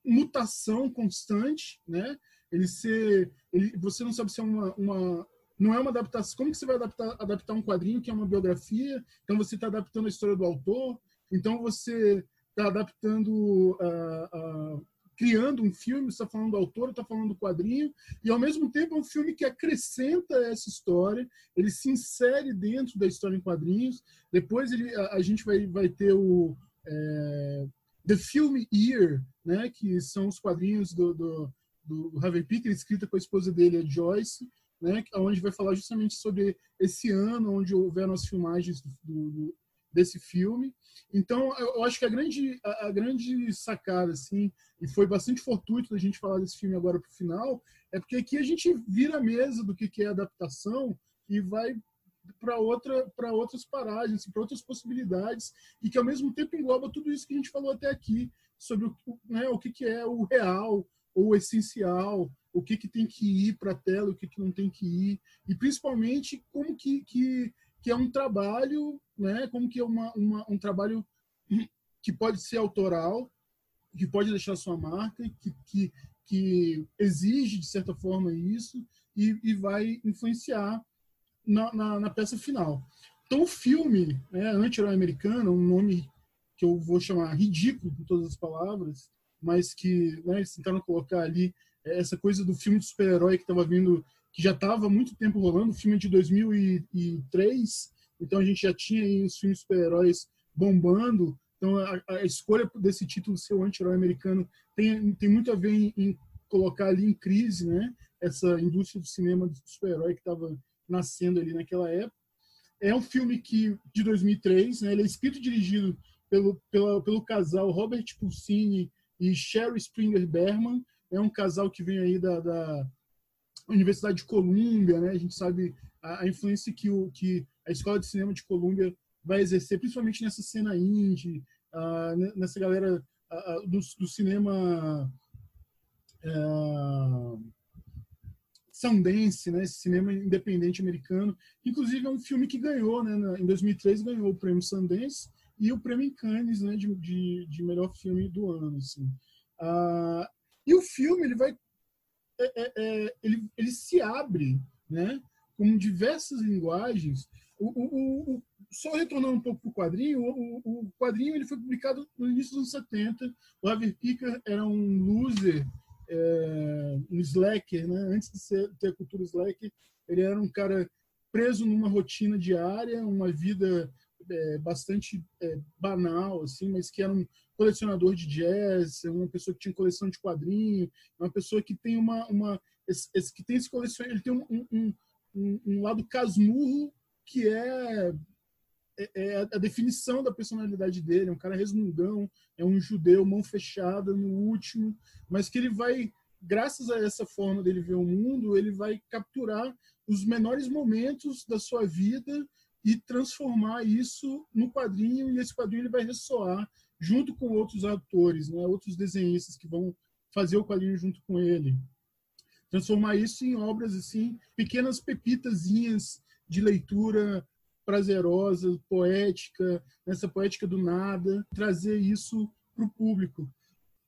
mutação constante, né? Ele ser, ele, você não sabe se é uma, uma não é uma adaptação. Como que você vai adaptar, adaptar um quadrinho que é uma biografia? Então você está adaptando a história do autor. Então você está adaptando, uh, uh, criando um filme. Está falando do autor, está falando do quadrinho e ao mesmo tempo é um filme que acrescenta essa história. Ele se insere dentro da história em quadrinhos. Depois ele, a, a gente vai, vai ter o é, The Film Year, né? Que são os quadrinhos do, do do Harvey Picker, escrita com a esposa dele, a Joyce, né, onde vai falar justamente sobre esse ano onde houveram as filmagens do, do, desse filme. Então, eu acho que a grande, a, a, grande sacada, assim, e foi bastante fortuito da gente falar desse filme agora para o final, é porque aqui a gente vira a mesa do que, que é adaptação e vai para outra, para outras paragens, para outras possibilidades, e que ao mesmo tempo engloba tudo isso que a gente falou até aqui, sobre o, né, o que, que é o real, ou o essencial, o que, que tem que ir para a tela, o que, que não tem que ir, e principalmente como que, que, que é um trabalho, né? como que é uma, uma, um trabalho que pode ser autoral, que pode deixar sua marca, que, que, que exige, de certa forma, isso, e, e vai influenciar na, na, na peça final. Então, o filme, né, Anti-Herói Americano, um nome que eu vou chamar ridículo com todas as palavras, mas que né, eles tentaram colocar ali essa coisa do filme de super-herói que estava vindo, que já estava há muito tempo rolando, o filme é de 2003, então a gente já tinha aí os filmes super-heróis bombando, então a, a, escolha desse título ser o anti-herói americano tem, tem muito a ver em, em, colocar ali em crise né, essa indústria do cinema do super-herói que estava nascendo ali naquela época. É um filme que de 2003, né, ele é escrito e dirigido pelo, pela, pelo casal Robert Pulcini e Sherry Springer Berman. É um casal que vem aí da, da Universidade de Colômbia, né? A gente sabe a, a, influência que, o, que a Escola de Cinema de Colômbia vai exercer, principalmente nessa cena indie, nessa galera do, do, cinema Sundance, né? Esse cinema independente americano. Inclusive é um filme que ganhou, né? Em 2003 ganhou o prêmio Sundance e o prêmio em Cannes, né? De, de, de melhor filme do ano, assim. Uh, e o filme ele vai é, é, é, ele, ele se abre né, com diversas linguagens. O, o, o, só retornando um pouco para o quadrinho, o, quadrinho ele foi publicado no início dos anos 70. O Harvey Picker era um loser, é, um slacker, né? antes de ser, ter a cultura slacker, ele era um cara preso numa rotina diária, uma vida é, bastante é, banal, assim, mas que era um colecionador de jazz, uma pessoa que tinha coleção de quadrinhos, uma pessoa que tem uma, uma esse, esse, que tem esse coleção, ele tem um, um, um, um lado casmurro que é, é, é, a definição da personalidade dele, é um cara resmungão, é um judeu mão fechada no último, mas que ele vai graças a essa forma dele ver o mundo, ele vai capturar os menores momentos da sua vida e transformar isso no quadrinho e esse quadrinho ele vai ressoar junto com outros atores, né, outros desenhistas que vão fazer o quadrinho junto com ele. Transformar isso em obras assim, pequenas pepitazinhas de leitura prazerosa, poética, nessa poética do nada, trazer isso para o público.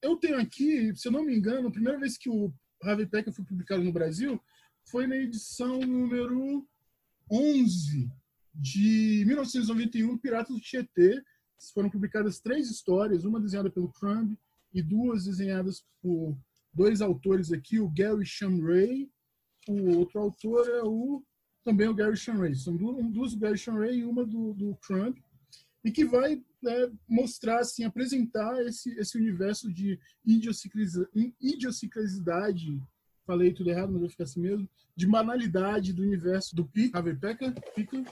Eu tenho aqui, se eu não me engano, a primeira vez que o Harvey Pecker foi publicado no Brasil foi na edição número 11 de 1991, Piratas do Tietê. Foram publicadas três histórias, uma desenhada pelo Crumb e duas desenhadas por dois autores aqui, o Gary Shamray, o outro autor é o também o Gary Shamray. São duas do Gary Shamray e uma do, do Crumb, e que vai né, mostrar, assim, apresentar esse, esse universo de idiosincrasidade, falei tudo errado, mas vou ficar assim mesmo, de banalidade do universo do Pick, Harvey Pecker, Picker,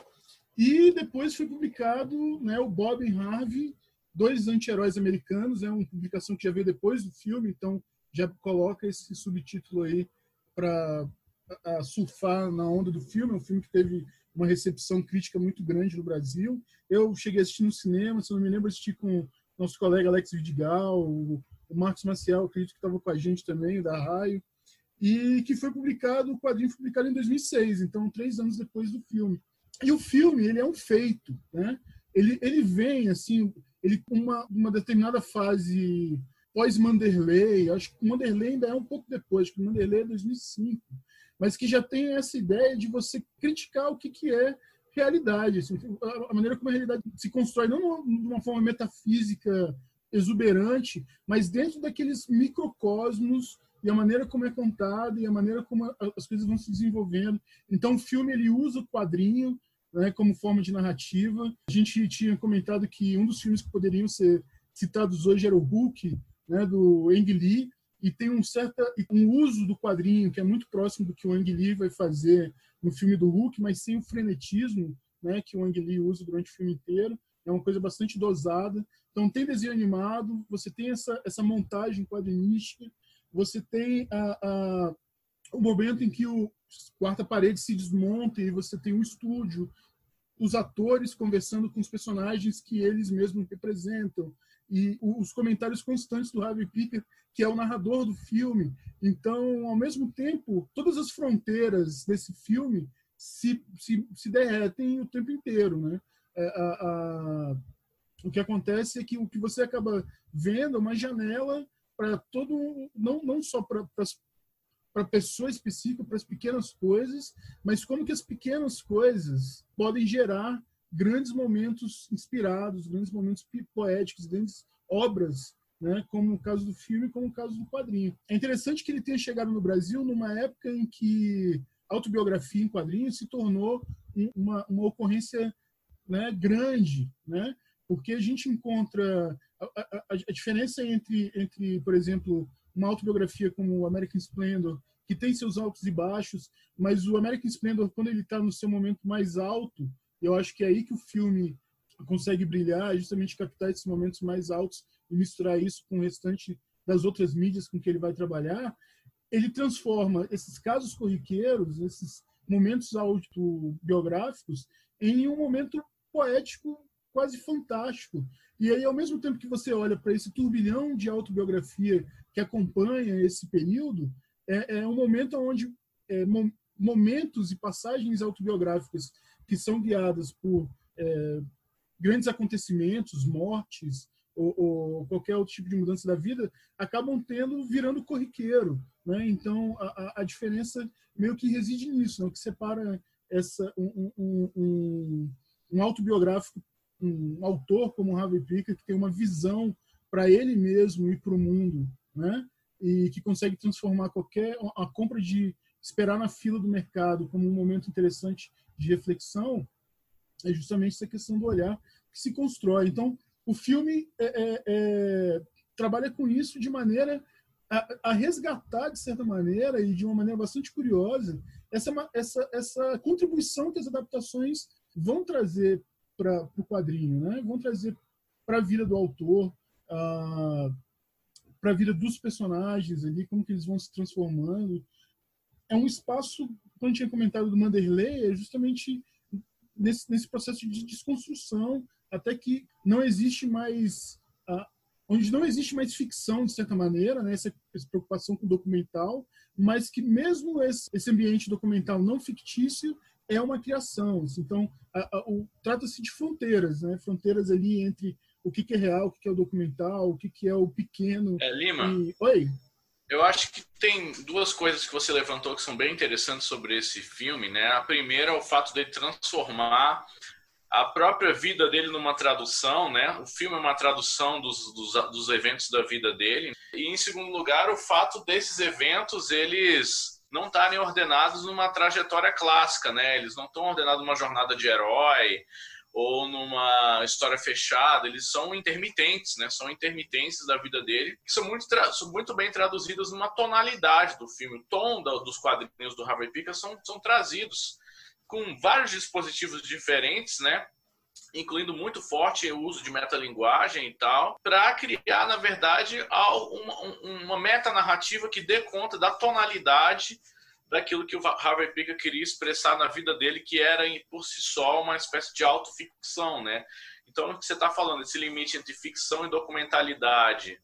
e depois foi publicado né, o Bob e Harvey, dois anti-heróis americanos, é uma publicação que já veio depois do filme, então já coloca esse subtítulo aí para surfar na onda do filme. É um filme que teve uma recepção crítica muito grande no Brasil. Eu cheguei a assistir no cinema, se não me lembro, assisti com nosso colega Alex Vidigal, o, Marcos Maciel, acredito que estava com a gente também, da Raio, e que foi publicado, o quadrinho foi publicado em 2006, então três anos depois do filme. E o filme, ele é um feito, né? Ele, ele vem, assim, ele uma, uma determinada fase pós-Manderley, acho que o Manderley ainda é um pouco depois, que o Manderley é 2005, mas que já tem essa ideia de você criticar o que, que é realidade, assim, a maneira como a realidade se constrói, não de uma forma metafísica exuberante, mas dentro daqueles microcosmos e a maneira como é contado e a maneira como as coisas vão se desenvolvendo. Então, o filme ele usa o quadrinho né, como forma de narrativa. A gente tinha comentado que um dos filmes que poderiam ser citados hoje era o Hulk, né, do Ang Lee, e tem um certo um uso do quadrinho que é muito próximo do que o Ang Lee vai fazer no filme do Hulk, mas sem o frenetismo né, que o Ang Lee usa durante o filme inteiro. É uma coisa bastante dosada. Então, tem desenho animado, você tem essa, essa montagem quadrinística, você tem a, a, o momento em que o quarta parede se desmonta e você tem um estúdio, os atores conversando com os personagens que eles mesmos representam e os comentários constantes do Harvey Picker, que é o narrador do filme. Então, ao mesmo tempo, todas as fronteiras desse filme se, se, se derretem o tempo inteiro, né? É, a, a, o que acontece é que o que você acaba vendo é uma janela para todo, não, não só para para a pessoa específica, para as pequenas coisas, mas como que as pequenas coisas podem gerar grandes momentos inspirados, grandes momentos poéticos, grandes obras, né, como no caso do filme, como no caso do quadrinho. É interessante que ele tenha chegado no Brasil numa época em que autobiografia em quadrinhos se tornou uma, uma ocorrência né, grande, né? porque a gente encontra a, a, a, diferença entre, entre, por exemplo, uma autobiografia como American Splendor, que tem seus altos e baixos, mas o American Splendor, quando ele está no seu momento mais alto, eu acho que é aí que o filme consegue brilhar, é justamente captar esses momentos mais altos e misturar isso com o restante das outras mídias com que ele vai trabalhar. Ele transforma esses casos corriqueiros, esses momentos autobiográficos, em um momento poético quase fantástico. E aí, ao mesmo tempo que você olha para esse turbilhão de autobiografia que acompanha esse período, é, é um momento onde é, momentos e passagens autobiográficas que são guiadas por é, grandes acontecimentos, mortes ou, ou, qualquer outro tipo de mudança da vida, acabam tendo virando corriqueiro. Né? Então, a, a diferença meio que reside nisso, né? que separa essa, um, um, um, um autobiográfico, um autor como Harvey Picker, que tem uma visão para ele mesmo e para o mundo, né? e que consegue transformar qualquer a compra de esperar na fila do mercado como um momento interessante de reflexão é justamente essa questão do olhar que se constrói. Então, o filme é, é, é, trabalha com isso de maneira a, a, resgatar, de certa maneira, e de uma maneira bastante curiosa, essa, essa, essa contribuição que as adaptações vão trazer para o quadrinho, né? vão trazer para a vida do autor, uh, para a vida dos personagens ali, como que eles vão se transformando. É um espaço, quando tinha comentado do Manderley, é justamente nesse, nesse processo de desconstrução, até que não existe mais uh, onde não existe mais ficção de certa maneira, né, essa, essa preocupação com o documental, mas que mesmo esse, esse ambiente documental não fictício é uma criação. Então, trata-se de fronteiras, né, fronteiras ali entre o que, que é real, o que, que é o documental, o que, que é o pequeno. É, Lima. E... Oi. Eu acho que tem duas coisas que você levantou que são bem interessantes sobre esse filme, né? A primeira é o fato de transformar a própria vida dele numa tradução, né? O filme é uma tradução dos, dos, dos, eventos da vida dele. E em segundo lugar, o fato desses eventos eles não estarem ordenados numa trajetória clássica, né? Eles não estão ordenados numa jornada de herói ou numa história fechada, eles são intermitentes, né? São intermitências da vida dele, que são muito, são muito bem traduzidas numa tonalidade do filme. O tom da, dos quadrinhos do Harvey Pica são, são trazidos com vários dispositivos diferentes, né? Incluindo muito forte o uso de metalinguagem e tal, para criar, na verdade, uma, uma metanarrativa que dê conta da tonalidade daquilo que o Harvey Picker queria expressar na vida dele, que era por si só uma espécie de autoficção, né? Então, o que você está falando, esse limite entre ficção e documentalidade,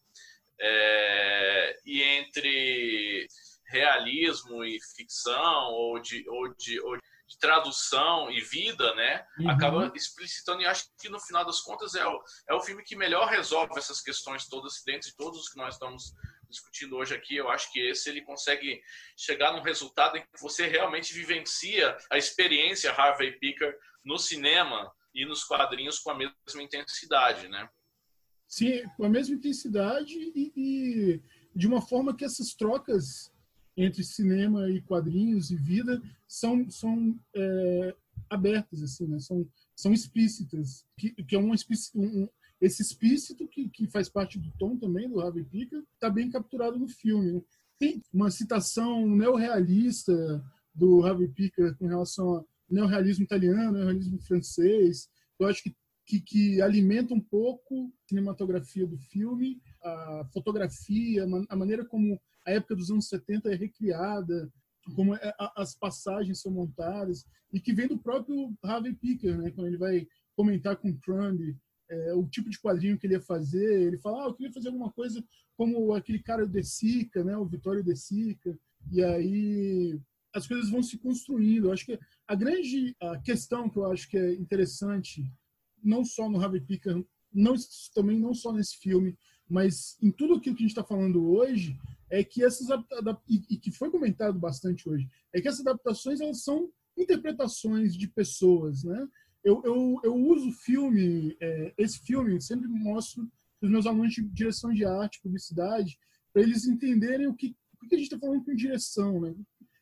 é, e entre realismo e ficção, ou de, ou de, ou de tradução e vida, né? Uhum. Acaba explicitando, e acho que no final das contas é o, é o filme que melhor resolve essas questões todas, dentre todos os que nós estamos discutindo hoje aqui, eu acho que esse ele consegue chegar num resultado em que você realmente vivencia a experiência Harvey Picker no cinema e nos quadrinhos com a mesma intensidade, né? Sim, com a mesma intensidade e, e de uma forma que essas trocas entre cinema e quadrinhos e vida são, são é, abertas, assim, né? são, são explícitas, que, que é um, um, esse explícito que, que faz parte do tom também do Harvey Pica está bem capturado no filme. Né? Tem uma citação neorrealista do Harvey Pica com relação ao neorrealismo italiano, neorrealismo francês, eu acho que, que, que alimenta um pouco a cinematografia do filme, a fotografia, a maneira como a época dos anos 70 é recriada, como é, as passagens são montadas, e que vem do próprio Harvey Picker, né? quando ele vai comentar com Crumb é, o tipo de quadrinho que ele ia fazer, ele fala, ah, eu queria fazer alguma coisa como aquele cara de Sica, né? o Vitório de Sica, e aí as coisas vão se construindo. Eu acho que a grande a questão que eu acho que é interessante, não só no Harvey Picker, não, também não só nesse filme, mas em tudo aquilo que a gente está falando hoje, é que essas e, que foi comentado bastante hoje, é que essas adaptações elas são interpretações de pessoas, né? Eu, eu, eu uso filme, é, esse filme, sempre mostro para os meus alunos de direção de arte, publicidade, para eles entenderem o que, o que a gente está falando com direção, né?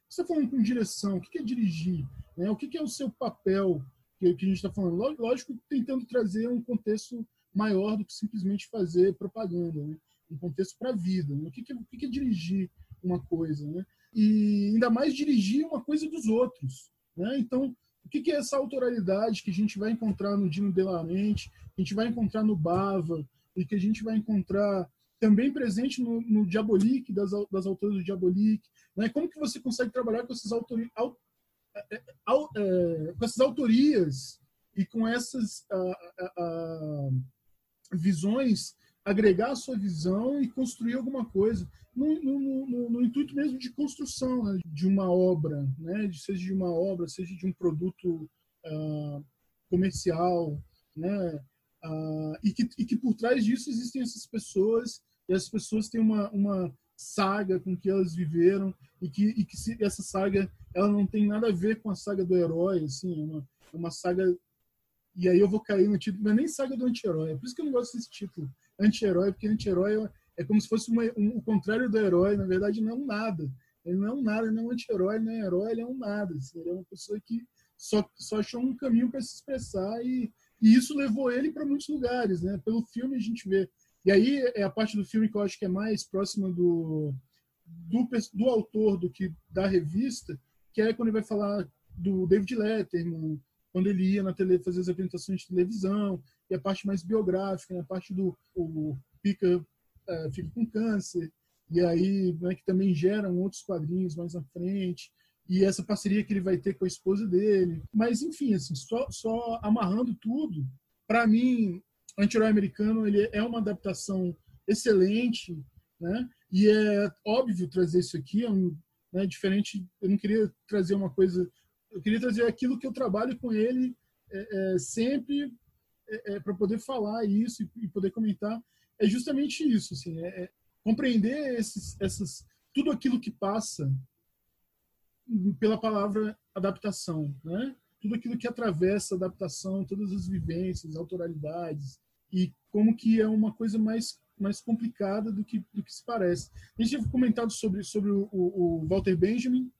Você está falando com direção? O que é dirigir? Né? O que é o seu papel que, que a gente está falando? Lógico, tentando trazer um contexto maior do que simplesmente fazer propaganda, né? Um contexto para a vida. Né? O, que, é, o que é dirigir uma coisa? Né? E ainda mais dirigir uma coisa dos outros. Né? Então, o que, é essa autoralidade que a gente vai encontrar no Dino Delamente, que a gente vai encontrar no Bava, e que a gente vai encontrar também presente no, no Diabolique, das, das autoras do Diabolique. Né? Como que você consegue trabalhar com essas, autori, au, é, é, com essas autorias e com essas visões, agregar a sua visão e construir alguma coisa no, no, no, no intuito mesmo de construção né? de uma obra, né? seja de uma obra, seja de um produto uh, comercial, né? Uh, e, que, e que por trás disso existem essas pessoas e as pessoas têm uma, uma saga com que elas viveram e que, e que se, essa saga ela não tem nada a ver com a saga do herói, assim, é uma, é uma saga e aí eu vou cair no título, não é nem saga do anti-herói, é por isso que eu não gosto desse título, anti-herói, porque anti-herói é, é como se fosse uma, um, o contrário do herói, na verdade não é um nada, ele não é um nada, ele não é um anti-herói, não é herói, ele é um nada, assim, ele é uma pessoa que só, só achou um caminho para se expressar e, e isso levou ele para muitos lugares, né? Pelo filme a gente vê. E aí é a parte do filme que eu acho que é mais próxima do, do, do autor do que da revista, que é quando ele vai falar do David Letterman, quando ele ia na tele fazer as apresentações de televisão, e a parte mais biográfica, né? a parte do o Pica é, fica com câncer, e aí né, que também geram outros quadrinhos mais na frente, e essa parceria que ele vai ter com a esposa dele. Mas, enfim, assim, só, só amarrando tudo, para mim, Anti-Herói Americano ele é uma adaptação excelente, né? E é óbvio trazer isso aqui, é um, né, diferente. Eu não queria trazer uma coisa, eu queria trazer aquilo que eu trabalho com ele é, é, sempre é, é para poder falar isso e, e, poder comentar. É justamente isso, assim, é, é, compreender esses, essas, tudo aquilo que passa pela palavra adaptação, né? Tudo aquilo que atravessa a adaptação, todas as vivências, autoralidades, e como que é uma coisa mais mais complicada do que do que se parece. A gente tinha comentado sobre sobre o, o Walter Benjamin,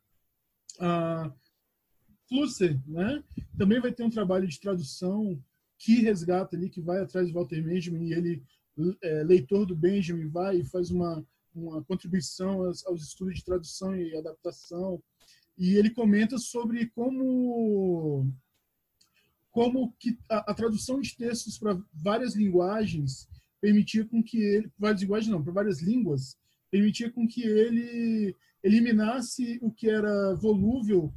a Flusser, né? Também vai ter um trabalho de tradução que resgata ali, que vai atrás do Walter Benjamin e ele é, leitor do Benjamin vai e faz uma uma contribuição aos, aos estudos de tradução e adaptação e ele comenta sobre como como que a, a tradução de textos para várias linguagens permitia com que ele, várias linguagens não, para várias línguas, permitia com que ele eliminasse o que era volúvel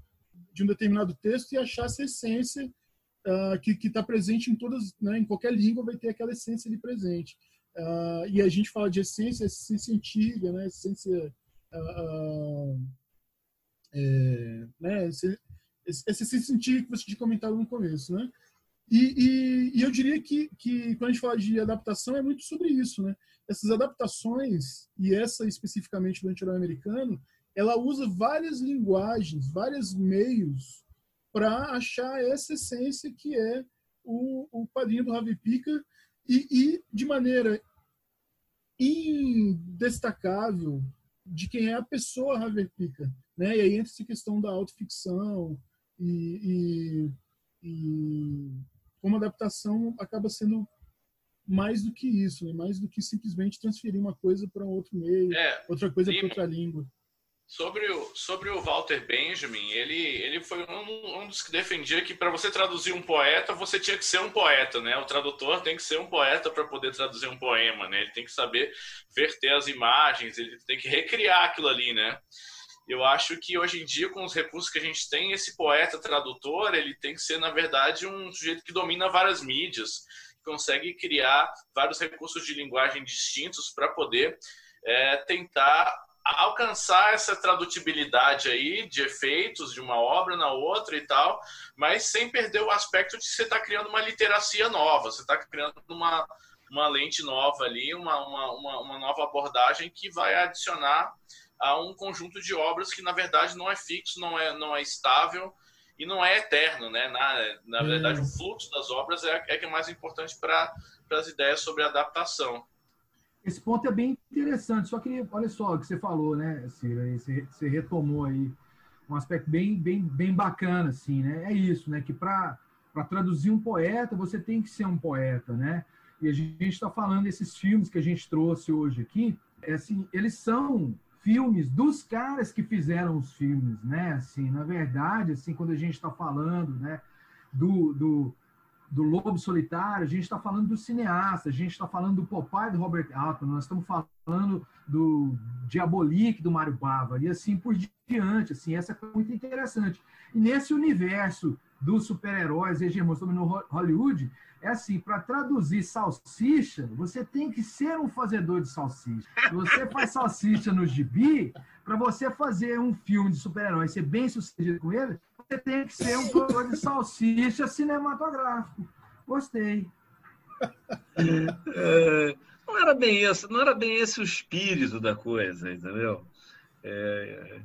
de um determinado texto e achasse a essência uh, que está presente em todas, né, em qualquer língua vai ter aquela essência ali presente. Uh, e a gente fala de essência, essência antiga, né, essência uh, é, né, esse sentido que você tinha comentado no começo, né? E, e, e, eu diria que, que quando a gente fala de adaptação é muito sobre isso, né? Essas adaptações e essa especificamente do anti americano, ela usa várias linguagens, vários meios para achar essa essência que é o, o padrinho do Ravi Pica e, e de maneira indestacável de quem é a pessoa Ravi Pica, né? E aí entra essa questão da autoficção, e, e, e como adaptação acaba sendo mais do que isso, né? mais do que simplesmente transferir uma coisa para outro meio, é, outra coisa para outra língua. Sobre o, sobre o Walter Benjamin, ele, ele foi um, um dos que defendia que para você traduzir um poeta, você tinha que ser um poeta, né? O tradutor tem que ser um poeta para poder traduzir um poema, né? Ele tem que saber verter as imagens, ele tem que recriar aquilo ali, né? eu acho que hoje em dia, com os recursos que a gente tem, esse poeta tradutor, ele tem que ser, na verdade, um sujeito que domina várias mídias, consegue criar vários recursos de linguagem distintos para poder é, tentar alcançar essa tradutibilidade aí de efeitos de uma obra na outra e tal, mas sem perder o aspecto de você estar tá criando uma literacia nova, você está criando uma, uma lente nova ali, uma, uma, uma, nova abordagem que vai adicionar a um conjunto de obras que, na verdade, não é fixo, não é, não é estável e não é eterno, né? Na, na verdade, o fluxo das obras é, é que é mais importante para as ideias sobre adaptação. Esse ponto é bem interessante. Só que, olha só o que você falou, né, Cira? Você, você retomou aí um aspecto bem, bem, bem bacana, assim, né? É isso, né? Que para traduzir um poeta, você tem que ser um poeta, né? E a gente está falando desses filmes que a gente trouxe hoje aqui, é assim, eles são filmes dos caras que fizeram os filmes, né? Assim, na verdade, assim, quando a gente está falando, né, do, do, do Lobo Solitário, a gente está falando do cineasta, a gente está falando do Popeye do Robert Altman, nós estamos falando do Diabolique do Mário Bava, e assim por diante, assim, essa é muito interessante. E nesse universo dos super-heróis hegemônicos no Hollywood, é assim, para traduzir salsicha, você tem que ser um fazedor de salsicha. Você faz salsicha no gibi, para você fazer um filme de super-herói ser bem sucedido com ele, você tem que ser um produtor de salsicha cinematográfico. Gostei. É, não era bem isso, não era bem esse o espírito da coisa, entendeu? É,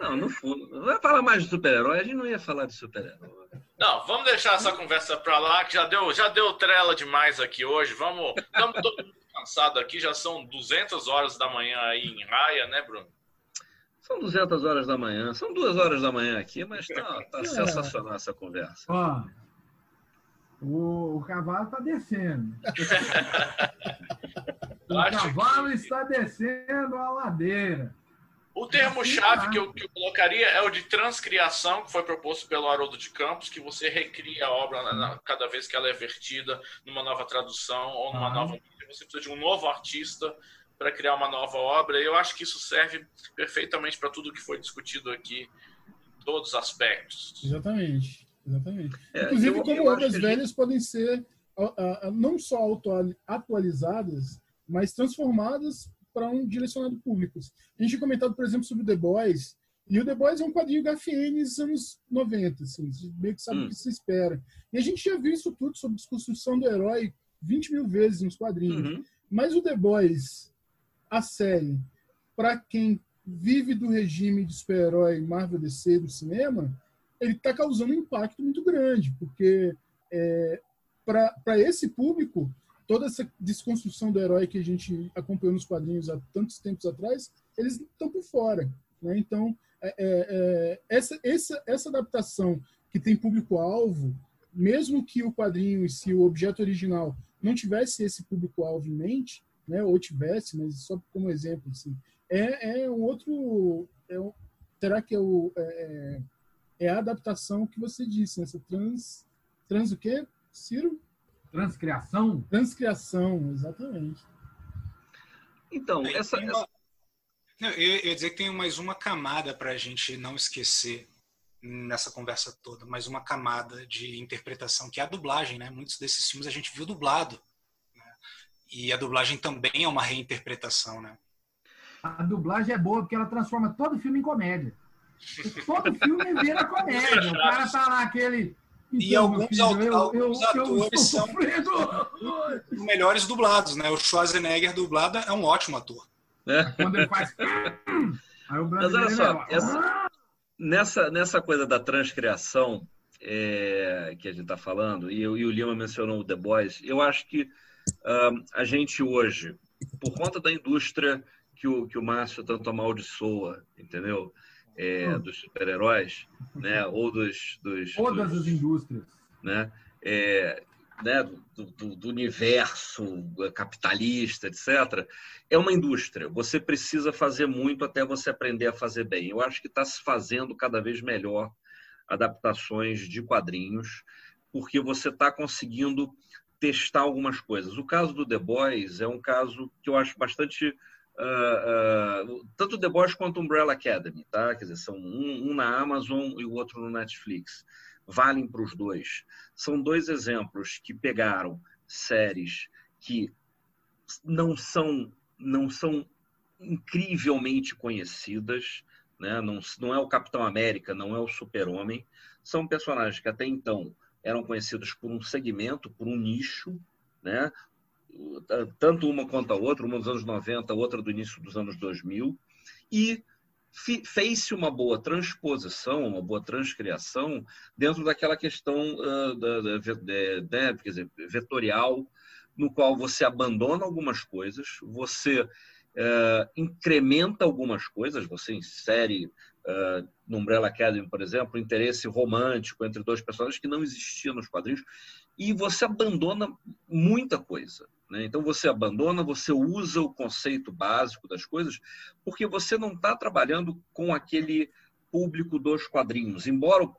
não, no fundo, não vai falar mais de super-herói, a gente não ia falar de super-herói. Não, vamos deixar essa conversa para lá, que já deu, já deu trela demais aqui hoje. Vamos, estamos todo mundo cansado aqui, já são 200 horas da manhã aí em Raia, né, Bruno? São 200 horas da manhã, são duas horas da manhã aqui, mas tá, tá é. sensacional essa conversa. Ó, o, o cavalo está descendo. <laughs> o cavalo que... está descendo a ladeira. O termo-chave que eu, que eu colocaria é o de transcriação, que foi proposto pelo Haroldo de Campos, que você recria a obra na, na, cada vez que ela é vertida numa nova tradução ou numa ah. nova. Você precisa de um novo artista para criar uma nova obra. E eu acho que isso serve perfeitamente para tudo que foi discutido aqui, em todos os aspectos. Exatamente. Exatamente. É, Inclusive, eu, como eu obras velhas gente... podem ser uh, uh, não só atualizadas, mas transformadas para um direcionado público. A gente tinha comentado, por exemplo, sobre o The Boys, e o The Boys é um quadrinho HFN dos anos 90, assim, meio que sabe hum. o que se espera. E a gente já viu isso tudo sobre desconstrução do herói 20 mil vezes nos quadrinhos. Uhum. Mas o The Boys a série, para quem vive do regime de super-herói Marvel DC do cinema, ele está causando um impacto muito grande, porque é, para esse público, toda essa desconstrução do herói que a gente acompanhou nos quadrinhos há tantos tempos atrás, eles estão por fora. Né? Então, é, é, é, essa, essa, essa adaptação que tem público-alvo, mesmo que o quadrinho e si, o objeto original, não tivesse esse público-alvo em mente, né, ou tivesse, mas só como exemplo, assim, é, é um outro. É um, terá que é, o, é, é, a adaptação que você disse, né, trans. Trans o quê, Ciro? Transcriação? Transcriação, exatamente. Então, essa. Uma... essa... Não, eu, eu ia dizer que tem mais uma camada para a gente não esquecer nessa conversa toda, mais uma camada de interpretação, que é a dublagem, né? Muitos desses filmes a gente viu dublado. E a dublagem também é uma reinterpretação, né? A dublagem é boa porque ela transforma todo filme em comédia. Todo filme vira comédia. O cara tá lá, aquele. Então, e alguns, filho, eu, alguns eu, atores eu são os <laughs> melhores dublados, né? O Schwarzenegger dublado é um ótimo ator. É. Quando ele faz. Aí o Mas olha só, essa, nessa, nessa coisa da transcriação é, que a gente está falando, e, e o Lima mencionou o The Boys, eu acho que Uh, a gente hoje, por conta da indústria que o, que o Márcio tanto amaldiçoa, entendeu? É, hum. dos super-heróis, né? Ou dos, dos todas dos, as indústrias, né? É, né? Do, do, do, universo capitalista, etc. É uma indústria. Você precisa fazer muito até você aprender a fazer bem. Eu acho que está se fazendo cada vez melhor adaptações de quadrinhos, porque você está conseguindo testar algumas coisas. O caso do The Boys é um caso que eu acho bastante uh, uh, tanto The Boys quanto Umbrella Academy, tá? Quer dizer, são um, um na Amazon e o outro no Netflix. Valem para os dois. São dois exemplos que pegaram séries que não são não são incrivelmente conhecidas, né? Não, não é o Capitão América, não é o Super Homem, são personagens que até então eram conhecidos por um segmento, por um nicho, né? tanto uma quanto a outra, uma dos anos 90, outra do início dos anos 2000, e fez-se uma boa transposição, uma boa transcriação dentro daquela questão uh, da, da, da, quer dizer, vetorial, no qual você abandona algumas coisas, você uh, incrementa algumas coisas, você insere uh, no Umbrella Academy, por exemplo, interesse romântico entre dois personagens que não existia nos quadrinhos, e você abandona muita coisa. Né? Então você abandona, você usa o conceito básico das coisas, porque você não está trabalhando com aquele público dos quadrinhos. Embora o,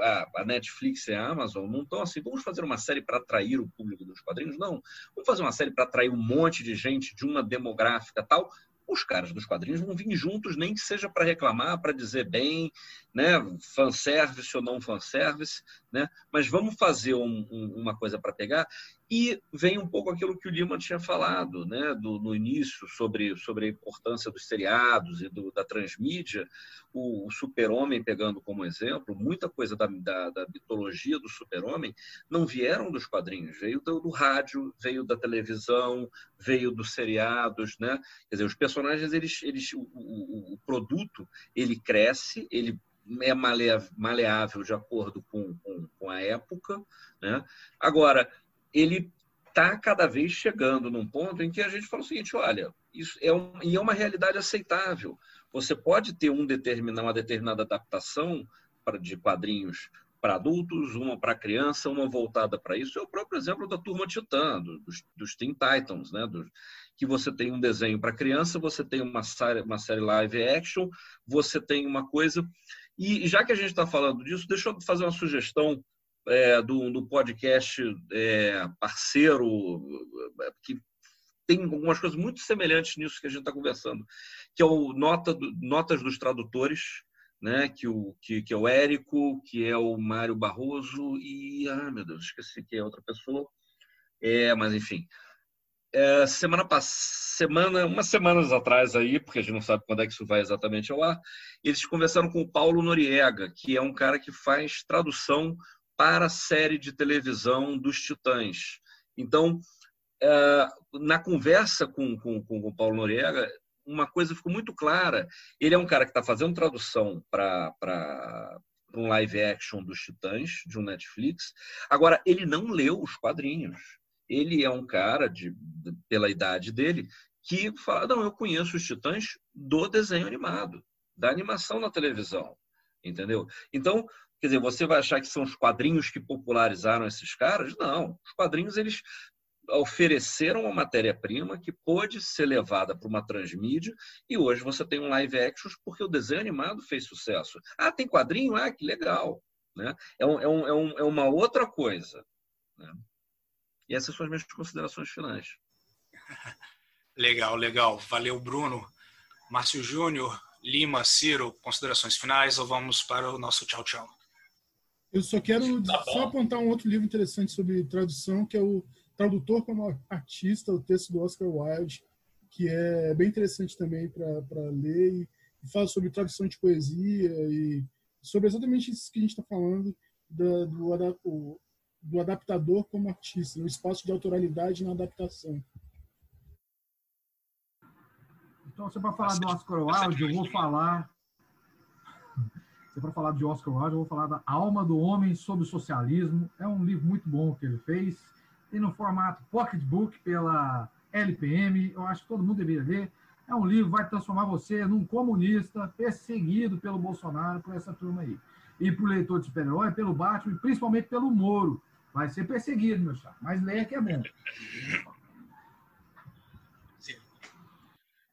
a, Netflix e a Amazon não estão assim, vamos fazer uma série para atrair o público dos quadrinhos? Não. Vamos fazer uma série para atrair um monte de gente de uma demográfica tal os caras dos quadrinhos vão vir juntos, nem que seja para reclamar, para dizer bem, né, fanservice ou não fanservice, né, mas vamos fazer um, um, uma coisa para pegar. E vem um pouco aquilo que o Lima tinha falado né, no início sobre, sobre a importância dos seriados e do, da transmídia. O, o super-homem, pegando como exemplo, muita coisa da, da, da mitologia do super-homem não vieram dos quadrinhos, veio do, do, rádio, veio da televisão, veio dos seriados. Né? Quer dizer, os personagens, eles, eles, o, o, o produto, ele cresce, ele é maleável de acordo com, com, com a época. Né? Agora, ele está cada vez chegando num ponto em que a gente fala o seguinte: olha, isso é, um, e é uma realidade aceitável. Você pode ter um determinado, uma determinada adaptação para, de quadrinhos para adultos, uma para criança, uma voltada para isso. É o próprio exemplo da Turma Titã, dos, dos Teen Titans, né? Do, que você tem um desenho para criança, você tem uma série, uma série live action, você tem uma coisa. E já que a gente está falando disso, deixa eu fazer uma sugestão é, do, do podcast é, parceiro, que tem algumas coisas muito semelhantes nisso que a gente está conversando, que é o Nota Notas dos Tradutores, né? que, o, que, que é o Érico, que é o Mário Barroso e, ah, meu Deus, esqueci que é outra pessoa. É, mas enfim, é, semana semana, umas semanas atrás aí, porque a gente não sabe quando é que isso vai exatamente ao ar, eles conversaram com o Paulo Noriega, que é um cara que faz tradução para a série de televisão dos Titãs. Então, é, na conversa com, com, com o Paulo Noriega, uma coisa ficou muito clara. Ele é um cara que está fazendo tradução para um live action dos Titãs, de um Netflix. Agora, ele não leu os quadrinhos. Ele é um cara, de, pela idade dele, que fala: não, eu conheço os Titãs do desenho animado, da animação na televisão. Entendeu? Então, Quer dizer, você vai achar que são os quadrinhos que popularizaram esses caras? Não. Os quadrinhos, eles ofereceram uma matéria-prima que pôde ser levada para uma transmídia e hoje você tem um live action porque o desenho animado fez sucesso. Ah, tem quadrinho? Ah, que legal. Né? É, um, é, um, é, é uma outra coisa. Né? E essas são as minhas considerações finais. <laughs> Legal, legal. Valeu, Bruno. Márcio Júnior, Lima, Ciro, considerações finais ou vamos para o nosso tchau, tchau? Eu só quero tá só apontar um outro livro interessante sobre tradução, que é o Tradutor como Artista, o texto do Oscar Wilde, que é bem interessante também para ler e, e fala sobre tradução de poesia e sobre exatamente isso que a gente está falando do, do, do adaptador como artista, o espaço de autoralidade na adaptação. Então, você vai falar do Oscar Wilde, eu vou falar se para falar de Oscar Wilde, eu vou falar da Alma do Homem sob o Socialismo. É um livro muito bom que ele fez. Tem no formato pocketbook pela LPM. Eu acho que todo mundo deveria ler. É um livro que vai transformar você num comunista perseguido pelo Bolsonaro, por essa turma aí. E por leitor de super-herói, pelo Batman e principalmente pelo Moro. Vai ser perseguido, meu chapa. Mas leia que é bom. Sim.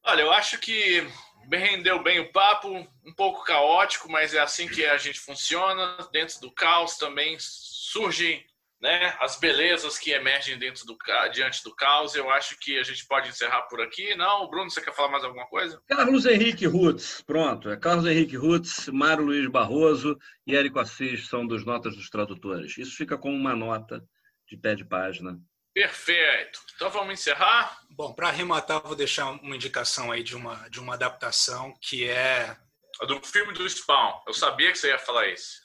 Olha, eu acho que rendeu bem o papo, um pouco caótico, mas é assim que a gente funciona. Dentro do caos também surgem né, as belezas que emergem dentro do diante do caos. Eu acho que a gente pode encerrar por aqui. Não, Bruno, você quer falar mais alguma coisa? Carlos Henrique Rutz, pronto. É Carlos Henrique Rutz, Mário Luiz Barroso e Érico Assis são dos Notas dos Tradutores. Isso fica como uma nota de pé de página Perfeito. Então vamos encerrar? Bom, para arrematar, vou deixar uma indicação aí de uma, de uma adaptação que é. Do filme do Spawn. Eu sabia que você ia falar isso.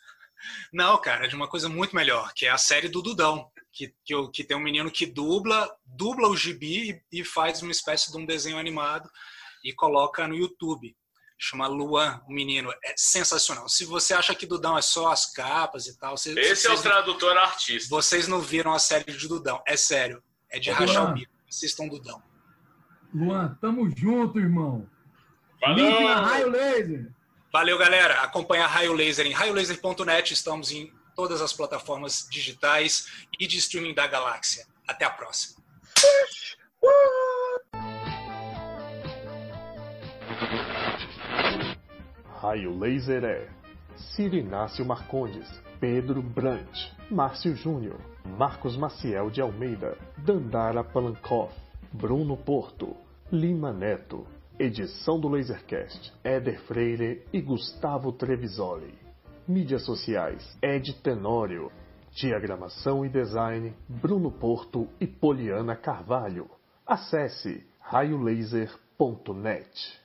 Não, cara, de uma coisa muito melhor, que é a série do Dudão. que, que, que, tem um menino que dubla, dubla o gibi e, e, faz uma espécie de um desenho animado e coloca no YouTube. Chama Luan, o menino. É sensacional. Se você acha que Dudão é só as capas e tal. Você, Esse é o tradutor artista. Vocês não viram a série de Dudão. É sério. É de rachar o bico. Assistam Dudão. Luan, tamo junto, irmão. Valeu! Link na Raio Laser. Valeu, galera. Acompanha a Raio Laser em raiolaser.net. Estamos em todas as plataformas digitais e de streaming da galáxia. Até a próxima. Raio Laser é Ciro Inácio Marcondes, Pedro Brant, Márcio Júnior, Marcos Maciel de Almeida, Dandara Palankoff, Bruno Porto, Lima Neto. Edição do Lasercast, Éder Freire e Gustavo Trevisoli. Mídias sociais, Ed Tenório. Diagramação e design, Bruno Porto e Poliana Carvalho. Acesse raiolaser.net.